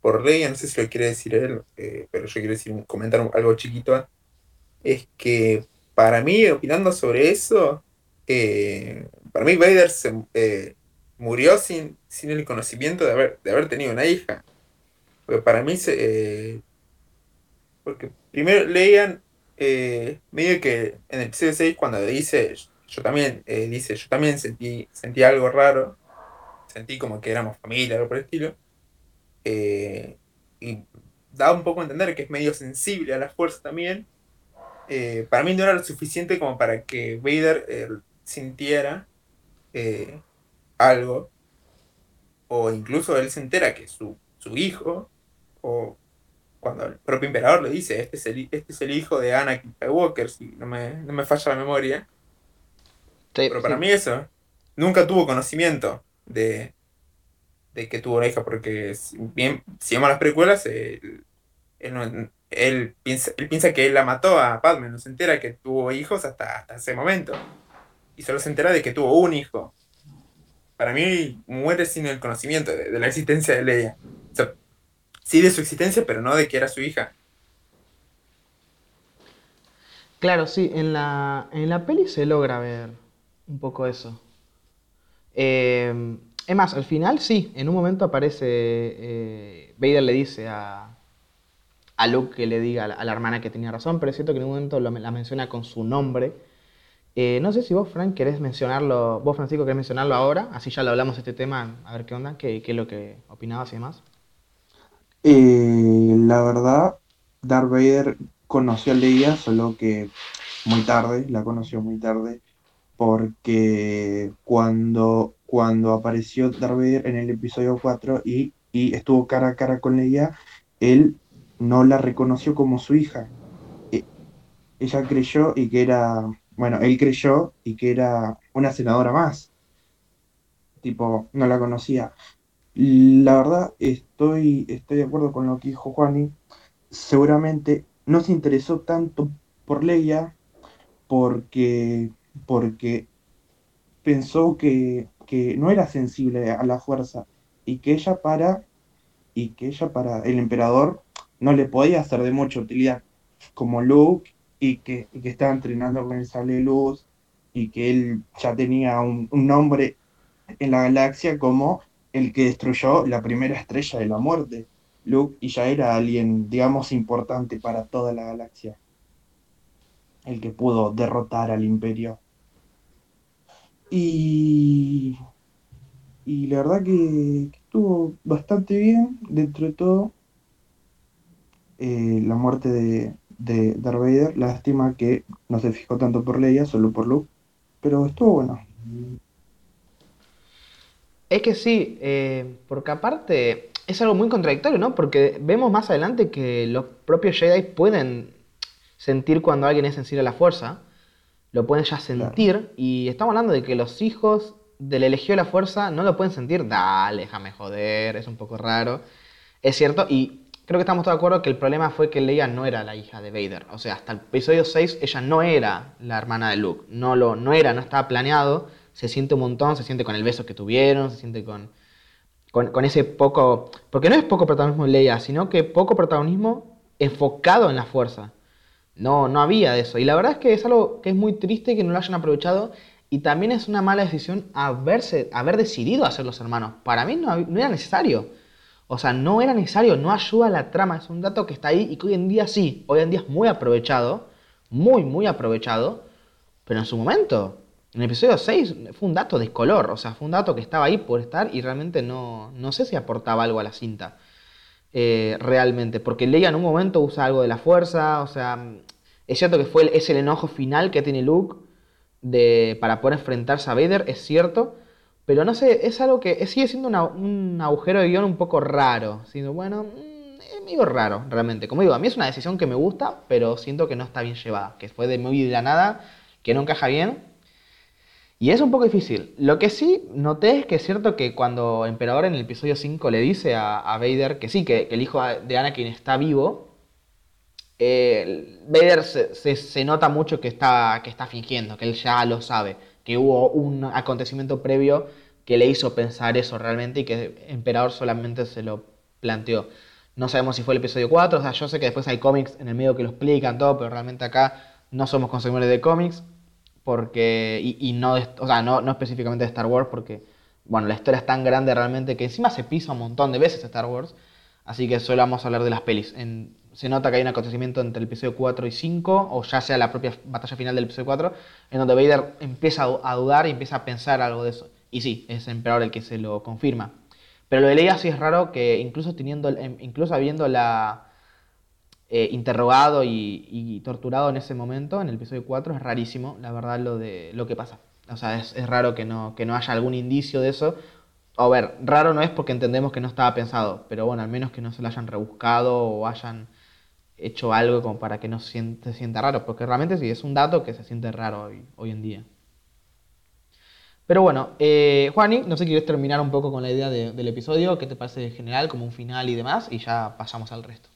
S6: por Leia, no sé si lo quiere decir él, eh, pero yo quiero decir, comentar algo chiquito, es que para mí, opinando sobre eso, eh, para mí Vader se, eh, murió sin, sin el conocimiento de haber, de haber tenido una hija. Porque para mí, se, porque primero leían eh, medio que en el episodio 6 cuando dice, yo también, eh, dice, yo también sentí, sentí algo raro, sentí como que éramos familia, algo por el estilo, eh, y da un poco a entender que es medio sensible a la fuerza también, eh, para mí no era lo suficiente como para que Vader sintiera algo. O incluso él se entera que su, su hijo, o cuando el propio emperador le dice, este es el, este es el hijo de Anakin Skywalker, si no me, no me falla la memoria.
S1: Sí,
S6: Pero para
S1: sí.
S6: mí eso, nunca tuvo conocimiento de, de que tuvo una hija, porque si bien, si vemos las precuelas, él, él no- él piensa, él piensa que él la mató a Padme, no se entera que tuvo hijos hasta, hasta ese momento. Y solo se entera de que tuvo un hijo. Para mí muere sin el conocimiento de, de la existencia de Leia. O sea, sí de su existencia, pero no de que era su hija.
S1: Claro, sí, en la, en la peli se logra ver un poco eso. Eh, es más, al final sí, en un momento aparece, eh, Vader le dice a, a Luke que le diga a la, hermana que tenía razón, pero es cierto que en un momento la menciona con su nombre. Eh, no sé si vos, Frank, querés mencionarlo, vos, Francisco, querés mencionarlo ahora, así ya lo hablamos este tema, a ver qué onda, qué, qué es lo que opinabas y demás.
S2: Eh, la verdad, Darth Vader conoció a Leia, solo que muy tarde, la conoció muy tarde, porque cuando, cuando apareció Darth Vader en el episodio 4 y, y estuvo cara a cara con Leia, él no la reconoció como su hija. E- Ella creyó y que era, bueno, él creyó y que era una senadora más. Tipo, no la conocía. La verdad, estoy, estoy de acuerdo con lo que dijo Juani. Seguramente no se interesó tanto por Leia porque, porque pensó que, que no era sensible a la fuerza y que ella para y que ella para el emperador no le podía ser de mucha utilidad como Luke y que, que estaba entrenando con el sable de luz y que él ya tenía un nombre en la galaxia como el que destruyó la primera estrella de la muerte, Luke, y ya era alguien, digamos, importante para toda la galaxia. El que pudo derrotar al imperio. Y, y la verdad que, estuvo bastante bien dentro de todo. Eh, la muerte de, de Darth Vader, lástima que no se fijó tanto por Leia, solo por Luke, pero estuvo bueno.
S1: Es que sí, eh, porque aparte es algo muy contradictorio, ¿no? Porque vemos más adelante que los propios Jedi pueden sentir cuando alguien es sensible a la fuerza, lo pueden ya sentir, y estamos hablando de que los hijos del elegido de la fuerza no lo pueden sentir, dale, déjame joder, es un poco raro. Es cierto, y creo que estamos todos de acuerdo que el problema fue que Leia no era la hija de Vader, o sea, hasta el episodio 6 ella no era la hermana de Luke, no, lo, no era, no estaba planeado, se siente un montón, se siente con el beso que tuvieron, se siente con, con, ese poco, porque no es poco protagonismo en Leia, sino que poco protagonismo enfocado en la fuerza. No, no había de eso. Y la verdad es que es algo que es muy triste que no lo hayan aprovechado. Y también es una mala decisión haberse, haber decidido hacer los hermanos. Para mí no, no era necesario. O sea, no era necesario, no ayuda a la trama. Es un dato que está ahí y que hoy en día sí. Hoy en día es muy aprovechado. Muy, muy aprovechado. Pero en su momento, en el episodio 6, fue un dato de color. O sea, fue un dato que estaba ahí por estar y realmente no, no sé si aportaba algo a la cinta eh, realmente. Porque Leia en un momento usa algo de la fuerza, o sea, es cierto que fue el- es el enojo final que tiene Luke de, para poder enfrentarse a Vader, es cierto, pero no sé, es algo que sigue siendo un agujero de guion un poco raro. Siendo, bueno, mm, es medio raro realmente. Como digo, a mí es una decisión que me gusta, pero siento que no está bien llevada, que fue de muy de la nada, que no encaja bien. Y es un poco difícil. Lo que sí noté es que es cierto que cuando Emperador en el episodio 5 le dice a, a Vader que sí, que, el hijo de Anakin está vivo, Vader se, se- se nota mucho que está, que está fingiendo, que él ya lo sabe, que hubo un acontecimiento previo que le hizo pensar eso realmente y que Emperador solamente se lo planteó. No sabemos si fue el episodio 4, o sea, yo sé que después hay cómics en el medio que lo explican todo, pero realmente acá no somos consumidores de cómics, porque y, no, de- o sea, no, no específicamente de Star Wars, porque bueno, la historia es tan grande realmente que encima se pisa un montón de veces Star Wars, así que solo vamos a hablar de las pelis. Se nota que hay un acontecimiento entre el episodio 4 y 5, o ya sea la propia batalla final del episodio 4, en donde Vader empieza a dudar y empieza a pensar algo de eso. Y sí, es el Emperador el que se lo confirma. Pero lo de Leia sí es raro que incluso teniendo, em- incluso habiendo la, eh, interrogado y, torturado en ese momento, en el episodio 4, es rarísimo, la verdad, lo, de, lo que pasa. O sea, es, raro que no, que no haya algún indicio de eso. A ver, raro no es porque entendemos que no estaba pensado, pero bueno, al menos que no se lo hayan rebuscado o hayan hecho algo como para que no se sienta raro, porque realmente sí, es un dato que se siente raro hoy, en día. Pero bueno, eh, Juani, no sé si quieres terminar un poco con la idea de- del episodio, qué te parece en general, como un final y demás, y ya pasamos al resto.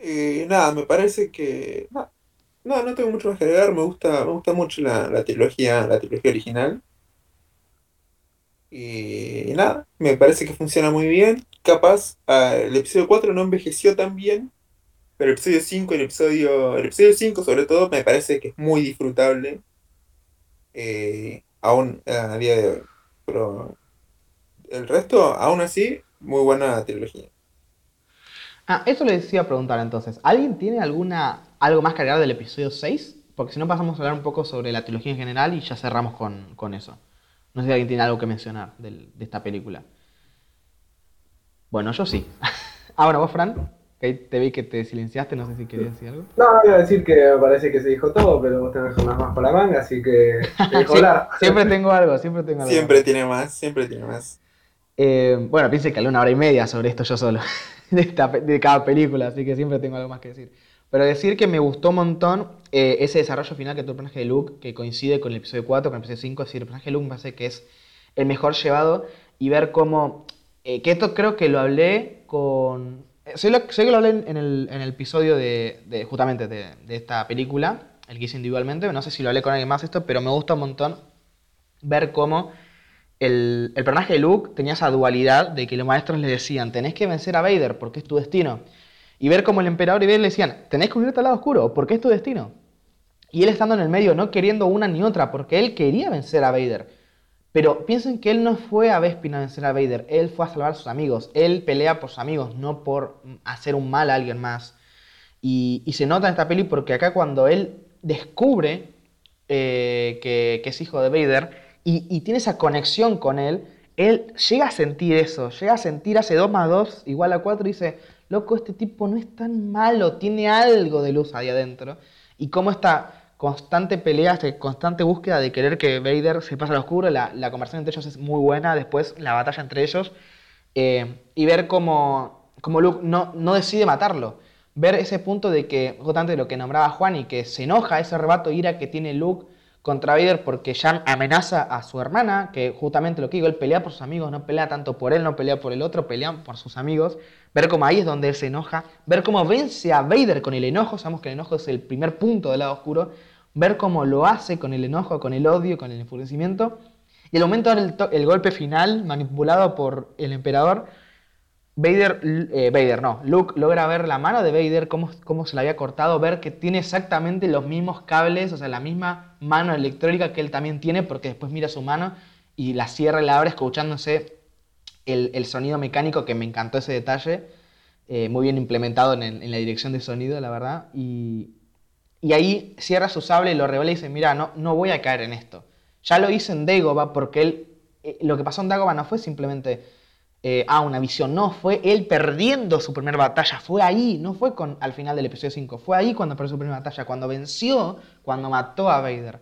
S6: Eh, nada, me parece que. No, no, tengo mucho más que agregar. Me gusta, me gusta mucho la, la trilogía, la trilogía original. Y nada, me parece que funciona muy bien. Capaz, ah, el episodio 4 no envejeció tan bien. Pero el episodio 5, el episodio, el episodio 5 sobre todo, me parece que es muy disfrutable. eh, aún a día de hoy. Pero el resto, aún así, muy buena trilogía.
S1: Ah, eso le decía preguntar entonces. ¿Alguien tiene alguna algo más que agregar del episodio 6? Porque si no pasamos a hablar un poco sobre la trilogía en general y ya cerramos con, con eso. No sé si alguien tiene algo que mencionar del- de esta película. Bueno, yo sí. *laughs* ah, bueno, vos, Fran, que ahí te vi que te silenciaste, no sé si querías decir algo.
S5: No, iba a decir que me parece que se dijo todo, pero vos tenés unas más para la manga, así que te dejo *laughs*
S1: Sí,
S5: hablar.
S1: siempre tengo algo, siempre tengo algo.
S6: Siempre tiene más, siempre tiene más.
S1: Eh, bueno, piense que hablé una hora y media sobre esto yo solo, *laughs* de, esta cada película, así que siempre tengo algo más que decir. Pero decir que me gustó un montón eh, ese desarrollo final que tuvo el personaje de Luke, que coincide con el episodio 4, con el episodio 5, es decir, el personaje de Luke me parece que es el mejor llevado y ver cómo, eh, que esto creo que lo hablé con... Sé, lo- sé que lo hablé en el, en el episodio de, de- justamente de, de esta película, el que hice individualmente, no sé si lo hablé con alguien más esto, pero me gusta un montón ver cómo el, el personaje de Luke tenía esa dualidad de que los maestros le decían, tenés que vencer a Vader porque es tu destino. Y ver cómo el emperador y Vader le decían, tenés que unirte al lado oscuro porque es tu destino. Y él estando en el medio, no queriendo una ni otra, porque él quería vencer a Vader. Pero piensen que él no fue a Bespin a vencer a Vader, él fue a salvar a sus amigos. Él pelea por sus amigos, no por hacer un mal a alguien más. Y, y se nota en esta peli porque acá cuando él descubre eh, que, que es hijo de Vader y, tiene esa conexión con él, él llega a sentir eso, llega a sentir hace 2 más 2 igual a 4 y dice, loco, este tipo no es tan malo, tiene algo de luz ahí adentro. Y cómo esta constante pelea, esta constante búsqueda de querer que Vader se pase al oscuro, la, conversación entre ellos es muy buena, después la batalla entre ellos, eh, y ver cómo, cómo Luke no, no decide matarlo. Ver ese punto de que, justamente lo que nombraba Juan, y que se enoja ese rebato ira que tiene Luke contra Vader porque ya amenaza a su hermana, que justamente lo que digo, él pelea por sus amigos, no pelea tanto por él, no pelea por el otro, pelea por sus amigos. Ver cómo ahí es donde él se enoja, ver cómo vence a Vader con el enojo, sabemos que el enojo es el primer punto del lado oscuro, ver cómo lo hace con el enojo, con el odio, con el enfurecimiento. Y el momento del el golpe final, manipulado por el emperador, Vader, eh, Vader, no, Luke logra ver la mano de Vader, cómo, cómo se la había cortado, ver que tiene exactamente los mismos cables, o sea, la misma mano electrónica que él también tiene, porque después mira su mano y la cierra y la abre escuchándose el, el sonido mecánico, que me encantó ese detalle, eh, muy bien implementado en, en la dirección de sonido, la verdad, y, y ahí cierra su sable y lo revela y dice, mira, no, no voy a caer en esto. Ya lo hice en Dagobah porque él, eh, lo que pasó en Dagobah no fue simplemente, eh, ah, una visión, no, fue él perdiendo su primera batalla, fue ahí, no fue con, al final del episodio 5, fue ahí cuando perdió su primera batalla, cuando venció, cuando mató a Vader,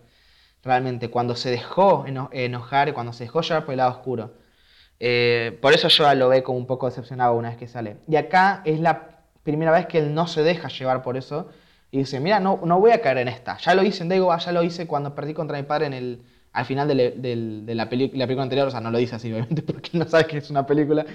S1: realmente, cuando se dejó eno- enojar, cuando se dejó llevar por el lado oscuro. Eh, por eso yo lo ve como un poco decepcionado una vez que sale. Y acá es la primera vez que él no se deja llevar por eso y dice, mira, no, no voy a caer en esta. Ya lo hice en Dagobah, ya lo hice cuando perdí contra mi padre en el, al final de, la, película anterior. O sea, no lo dice así, *laughs* obviamente, porque no sabe que es una película.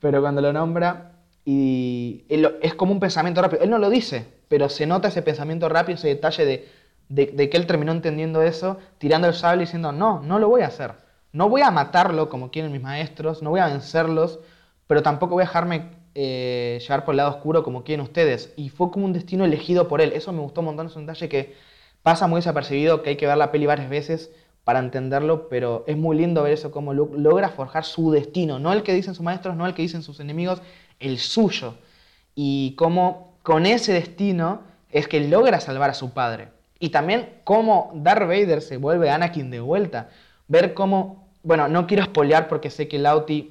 S1: Pero cuando lo nombra, y él es como un pensamiento rápido. Él no lo dice, pero se nota ese pensamiento rápido, ese detalle de, de, de que él terminó entendiendo eso, tirando el sable y diciendo, no, no lo voy a hacer. No voy a matarlo como quieren mis maestros, no voy a vencerlos, pero tampoco voy a dejarme eh, llevar por el lado oscuro como quieren ustedes. Y fue como un destino elegido por él. Eso me gustó un montón, es un detalle que pasa muy desapercibido, que hay que ver la peli varias veces para entenderlo, pero es muy lindo ver eso, Luke logra forjar su destino, no el que dicen sus maestros, no el que dicen sus enemigos, el suyo. Y cómo con ese destino es que logra salvar a su padre. Y también cómo Darth Vader se vuelve Anakin de vuelta. Ver cómo, bueno, no quiero spoilear porque sé que Lauti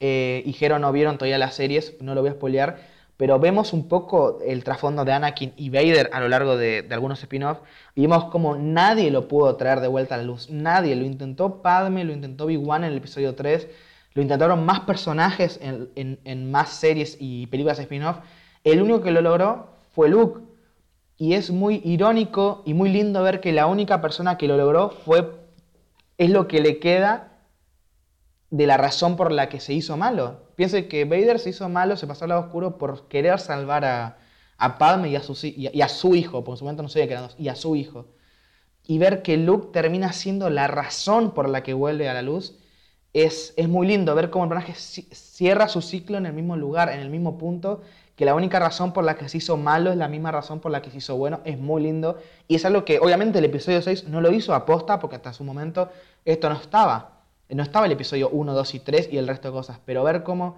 S1: eh, y Jero no vieron todavía las series, no lo voy a spoilear, pero vemos un poco el trasfondo de Anakin y Vader a lo largo de, algunos spin-offs y vemos como nadie lo pudo traer de vuelta a la luz. Nadie. Lo intentó Padme, lo intentó Big-Wan en el episodio 3, lo intentaron más personajes en, en- en más series y películas spin-off. El único que lo logró fue Luke. Y es muy irónico y muy lindo ver que la única persona que lo logró fue. es lo que le queda de la razón por la que se hizo malo. Piense que Vader se hizo malo, se pasó al lado oscuro por querer salvar a, a Padme y a, hi- y a- su hijo, porque en su momento no sabía que eran dos, y a su hijo. Y ver que Luke termina siendo la razón por la que vuelve a la luz es, es muy lindo. Ver cómo el personaje ci- cierra su ciclo en el mismo lugar, en el mismo punto, que la única razón por la que se hizo malo es la misma razón por la que se hizo bueno. Es muy lindo. Y es algo que obviamente el episodio 6 no lo hizo aposta, porque hasta su momento esto no estaba. No estaba el episodio 1, 2 y 3 y el resto de cosas. Pero ver cómo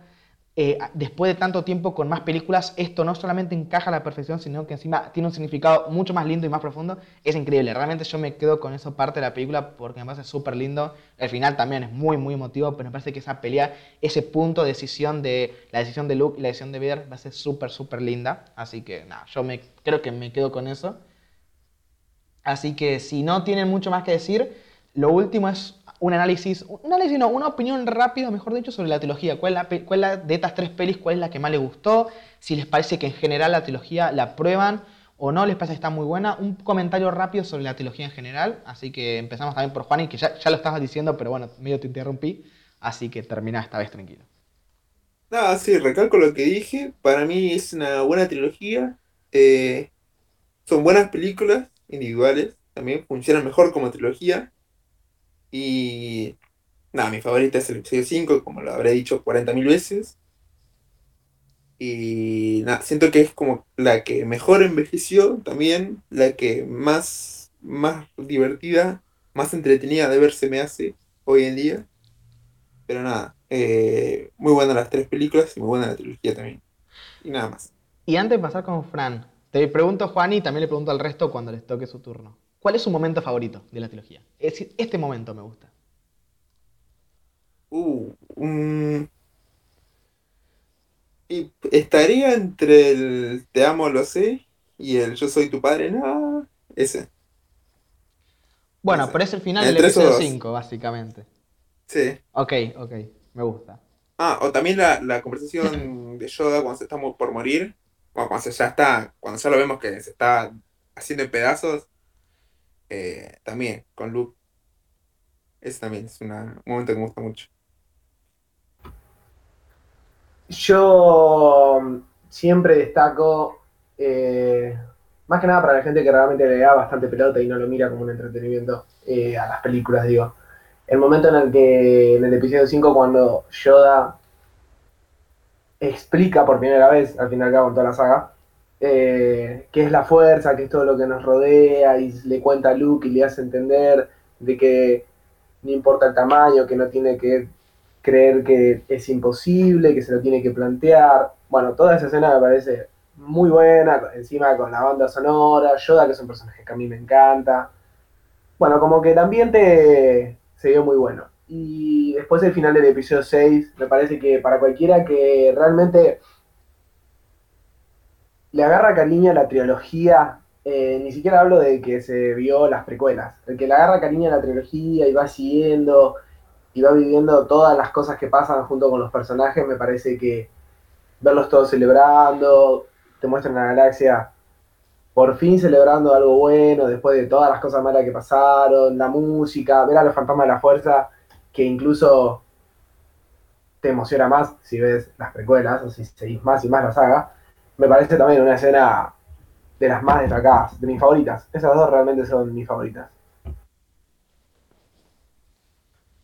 S1: eh, después de tanto tiempo con más películas, esto no solamente encaja a la perfección, sino que encima tiene un significado mucho más lindo y más profundo. Es increíble. Realmente yo me quedo con eso parte de la película porque me parece súper lindo. El final también es muy, muy emotivo, pero me parece que esa pelea, ese punto de decisión de la decisión de Luke y la decisión de Vader va a ser súper, súper linda. Así que nada, yo me, creo que me quedo con eso. Así que si no tienen mucho más que decir, lo último es un análisis, un análisis no, una opinión rápida, mejor dicho, sobre la trilogía. ¿Cuál la, cuál la- de estas tres pelis, cuál es la que más les gustó? Si les parece que en general la trilogía la prueban o no, les parece que está muy buena. Un comentario rápido sobre la trilogía en general. Así que empezamos también por Juan, y que ya, ya lo estabas diciendo, pero bueno, medio te interrumpí. Así que termina esta vez tranquilo.
S6: Nada, sí, recalco lo que dije. Para mí es una buena trilogía. eh, son buenas películas individuales. También funcionan mejor como trilogía. Y nada, mi favorita es el episodio 5, como lo habré dicho 40.000 veces. Y nada, siento que es como la que mejor envejeció también, la que más, más divertida, más entretenida de ver se me hace hoy en día. Pero nada, eh, muy buenas las tres películas y muy buena la trilogía también. Y nada más.
S1: Y antes de pasar con Fran, te pregunto a Juan y también le pregunto al resto cuando les toque su turno. ¿Cuál es su momento favorito de la trilogía? Es decir, este momento me gusta.
S6: Uh, mm, y estaría entre el Te amo, lo sé y el Yo soy tu padre. No, ese.
S1: Bueno,
S6: Ese.
S1: pero es el final del episodio
S6: dos.
S1: 5, básicamente.
S6: Sí.
S1: Ok, ok, me gusta.
S6: Ah, o también la, la conversación de Yoda cuando se está por morir. Bueno, cuando se ya está, cuando ya lo vemos que se está haciendo en pedazos. Eh, también, con Luke. Ese también es una- un momento que me gusta mucho.
S5: Yo mm, siempre destaco, eh, más que nada para la gente que realmente le da bastante pelota y no lo mira como un entretenimiento eh, a las películas, digo. El momento en el que, en el episodio 5, cuando Yoda explica por primera vez, al fin y al cabo toda la saga, eh, qué es la fuerza, qué es todo lo que nos rodea, y le cuenta a Luke y le hace entender de que no importa el tamaño, que no tiene que creer que es imposible, que se lo tiene que plantear. Bueno, toda esa escena me parece muy buena, encima con la banda sonora, Yoda, que es un personaje que a mí me encanta. Bueno, como que el ambiente se vio muy bueno. Y después el final del episodio 6, me parece que para cualquiera que realmente le agarra cariño a la trilogía, eh, ni siquiera hablo de que se vio las precuelas, el que le agarra cariño a la trilogía y va siguiendo y va viviendo todas las cosas que pasan junto con los personajes, me parece que verlos todos celebrando, te muestran la galaxia por fin celebrando algo bueno, después de todas las cosas malas que pasaron, la música, ver a los fantasmas de la fuerza, que incluso te emociona más si ves las precuelas o si seguís más y más la saga, me parece también una escena de las más destacadas, de mis favoritas. Esas dos realmente son mis favoritas.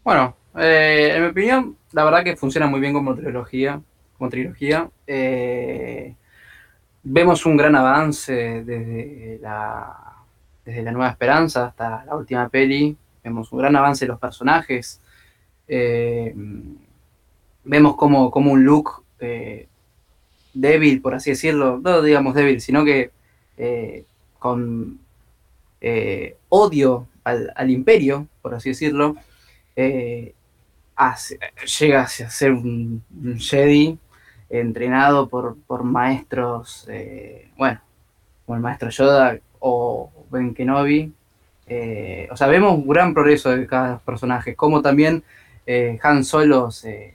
S4: Bueno, eh, en mi opinión, la verdad que funciona muy bien como trilogía. Como trilogía. Eh, vemos un gran avance desde la, desde la Nueva Esperanza hasta la última peli. Vemos un gran avance de los personajes. Eh, vemos como, como un look débil, por así decirlo. No digamos débil, sino que eh, con eh, odio al, al imperio, por así decirlo eh, llega a ser un, un Jedi entrenado por, por maestros, bueno, como el maestro Yoda o Ben Kenobi. O sea, vemos un gran progreso de cada personaje, como también Han Solo se,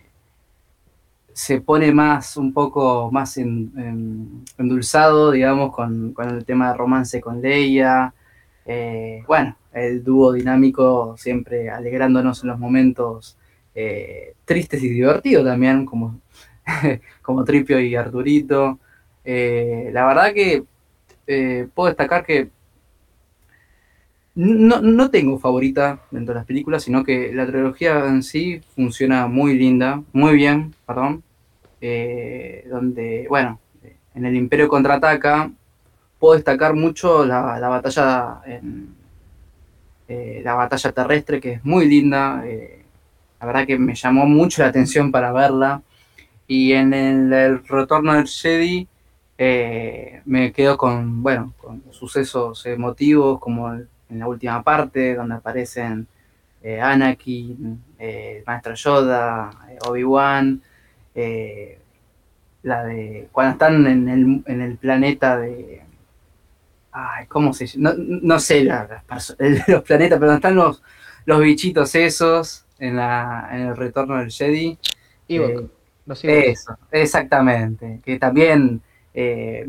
S4: se pone más, un poco más en- en- endulzado, digamos, con, con el tema de romance con Leia. Eh, bueno, el dúo dinámico siempre alegrándonos en los momentos eh, tristes y divertidos también, como, *laughs* como Tripio y Arturito. Eh, la verdad que puedo destacar que no, no tengo favorita dentro de las películas, sino que la trilogía en sí funciona muy linda, muy bien, perdón. Eh, donde, bueno, en el Imperio contraataca, puedo destacar mucho la, la batalla en, eh, la batalla terrestre, que es muy linda. eh, la verdad que me llamó mucho la atención para verla. Y en el, retorno del Jedi me quedo con, bueno, con sucesos emotivos como en la última parte, donde aparecen Anakin, el maestro Yoda, Obi-Wan, eh, la de cuando están en el, en el planeta de... Ay, ¿cómo se llama? No, no sé la- *laughs* los planetas, pero están los, los bichitos esos en, la, en el retorno del Jedi.
S1: Ewok,
S4: Eh,
S1: los
S4: eso, exactamente. Que también eh,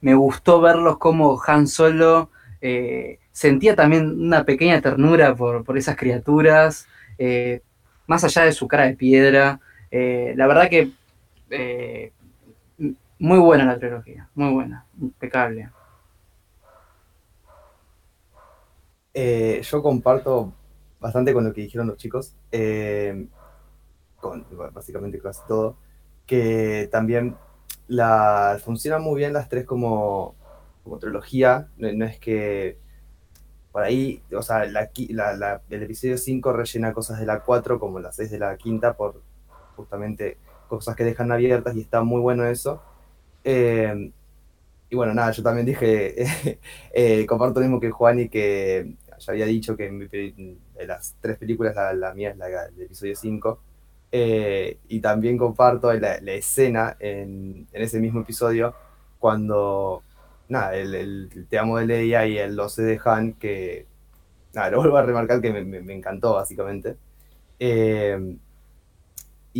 S4: me gustó verlos como Han Solo eh, sentía también una pequeña ternura por, por esas criaturas, más allá de su cara de piedra. Eh, la verdad que eh, muy buena la trilogía, muy buena, impecable.
S3: Eh, yo comparto bastante con lo que dijeron los chicos, con básicamente casi todo, que también la, funcionan muy bien las tres como, como trilogía, no, es que por ahí, o sea, la- la- el episodio 5 rellena cosas de la 4 como las 6 de la quinta por justamente cosas que dejan abiertas y está muy bueno eso. Eh, y bueno, nada, yo también dije, *laughs* eh, comparto lo mismo que Juan y que ya había dicho que mi pe- de las tres películas la, la mía es la del episodio 5. Eh, y también comparto la, la escena en, en ese mismo episodio cuando, nada, el, el Te amo de Leia y el 12 de Han, que, nada, lo vuelvo a remarcar que me, me- me encantó básicamente. Eh,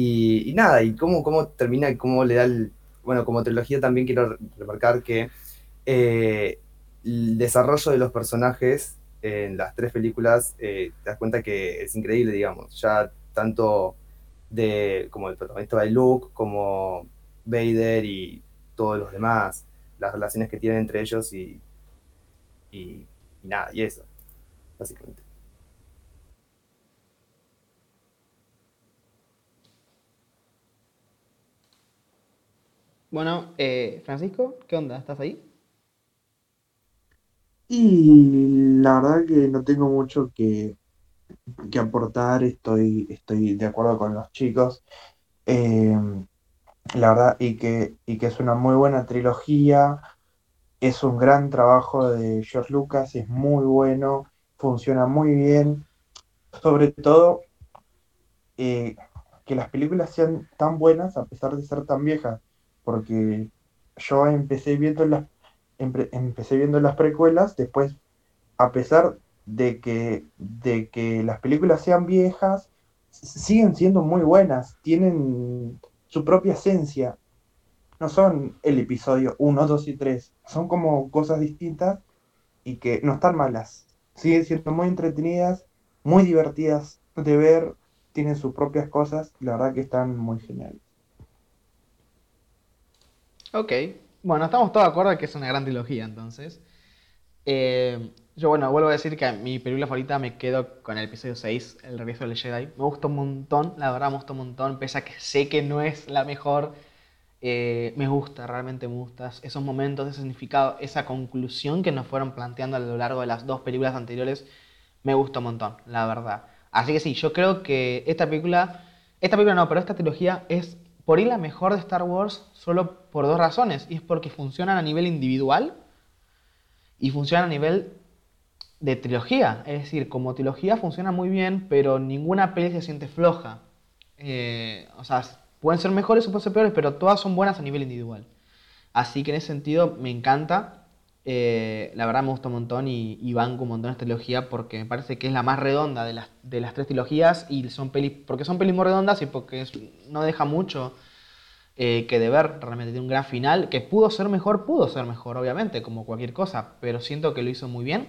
S3: y, nada, y cómo, cómo termina, cómo le da el, bueno, como trilogía también quiero re- remarcar que eh, el desarrollo de los personajes en las tres películas, eh, te das cuenta que es increíble, digamos, ya tanto de como el protagonista de Luke, como Vader y todos los demás, las relaciones que tienen entre ellos y, y nada, y eso, básicamente.
S1: Bueno, eh, Francisco, ¿qué onda? ¿Estás ahí?
S2: Y la verdad que no tengo mucho que, que aportar, estoy, estoy de acuerdo con los chicos. Eh, la verdad, y que, y que es una muy buena trilogía, es un gran trabajo de George Lucas, es muy bueno, funciona muy bien. Sobre todo, eh, que las películas sean tan buenas a pesar de ser tan viejas, porque yo empecé viendo las, empe- empecé viendo las precuelas, después, a pesar de que, de que las películas sean viejas, siguen siendo muy buenas, tienen su propia esencia, no son el episodio 1, 2 y 3, son como cosas distintas y que no están malas, siguen siendo muy entretenidas, muy divertidas de ver, tienen sus propias cosas, la verdad que están muy geniales.
S1: Ok. Bueno, estamos todos de acuerdo que es una gran trilogía, entonces. Eh, yo, bueno, vuelvo a decir que mi película favorita me quedo con el episodio 6, El regreso del Jedi. Me gusta un montón, la verdad me gusta un montón, pese a que sé que no es la mejor. eh, me gusta, realmente me gusta. Esos momentos, ese significado, esa conclusión que nos fueron planteando a lo largo de las dos películas anteriores, me gusta un montón, la verdad. Así que sí, yo creo que esta película, esta película no, pero esta trilogía es por ahí la mejor de Star Wars solo por dos razones. Y es porque funcionan a nivel individual y funcionan a nivel de trilogía. Es decir, como trilogía funciona muy bien, pero ninguna peli se siente floja. Eh, o sea, Pueden ser mejores o pueden ser peores, pero todas son buenas a nivel individual. Así que en ese sentido me encanta. Eh, la verdad me gusta un montón y, y banco un montón esta trilogía porque me parece que es la más redonda de las, de las tres trilogías y son pelis, porque son pelis muy redondas y porque no deja mucho eh, que de ver, realmente tiene un gran final, que pudo ser mejor, pudo ser mejor, obviamente, como cualquier cosa, pero siento que lo hizo muy bien.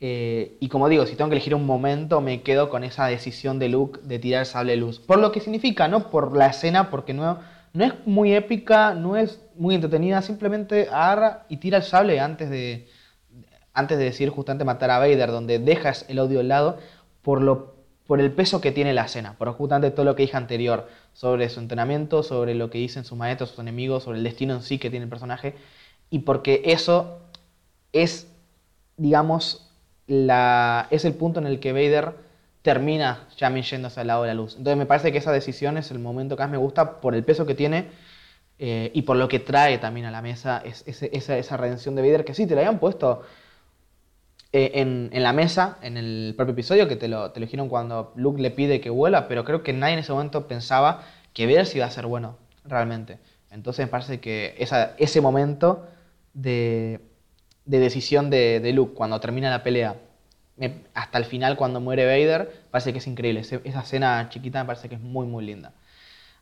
S1: Eh, y como digo, si tengo que elegir un momento, me quedo con esa decisión de Luke de tirar el sable de luz. Por lo que significa, no por la escena, porque no, no es muy épica, no es muy entretenida, simplemente agarra y tira el sable antes de, antes de decir justamente matar a Vader, donde dejas el audio al lado por, lo, por el peso que tiene la escena, por justamente todo lo que dije anterior, sobre su entrenamiento, sobre lo que dicen sus maestros, sus enemigos, sobre el destino en sí que tiene el personaje, y porque eso es, digamos, la, es el punto en el que Vader termina ya yéndose al lado de la luz. Entonces me parece que esa decisión es el momento que más me gusta por el peso que tiene eh, y por lo que trae también a la mesa esa, redención de Vader que sí, te la habían puesto eh, en, la mesa, en el propio episodio, que te lo, te lo dijeron cuando Luke le pide que vuela, pero creo que nadie en ese momento pensaba que Vader sí iba a ser bueno, realmente. Entonces me parece que ese momento de, de decisión de, de Luke cuando termina la pelea, hasta el final cuando muere Vader, parece que es increíble. Esa escena chiquita me parece que es muy, muy linda.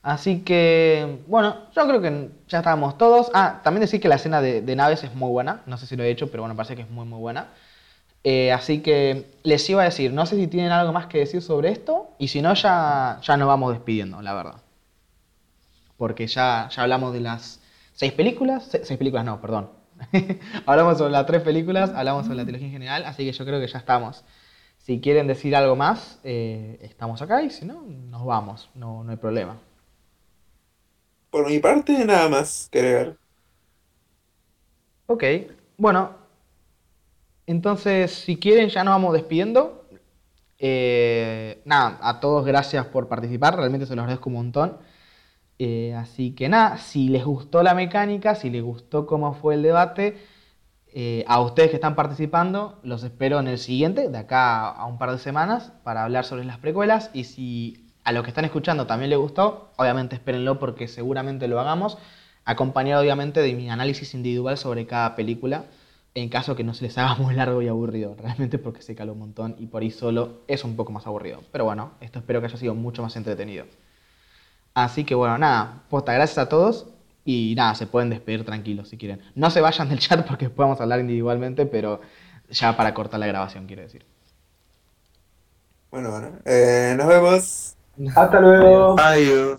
S1: Así que, bueno, yo creo que ya estábamos todos. Ah, también decir que la escena de, naves es muy buena. No sé si lo he hecho, pero bueno, parece que es muy, muy buena. Eh, así que les iba a decir, no sé si tienen algo más que decir sobre esto. Y si no, ya, ya nos vamos despidiendo, la verdad. Porque ya, ya hablamos de las seis películas. Se- seis películas, no, perdón. *laughs* hablamos sobre las tres películas, hablamos sobre la trilogía en general. Así que yo creo que ya estamos. Si quieren decir algo más, eh, estamos acá. Y si no, nos vamos. No, no hay problema.
S6: Por mi parte, nada más que agregar.
S1: Ok, bueno, entonces si quieren ya nos vamos despidiendo. Eh, nada, a todos gracias por participar, realmente se los agradezco un montón. Eh, así que nada, si les gustó la mecánica, si les gustó cómo fue el debate, eh, a ustedes que están participando, los espero en el siguiente, de acá a un par de semanas, para hablar sobre las precuelas. Y si a los que están escuchando también les gustó, obviamente espérenlo porque seguramente lo hagamos, acompañado obviamente de mi análisis individual sobre cada película, en caso que no se les haga muy largo y aburrido, realmente porque se caló un montón y por ahí solo es un poco más aburrido. Pero bueno, esto espero que haya sido mucho más entretenido. Así que bueno, nada, posta, gracias a todos y nada, se pueden despedir tranquilos si quieren. No se vayan del chat porque podemos hablar individualmente, pero ya para cortar la grabación, quiero decir.
S6: Bueno, bueno. Eh, nos vemos.
S5: Hasta luego.
S6: Adiós.